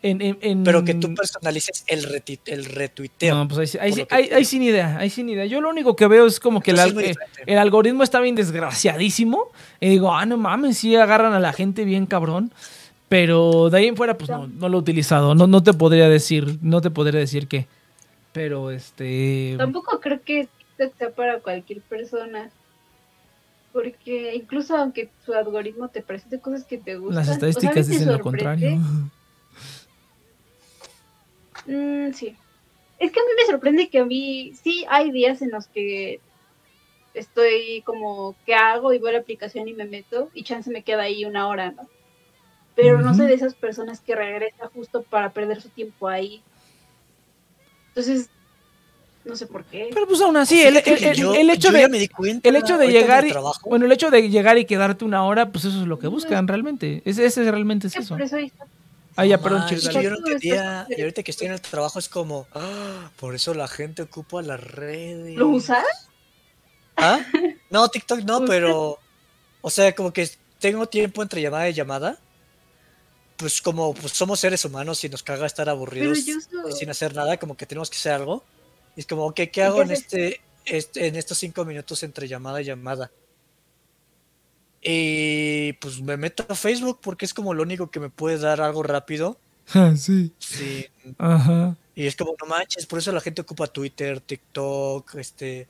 en, en- en- pero que tú personalices el, reti- el retuiteo. No, pues ahí, sí- ahí, sí- que ahí- sin idea, ahí sin idea. Yo lo único que veo es como que el, eh, el algoritmo está bien desgraciadísimo. Y digo, ah, no mames, sí agarran a la gente bien cabrón. Pero de ahí en fuera, pues no, no lo he utilizado. No, no te podría decir, no te podría decir qué. Pero este. Tampoco creo que TikTok sea para cualquier persona. Porque incluso aunque su algoritmo te presente cosas que te gustan. Las o sea, estadísticas dicen lo contrario. Mm, sí. Es que a mí me sorprende que a mí sí hay días en los que estoy como, ¿qué hago? Y voy a la aplicación y me meto y chance me queda ahí una hora, ¿no? Pero no soy de esas personas que regresa justo para perder su tiempo ahí. Entonces, no sé por qué. Pero pues aún así, el, el- el- yo- el hecho yo de. ya me di cuenta El hecho de llegar y, trabajo, bueno, el hecho de llegar y quedarte una hora, pues eso es lo que buscan realmente. Ese, ese realmente es eso. por eso ahí está. Ah, ya, perdón, Chirtal. que yo no entendía, y ahorita que estoy en el trabajo es como, ah, por eso la gente ocupa las redes. ¿Lo usas? ¿Ah? No, TikTok no, pero, o sea, como que tengo tiempo entre llamada y llamada. Pues como pues, somos seres humanos y nos caga estar aburridos sin hacer nada, como que tenemos que hacer algo. Y es como, ok, ¿qué qué hago en este, este, en estos cinco minutos entre llamada y llamada? Y pues me meto a Facebook porque es como lo único que me puede dar algo rápido. sí. Sí, Ajá. y es como, no manches, por eso la gente ocupa Twitter, TikTok, este...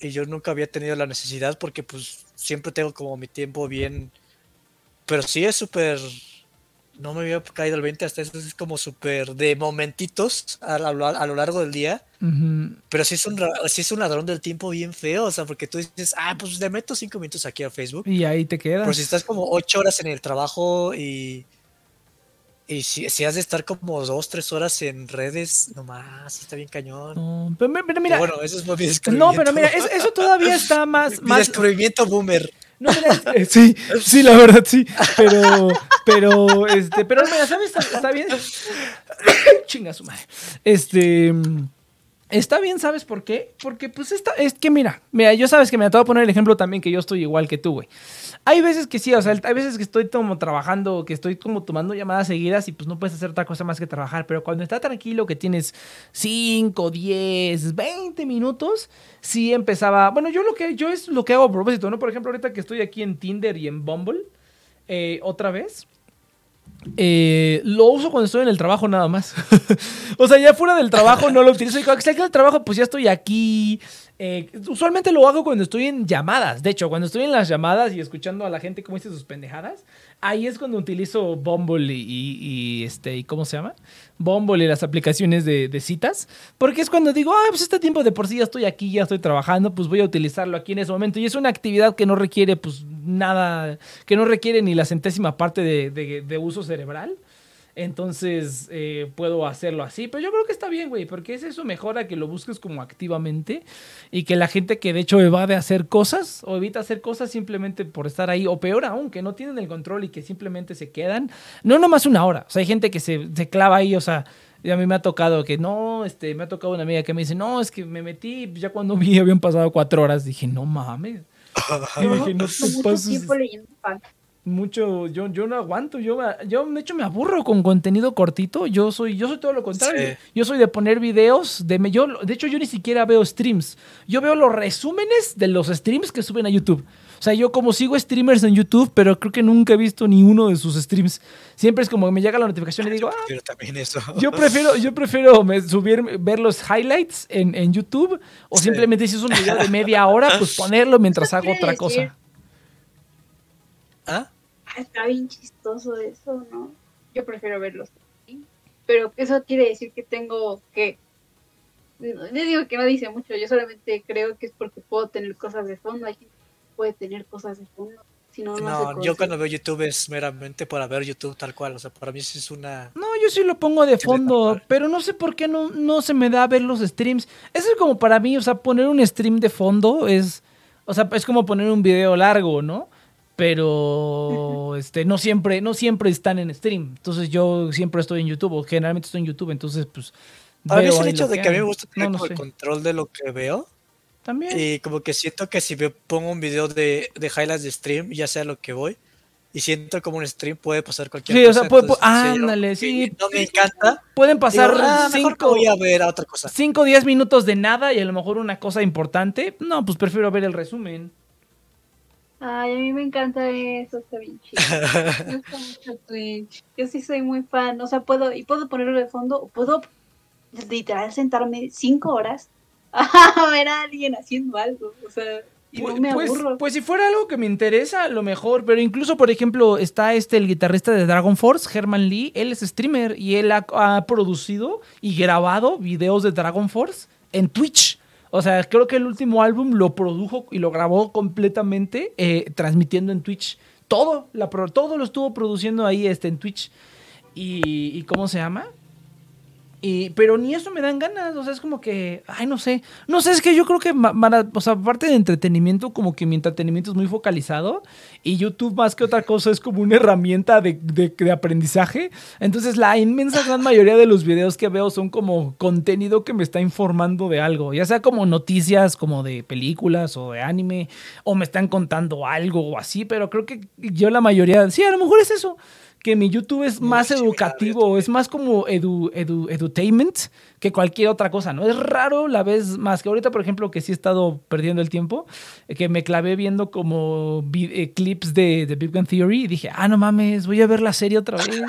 Y yo nunca había tenido la necesidad porque pues siempre tengo como mi tiempo bien... Pero sí es súper... No me había caído el 20 hasta eso, es como súper de momentitos a, lo- a lo largo del día. Pero sí es, un, sí es un ladrón del tiempo bien feo, o sea, porque tú dices, ah, pues le meto cinco minutos aquí a Facebook. Y ahí te quedas. Pero si estás como ocho horas en el trabajo y... Y si, si has de estar como dos, tres horas en redes, nomás, está bien cañón. No, pero, pero Pero mira, bueno, eso es mi no, pero mira, es- eso todavía está más, Mi más, descubrimiento boomer. No, eh, sí, sí, la verdad, sí. Pero, pero, este, pero mira, ¿sabes? Está, está bien. Chinga su madre. Este. Está bien, ¿sabes por qué? Porque, pues, esta, es que mira, mira, yo sabes que me te voy a poner el ejemplo también que yo estoy igual que tú, güey. Hay veces que sí, o sea, hay veces que estoy como trabajando, que estoy como tomando llamadas seguidas y pues no puedes hacer otra cosa más que trabajar. Pero cuando está tranquilo, que tienes 5, 10, 20 minutos, sí empezaba. Bueno, yo lo que yo es lo que hago a propósito, ¿no? Por ejemplo, ahorita que estoy aquí en Tinder y en Bumble, eh, otra vez. Eh, lo uso cuando estoy en el trabajo nada más. o sea, ya fuera del trabajo no lo utilizo. Y cuando estoy aquí en el trabajo, pues ya estoy aquí. Eh, usualmente lo hago cuando estoy en llamadas. De hecho, cuando estoy en las llamadas y escuchando a la gente cómo dice sus pendejadas, ahí es cuando utilizo Bumble y, y- y, este, ¿y ¿cómo se llama? Bumble y las aplicaciones de, de citas. Porque es cuando digo, ah, pues este tiempo de por sí ya estoy aquí, ya estoy trabajando, pues voy a utilizarlo aquí en ese momento. Y es una actividad que no requiere, pues, nada, que no requiere ni la centésima parte de, de- de uso cerebral. Entonces eh, puedo hacerlo así. Pero yo creo que está bien, güey, porque es eso mejora que lo busques como activamente y que la gente que de hecho evade hacer cosas o evita hacer cosas simplemente por estar ahí, o peor aún, que no tienen el control y que simplemente se quedan, no nomás una hora. O sea, hay gente que se, se clava ahí, o sea. Y a mí me ha tocado que no, este, me ha tocado una amiga que me dice, no, es que me metí, ya cuando vi habían pasado cuatro horas, dije, no mames. Y dije, no te mucho pases tiempo leyendo fan. Mucho yo yo no aguanto yo me- yo de hecho me aburro con contenido cortito yo soy yo soy todo lo contrario Sí. yo soy de poner videos de me- yo de hecho yo ni siquiera veo streams yo veo los resúmenes de los streams que suben a YouTube o sea yo como sigo streamers en YouTube pero creo que nunca he visto ni uno de sus streams siempre es como que me llega la notificación y digo ah, Pero también eso. yo prefiero, yo prefiero me- subir, ver los highlights en, en YouTube o Sí. simplemente si es un video de media hora, pues ponerlo mientras hago otra decir- cosa. ¿Ah? Está bien chistoso eso, ¿no? Yo prefiero verlos. así. pero eso quiere decir que tengo que... No, yo digo que no dice mucho, yo solamente creo que es porque puedo tener cosas de fondo, hay gente que puede tener cosas de fondo. Si no, no, No, yo cuando veo YouTube es meramente para ver YouTube tal cual. O sea, para mí sí es una. No, yo sí lo pongo de fondo, pero no sé por qué no, no se me da ver los streams. Eso es como para mí, o sea, poner un stream de fondo es, o sea, es como poner un video largo, ¿no? Pero este no siempre, no siempre están en stream. Entonces yo siempre estoy en YouTube, o generalmente estoy en YouTube, entonces pues mí es el hecho de que a mí me gusta tener No, no como el control de lo que veo. También. Y como que siento que si me pongo un video de, de highlights de stream, ya sea lo que voy, y siento como un stream puede pasar cualquier Sí, o cosa. sea, puede- entonces, sí, ándale, sí. No me encanta. Pueden pasar Digo, ah, mejor cinco, voy a ver a otra cosa. 5 o 10 minutos de nada y a lo mejor una cosa importante. No, pues prefiero ver el resumen. Ay, a mí me encanta eso, está bien chido. Me gusta mucho Twitch. Yo sí soy muy fan, o sea, puedo, y puedo ponerlo de fondo, o puedo literal sentarme cinco horas a ver a alguien haciendo algo, o sea, y no me pues, aburro. pues si fuera algo que me interesa, a lo mejor. Pero incluso, por ejemplo, está este el guitarrista de Dragon Force, Herman Lee. Él es streamer y él ha, ha producido y grabado videos de Dragon Force en Twitch. O sea, creo que el último álbum lo produjo y lo grabó completamente eh, transmitiendo en Twitch. Todo, la, todo lo estuvo produciendo ahí este, en Twitch. Y, y ¿cómo se llama? Y, pero ni eso me dan ganas, o sea, es como que, ay, no sé, no sé, es que yo creo que, para- o sea, aparte de entretenimiento, como que mi entretenimiento es muy focalizado y YouTube más que otra cosa es como una herramienta de, de- de aprendizaje. Entonces la inmensa gran mayoría de los videos que veo son como contenido que me está informando de algo, ya sea como noticias como de películas o de anime, o me están contando algo o así, pero creo que yo la mayoría, sí, a lo mejor es eso que mi YouTube es más educativo, es más como edu, edu- edutainment que cualquier otra cosa, ¿no? Es raro la vez más que ahorita, por ejemplo, que sí he estado perdiendo el tiempo, eh, que me clavé viendo como eh, clips de, de Big Bang Theory y dije, ah, no mames, voy a ver la serie otra vez.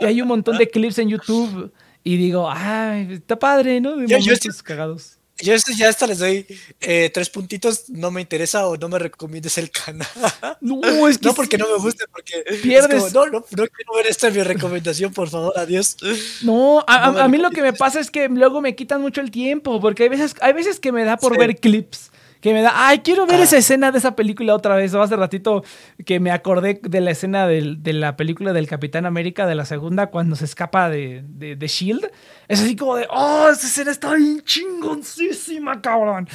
y hay un montón de clips en YouTube y digo, ay, está padre, ¿no? De Yo- yo momentos cagados. Yo ya hasta les doy eh, tres puntitos, no me interesa o no me recomiendes el canal. No, es que No porque sí. no me guste, porque es Pierdes. como, no, no, no quiero ver esta mi recomendación, por favor, adiós. No, a, No me a- a mí lo que me pasa es que luego me quitan mucho el tiempo, porque hay veces, hay veces que me da por Sí. ver clips. Que me da, ay, quiero ver Ah. esa escena de esa película otra vez. O hace ratito que me acordé de la escena de la película del Capitán América de la segunda cuando se escapa de, de, de Shield. Es así como de, oh, esa escena está bien chingoncísima, cabrón.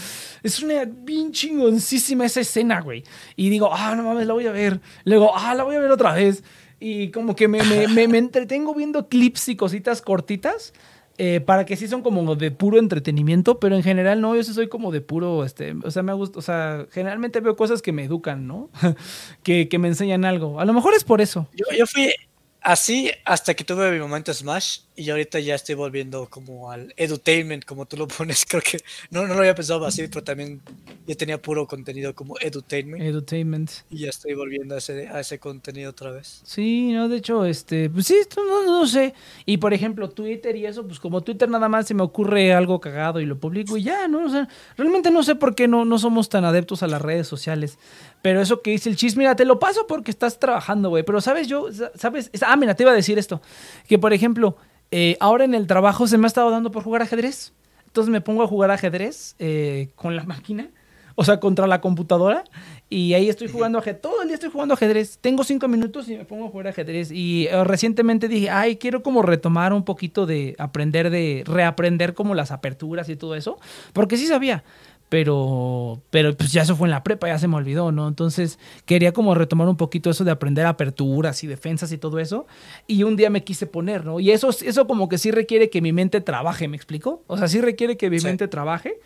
Es una bien chingoncísima esa escena, güey. Y digo, ah, no mames, la voy a ver. Luego, ah, la voy a ver otra vez. Y como que me, me, me- me entretengo viendo clips y cositas cortitas. Eh, para que sí son como de puro entretenimiento, pero en general no, yo sí soy como de puro, este, o sea, me gusta, o sea, generalmente veo cosas que me educan, ¿no? que, que me enseñan algo. A lo mejor es por eso. Yo, yo fui así hasta que tuve mi momento Smash y ahorita ya estoy volviendo como al edutainment, como tú lo pones. Creo que no, no lo había pensado así, pero también yo tenía puro contenido como edutainment Edutainment. y ya estoy volviendo a ese, a ese contenido otra vez. Sí, no, de hecho, este, pues sí, no, no sé. Y por ejemplo, Twitter y eso, pues como Twitter nada más se me ocurre algo cagado y lo publico y ya, ¿no? O sea, realmente no sé por qué no, no somos tan adeptos a las redes sociales. Pero eso que dice el chis, mira, te lo paso porque estás trabajando, güey. Pero sabes, yo, sabes, ah, mira, te iba a decir esto. Que por ejemplo, eh, ahora en el trabajo se me ha estado dando por jugar ajedrez. Entonces me pongo a jugar ajedrez eh, con la máquina, o sea, contra la computadora. Y ahí estoy jugando ajedrez. Todo el día estoy jugando ajedrez. Tengo cinco minutos y me pongo a jugar ajedrez. Y eh, recientemente dije, ay, quiero como retomar un poquito de aprender, de reaprender como las aperturas y todo eso. Porque sí sabía. Pero, pero pues ya eso fue en la prepa, ya se me olvidó, ¿no? Entonces quería como retomar un poquito eso de aprender aperturas y defensas y todo eso. Y un día me quise poner, ¿no? Y eso, eso como que sí requiere que mi mente trabaje, ¿me explico? O sea, sí requiere que mi Sí. mente trabaje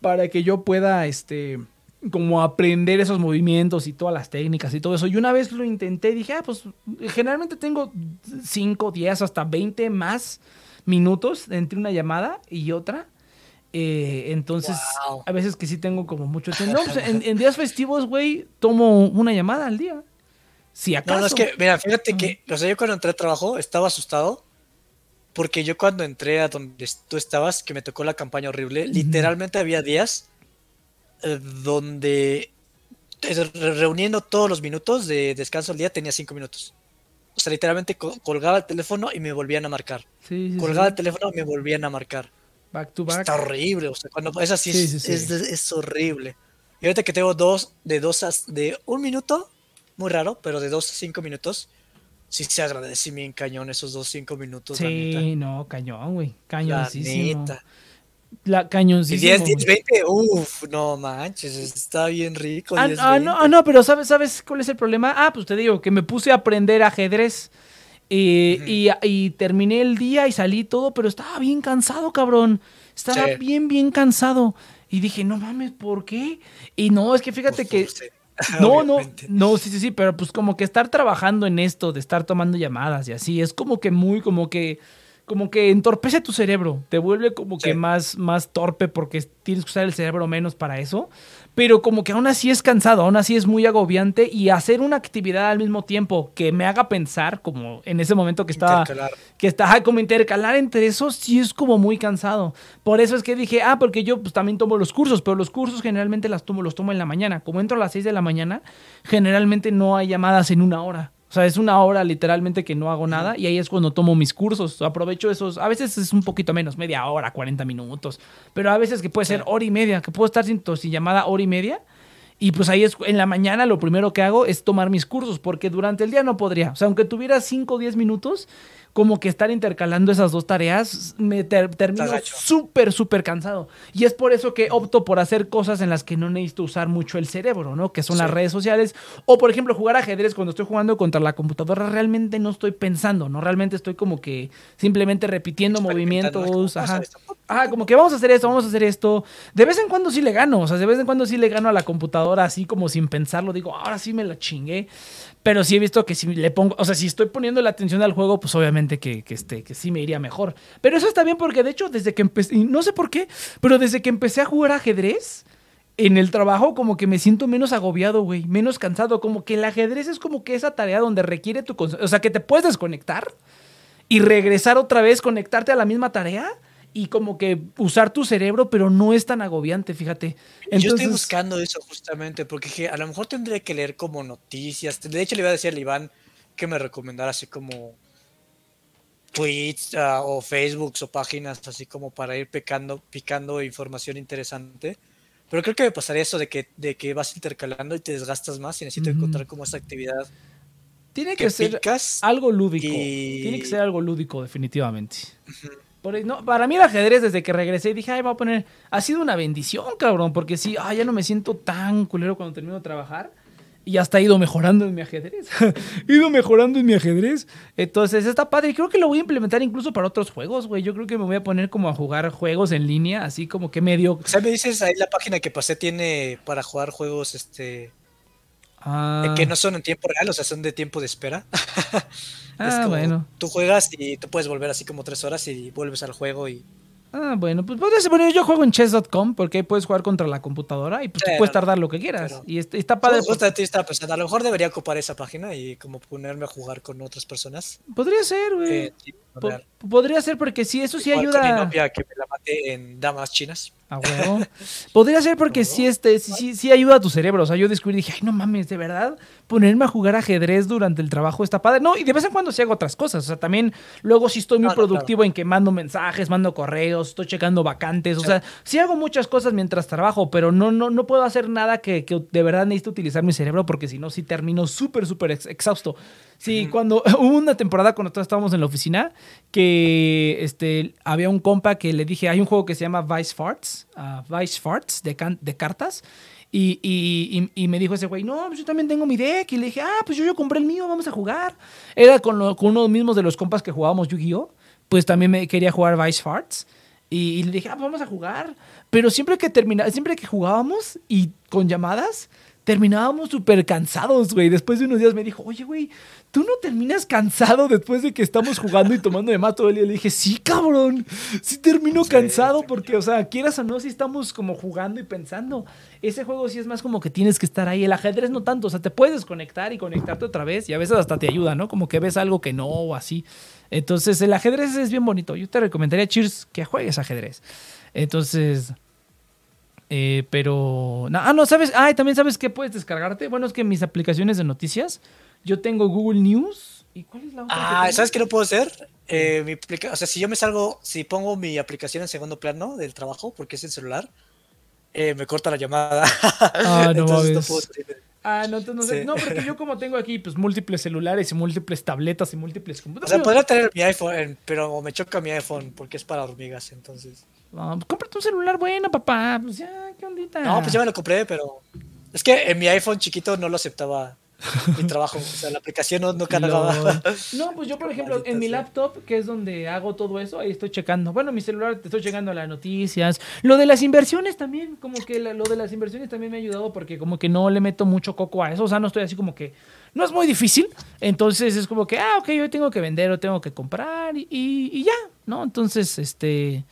para que yo pueda, este, como aprender esos movimientos y todas las técnicas y todo eso. Y una vez lo intenté, dije, ah, pues generalmente tengo 5, 10, hasta 20 más minutos entre una llamada y otra. Eh, entonces, Wow. a veces que sí tengo como mucho tiempo. No, pues, en, en días festivos, güey, tomo una llamada al día. Si acaso. No, no, es que, mira, fíjate que, o sea, yo cuando entré a trabajo estaba asustado porque yo cuando entré a donde tú estabas, que me tocó la campaña horrible, literalmente había días eh, donde eh, re- reuniendo todos los minutos de descanso al día tenía cinco minutos. O sea, literalmente co- colgaba el teléfono y me volvían a marcar. Sí, sí, Colgaba sí. el teléfono y me volvían a marcar. Back to back. Está horrible, o sea, cuando es así Sí, es, sí, es es horrible. Y ahorita que tengo dos, de dos a, de un minuto, muy raro, pero de dos a cinco minutos, sí se agradece bien cañón esos dos cinco minutos, la neta. Sí, no, cañón, güey. La Cañoncísimo. neta. La Y cañoncísimo. 10, 10, güey. 20, uff, no manches, está bien rico. Ah, 10, ah, no, 20. ah, no, pero ¿sabes, ¿sabes cuál es el problema? Ah, pues te digo, que me puse a aprender ajedrez. Eh, y, y terminé el día y salí todo, pero estaba bien cansado, cabrón. Estaba Sí. bien, bien cansado. Y dije, no mames, ¿por qué? Y no, es que fíjate Uf, que... sí, No, no, obviamente. no, sí, sí, sí, pero pues como que estar trabajando en esto, de estar tomando llamadas y así, es como que muy, como que, como que entorpece tu cerebro, te vuelve como que más, más torpe porque tienes que usar el cerebro menos para eso, pero como que aún así es cansado, aún así es muy agobiante y hacer una actividad al mismo tiempo que me haga pensar, como en ese momento que estaba Intercalar. que está ajá, como intercalar entre esos sí es como muy cansado. Por eso es que dije, ah, porque yo pues también tomo los cursos, pero los cursos generalmente las tomo, los tomo en la mañana. Como entro a las 6 de la mañana, generalmente no hay llamadas en una hora. O sea, es una hora literalmente que no hago nada y ahí es cuando tomo mis cursos. Aprovecho esos, a veces es un poquito menos, media hora, 40 minutos, pero a veces que puede ser hora y media, que puedo estar sin, sin llamada hora y media. Y pues ahí es, en la mañana lo primero que hago es tomar mis cursos, porque durante el día no podría. O sea, aunque tuviera 5 o 10 minutos, como que estar intercalando esas dos tareas, me ter- termino súper, súper cansado. Y es por eso que opto por hacer cosas en las que no necesito usar mucho el cerebro, ¿no? Que son las redes sociales. O, por ejemplo, jugar ajedrez cuando estoy jugando contra la computadora, realmente no estoy pensando, ¿no? Realmente estoy como que simplemente repitiendo movimientos. ¿cómo Ajá. Ah, como que vamos a hacer esto, vamos a hacer esto. De vez en cuando sí le gano, o sea, de vez en cuando sí le gano a la computadora así como sin pensarlo. Digo, ahora sí me la chingué. Pero sí he visto que si le pongo, o sea, si estoy poniendo la atención al juego, pues obviamente que, que, este, que sí me iría mejor. Pero eso está bien porque de hecho desde que empecé, y no sé por qué, pero desde que empecé a jugar ajedrez, en el trabajo como que me siento menos agobiado, güey, menos cansado. Como que el ajedrez es como que esa tarea donde requiere tu... O sea, que te puedes desconectar y regresar otra vez, conectarte a la misma tarea y como que usar tu cerebro, pero no es tan agobiante, fíjate. Yo estoy buscando eso justamente, porque dije, a lo mejor tendría que leer como noticias. De hecho, le iba a decir al Iván que me recomendara así como tweets ah, o Facebooks o páginas así como para ir picando, picando información interesante. Pero creo que me pasaría eso de que, de que vas intercalando y te desgastas más y necesito encontrar como esa actividad tiene que que ser algo lúdico. y- Tiene que ser algo lúdico, definitivamente. No, para mí el ajedrez desde que regresé dije, ay, voy a poner, ha sido una bendición, cabrón, porque sí, ay, ya no me siento tan culero cuando termino de trabajar. Y hasta he ido mejorando en mi ajedrez. he ido mejorando en mi ajedrez. Entonces está padre. Creo que lo voy a implementar incluso para otros juegos, güey. Yo creo que me voy a poner como a jugar juegos en línea, así como que medio... O sea, me dices, ahí la página que pasé tiene para jugar juegos este Ah, que no son en tiempo real, o sea, son de tiempo de espera. ah, Es como, bueno. Tú juegas y tú puedes volver así como tres horas y vuelves al juego y... Ah, bueno, pues podría ser, bueno, yo juego en chess.com porque ahí puedes jugar contra la computadora y pues tú Sí, puedes tardar lo que quieras. Y está, está padre. Ti estaba pensando, a lo mejor debería ocupar esa página y como ponerme a jugar con otras personas. Podría ser, güey. eh, Po- podría ser porque sí, eso sí Igual ayuda. novia que me la maté en damas chinas. A huevo. Podría ser porque sí, este, sí, sí, sí ayuda a tu cerebro. O sea, yo descubrí y dije, ay, no mames, de verdad, ponerme a jugar ajedrez durante el trabajo está padre. No, y de vez en cuando sí hago otras cosas. O sea, también luego sí estoy muy No, no, productivo en que mando mensajes, mando correos, estoy checando vacantes. O Sí. sea, sí hago muchas cosas mientras trabajo, pero no, no, no puedo hacer nada que, que de verdad necesito utilizar mi cerebro porque si no, sí termino súper, súper ex- exhausto. Sí, cuando hubo una temporada cuando todos estábamos en la oficina que este, había un compa que le dije, hay un juego que se llama Vice Farts, ah, Vice Farts de, can- de cartas. Y, y- me dijo ese güey, no, pues yo también tengo mi deck. Y le dije, ah, pues yo, yo compré el mío, vamos a jugar. Era con, lo- con uno mismos de los compas que jugábamos Yu-Gi-Oh! Pues también me quería jugar Vice Farts. Y, y le dije, ah, pues vamos a jugar. Pero siempre que termina, siempre que jugábamos y con llamadas, terminábamos súper cansados, güey. Después de unos días me dijo, oye, güey, ¿tú no terminas cansado después de que estamos jugando y tomando de más todo el día? Le dije, sí, cabrón, sí termino Sí, cansado sí. porque, o sea, quieras o no, si estamos como jugando y pensando. Ese juego sí es más como que tienes que estar ahí. El ajedrez no tanto, o sea, te puedes desconectar y conectarte otra vez y a veces hasta te ayuda, ¿no? Como que ves algo que no o así. Entonces, el ajedrez es bien bonito. Yo te recomendaría, Cheers, que juegues ajedrez. Entonces, eh, pero. no, ah, no, ¿sabes? Ah, y también sabes qué puedes descargarte. Bueno, es que mis aplicaciones de noticias, yo tengo Google News ¿Y cuál es la otra? que Ah, tengo? ¿sabes qué no puedo hacer? Eh, mi aplica- o sea, si yo me salgo, si pongo mi aplicación en segundo plano del trabajo, porque es en celular, eh, me corta la llamada. Ah, no Entonces mames. puedo Ah, no, entonces no sé. Sí. No, porque yo como tengo aquí pues múltiples celulares y múltiples tabletas y múltiples O computadoras. sea, podría tener mi iPhone, pero me choca mi iPhone porque es para hormigas, entonces. Ah, pues cómprate un celular bueno, papá. Pues ya, qué ondita. No, pues ya me lo compré, pero es que en mi iPhone chiquito no lo aceptaba mi trabajo. O sea, la aplicación no, no cargaba. No, pues yo, por ejemplo, en mi laptop, que es donde hago todo eso, ahí estoy checando. Bueno, mi celular te estoy checando las noticias. Lo de las inversiones también, como que la- lo de las inversiones también me ha ayudado porque como que no le meto mucho coco a eso. O sea, no estoy así como que... No es muy difícil. Entonces es como que, ah, ok, yo tengo que vender o tengo que comprar y, y- y ya, ¿no? Entonces, este...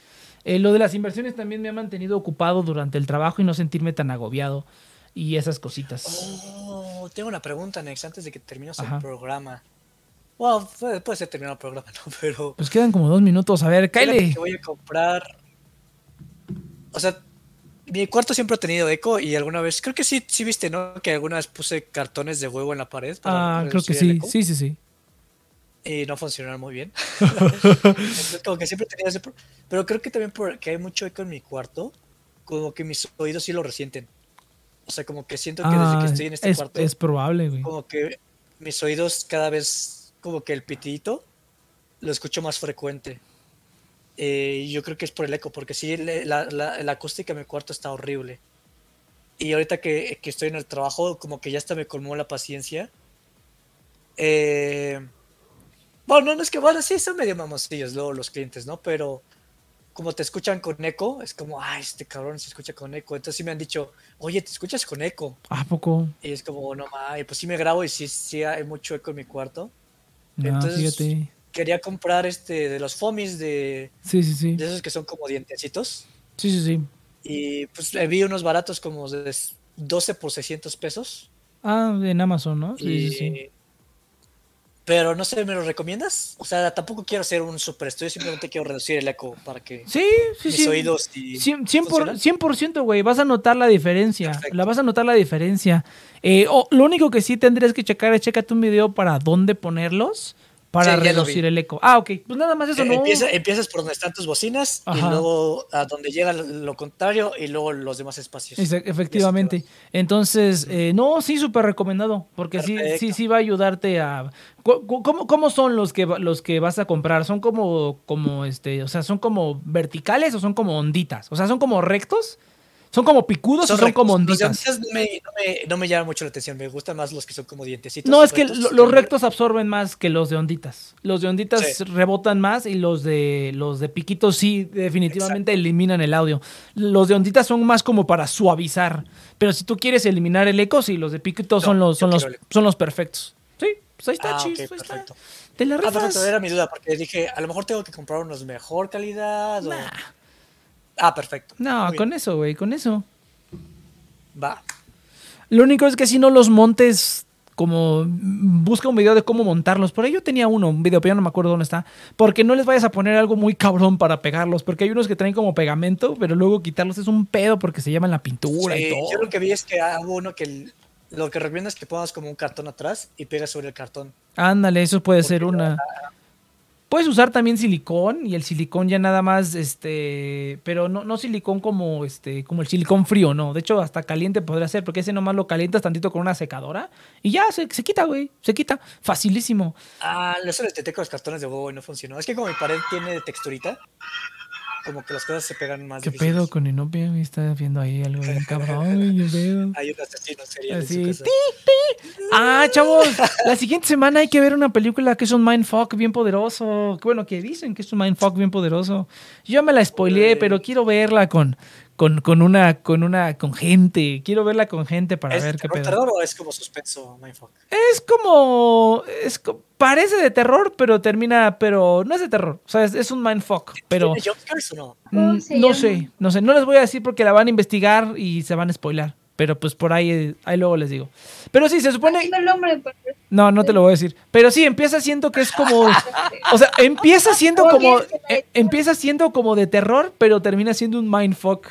eh, lo de las inversiones también me ha mantenido ocupado durante el trabajo y no sentirme tan agobiado y esas cositas. Oh, tengo una pregunta, Nex, antes de que termines el programa. Bueno, puede, puede ser terminado el programa, ¿no? Pero. Pues quedan como dos minutos. A ver, Kyle. que voy a comprar. O sea, mi cuarto siempre ha tenido eco y alguna vez. Creo que sí, sí viste, ¿no? Que alguna vez puse cartones de huevo en la pared. para Ah, creo que sí. Sí, sí, sí. Y no funcionaron muy bien. Entonces, como que siempre tenido ese. Pero creo que también porque hay mucho eco en mi cuarto, como que mis oídos sí lo resienten. O sea, como que siento que desde Ah, que estoy en este es, cuarto. es probable, güey. como que mis oídos cada vez, como que el pitito, lo escucho más frecuente. Eh, yo creo que es por el eco, porque sí, la, la- la acústica de mi cuarto está horrible. Y ahorita que, que estoy en el trabajo, como que ya hasta me colmó la paciencia. Eh, bueno, no es que, bueno, sí, son medio mamosillos luego los clientes, ¿no? Pero como te escuchan con eco, es como, ay, este cabrón se escucha con eco. Entonces sí me han dicho, oye, te escuchas con eco. ¿A poco? Y es como, no mames, pues sí me grabo y sí, sí hay mucho eco en mi cuarto. No, Entonces- fíjate. Quería comprar este de los foamis de, Sí, sí, sí. de esos que son como dientecitos. Sí, sí, sí. Y pues le vi unos baratos como de 12 por 600 pesos. Ah, en Amazon, ¿no? Sí, y- sí, sí. Pero no sé, ¿me lo recomiendas? O sea, tampoco quiero hacer un super estudio, simplemente quiero reducir el eco para que Sí, sí, mis sí. oídos y... Cien- cien por- ¿funcionan? 100%, güey. Vas a notar la diferencia. Perfecto. La vas a notar la diferencia. Eh, oh, lo único que sí tendrías que checar es chécate un video para dónde ponerlos para Sí, reducir el eco. Ah, ok. Pues nada más eso, Eh, ¿no? empieza- empiezas por donde están tus bocinas y luego a donde llega lo contrario y luego los demás espacios. Efectivamente. Entonces, eh, no, sí, súper recomendado, porque sí, sí, sí va a ayudarte a... ¿Cómo, cómo son los que, los que vas a comprar? ¿Son como, como, este, o sea, son como verticales o son como onditas? O sea, ¿son como rectos? ¿Son como picudos o son rectos. como Los de onditas? onditas no me, no, me, no me llaman mucho la atención, me gustan más los que son como dientecitos. No, es que rectos, lo- que- los rectos absorben más que los de onditas. Los de onditas Sí. rebotan más y los de los de piquitos sí definitivamente eliminan el audio. Los de onditas son más como para suavizar, pero si tú quieres eliminar el eco, sí, los de piquitos No, son los son los son los perfectos. Sí, pues ahí está, Ah, chis, ahí está. perfecto. Te la Ah, perfecto, era mi duda, porque dije, a lo mejor tengo que comprar unos mejor calidad o... Ah, perfecto. No, Muy con bien. eso, güey, con eso. Va. Lo único es que si no los montes como busca un video de cómo montarlos. Por ahí yo tenía uno, un video, pero ya no me acuerdo dónde está. Porque no les vayas a poner algo muy cabrón para pegarlos. Porque hay unos que traen como pegamento, pero luego quitarlos es un pedo porque se llaman la pintura y todo. yo lo que vi es que hago uno que lo que recomiendo es que pongas como un cartón atrás y pegas sobre el cartón. Ándale, eso puede Porque ser una. Puedes usar también silicón y el silicón ya nada más, este, pero no, no silicón como, este, como el silicón frío, no. De hecho, hasta caliente podría ser, porque ese nomás lo calientas tantito con una secadora y ya se, se quita, güey, se quita, facilísimo. Ah, eso lo intenté con los cartones de huevo y no funcionó. Es que como mi pared tiene texturita, como que las cosas se pegan más ¿Qué difíciles. pedo con Inopia? Me está viendo ahí algo bien cabrón, güey, qué pedo. Hay un asesino serial en Así, su casa. ¡ti, pi! Ah, chavos, la siguiente semana hay que ver una película que es un mindfuck bien poderoso. Bueno, que dicen que es un mindfuck bien poderoso. Yo me la spoileé, pero quiero verla con, con, con una, con una, con gente. Quiero verla con gente para ¿Es ver qué terror, pedo. terror o es como suspenso, mindfuck? Es como, es parece de terror, pero termina, pero no es de terror. O sea, es, es un mindfuck, pero ¿Tiene o no? ¿Cómo mm, se no sé, no sé. No les voy a decir porque la van a investigar y se van a spoilar. Pero pues por ahí, ahí luego les digo. Pero sí, se supone... Pero- No, no te lo voy a decir. Pero sí, empieza siendo que es como. O sea, empieza siendo ¿Cómo como. eh, empieza siendo como de terror, pero termina siendo un mindfuck.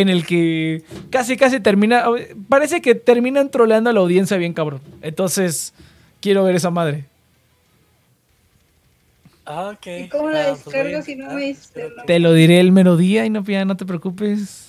En el que casi, casi termina. Parece que terminan troleando a la audiencia bien cabrón. Entonces, quiero ver esa madre. Ah, ok. ¿Y cómo la Ah, pues descargo si no me espero el que- Te lo diré el mero día y no, ya no te preocupes.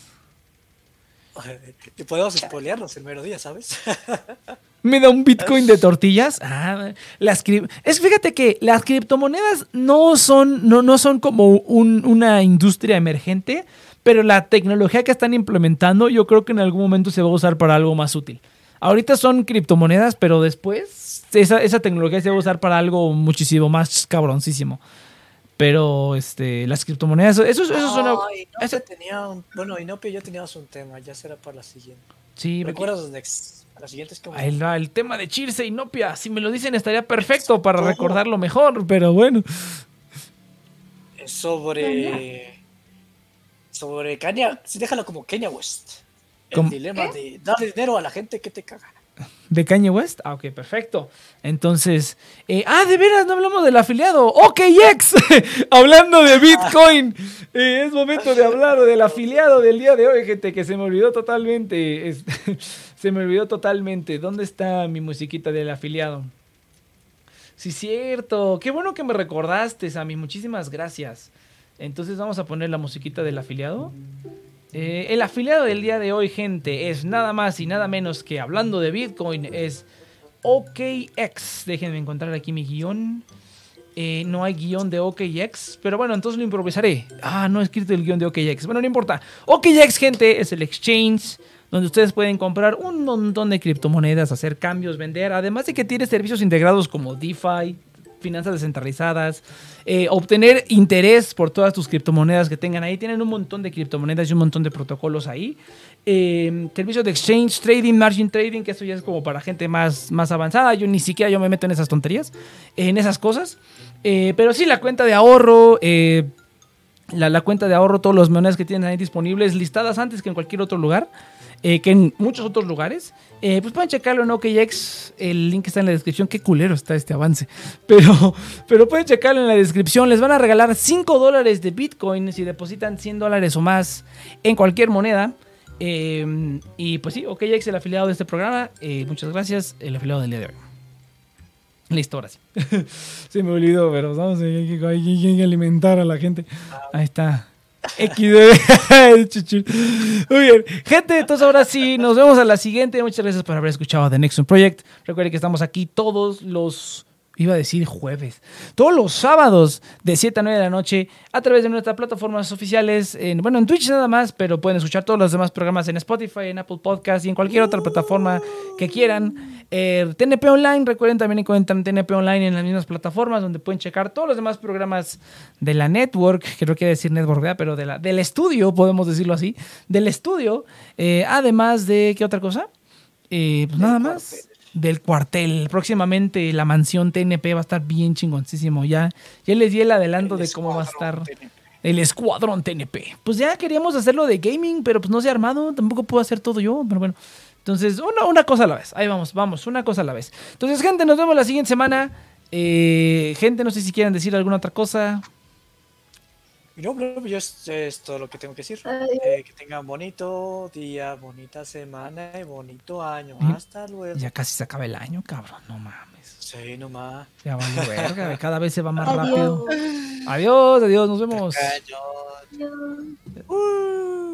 Y podemos spoilearnos el mero día, ¿sabes? ¿Me da un Bitcoin de tortillas? Ah, las cri- es fíjate que las criptomonedas no son, no, no son como un- una industria emergente, pero la tecnología que están implementando yo creo que en algún momento se va a usar para algo más útil. Ahorita son criptomonedas, pero después esa, esa tecnología se va a usar para algo muchísimo más cabroncísimo. Pero este, las criptomonedas, eso, eso es una... No, Inopia eso- tenía un, bueno, Inopia ya teníamos un tema, ya será para la siguiente. sí, ¿Recuerdas los next? La siguiente es como... El, el tema de Chirse y Nopia, si me lo dicen estaría perfecto para recordarlo mejor, pero bueno. es sobre... Sobre Kenya, sí, déjalo como Kenya West. El ¿Cómo? dilema de darle dinero a la gente que te caga. ¿De Kanye West? Ah, ok, perfecto. Entonces, eh, ah, de veras, no hablamos del afiliado. OKX, hablando de Bitcoin. Eh, es momento de hablar del afiliado del día de hoy, gente, que se me olvidó totalmente. Es- se me olvidó totalmente. ¿Dónde está mi musiquita del afiliado? Sí, cierto. Qué bueno que me recordaste, Sammy. Muchísimas gracias. Entonces vamos a poner la musiquita del afiliado. Eh, el afiliado del día de hoy, gente, es nada más y nada menos que hablando de Bitcoin, es OKX. Déjenme encontrar aquí mi guion. Eh, no hay guion de OKX, pero bueno, entonces lo improvisaré. Ah, no he escrito el guion de OKX. Bueno, no importa. OKX, gente, es el exchange donde ustedes pueden comprar un montón de criptomonedas, hacer cambios, vender, además de que tiene servicios integrados como DeFi, finanzas descentralizadas, eh, obtener interés por todas tus criptomonedas que tengan ahí. Tienen un montón de criptomonedas y un montón de protocolos ahí. Eh, servicio de exchange, trading, margin trading, que eso ya es como para gente más, más avanzada. Yo ni siquiera yo me meto en esas tonterías, en esas cosas. Eh, pero sí, la cuenta de ahorro, eh, la, la cuenta de ahorro, todas las monedas que tienen ahí disponibles, listadas antes que en cualquier otro lugar, eh, que en muchos otros lugares. Eh, pues pueden checarlo en OKX, el link está en la descripción. Qué culero está este avance. Pero, pero pueden checarlo en la descripción. Les van a regalar 5 dólares de Bitcoin si depositan 100 dólares o más en cualquier moneda. Eh, y pues sí, OKX, el afiliado de este programa. Eh, muchas gracias, el afiliado del día de hoy. Listo, ahora sí. Se me olvidó, pero vamos, hay que, hay que- hay que alimentar a la gente. Ahí está. XD. Muy bien. Gente, entonces ahora sí, nos vemos a la siguiente. Muchas gracias por haber escuchado The Nexon Project. Recuerden que estamos aquí todos los. Iba a decir jueves. Todos los sábados de 7 a 9 de la noche a través de nuestras plataformas oficiales. En, bueno, en Twitch nada más, pero pueden escuchar todos los demás programas en Spotify, en Apple Podcast y en cualquier otra plataforma que quieran. Eh, TNP Online, recuerden también encuentran TNP Online en las mismas plataformas donde pueden checar todos los demás programas de la network, que no quiere decir network, ¿verdad? pero de la, del estudio, podemos decirlo así, del estudio. Eh, además de, ¿qué otra cosa? Eh, pues nada más. Del cuartel. Próximamente la mansión TNP va a estar bien chingoncísimo. Ya, ya les di el adelanto de cómo va a estar. El escuadrón TNP. Pues ya queríamos hacerlo de gaming, pero pues no se ha armado. Tampoco puedo hacer todo yo, pero bueno. Entonces, una, una cosa a la vez. Ahí vamos, vamos, una cosa a la vez. Entonces, gente, nos vemos la siguiente semana. Eh, gente, no sé si quieren decir alguna otra cosa. No, no, yo es, es todo lo que tengo que decir. Eh, que tengan bonito día, bonita semana y bonito año. Hasta luego. Ya casi se acaba el año, cabrón. No mames. Sí, nomás. Ya vale verga. Cada vez se va más Adiós. rápido. Adiós, adiós, nos vemos. Adiós. Uh.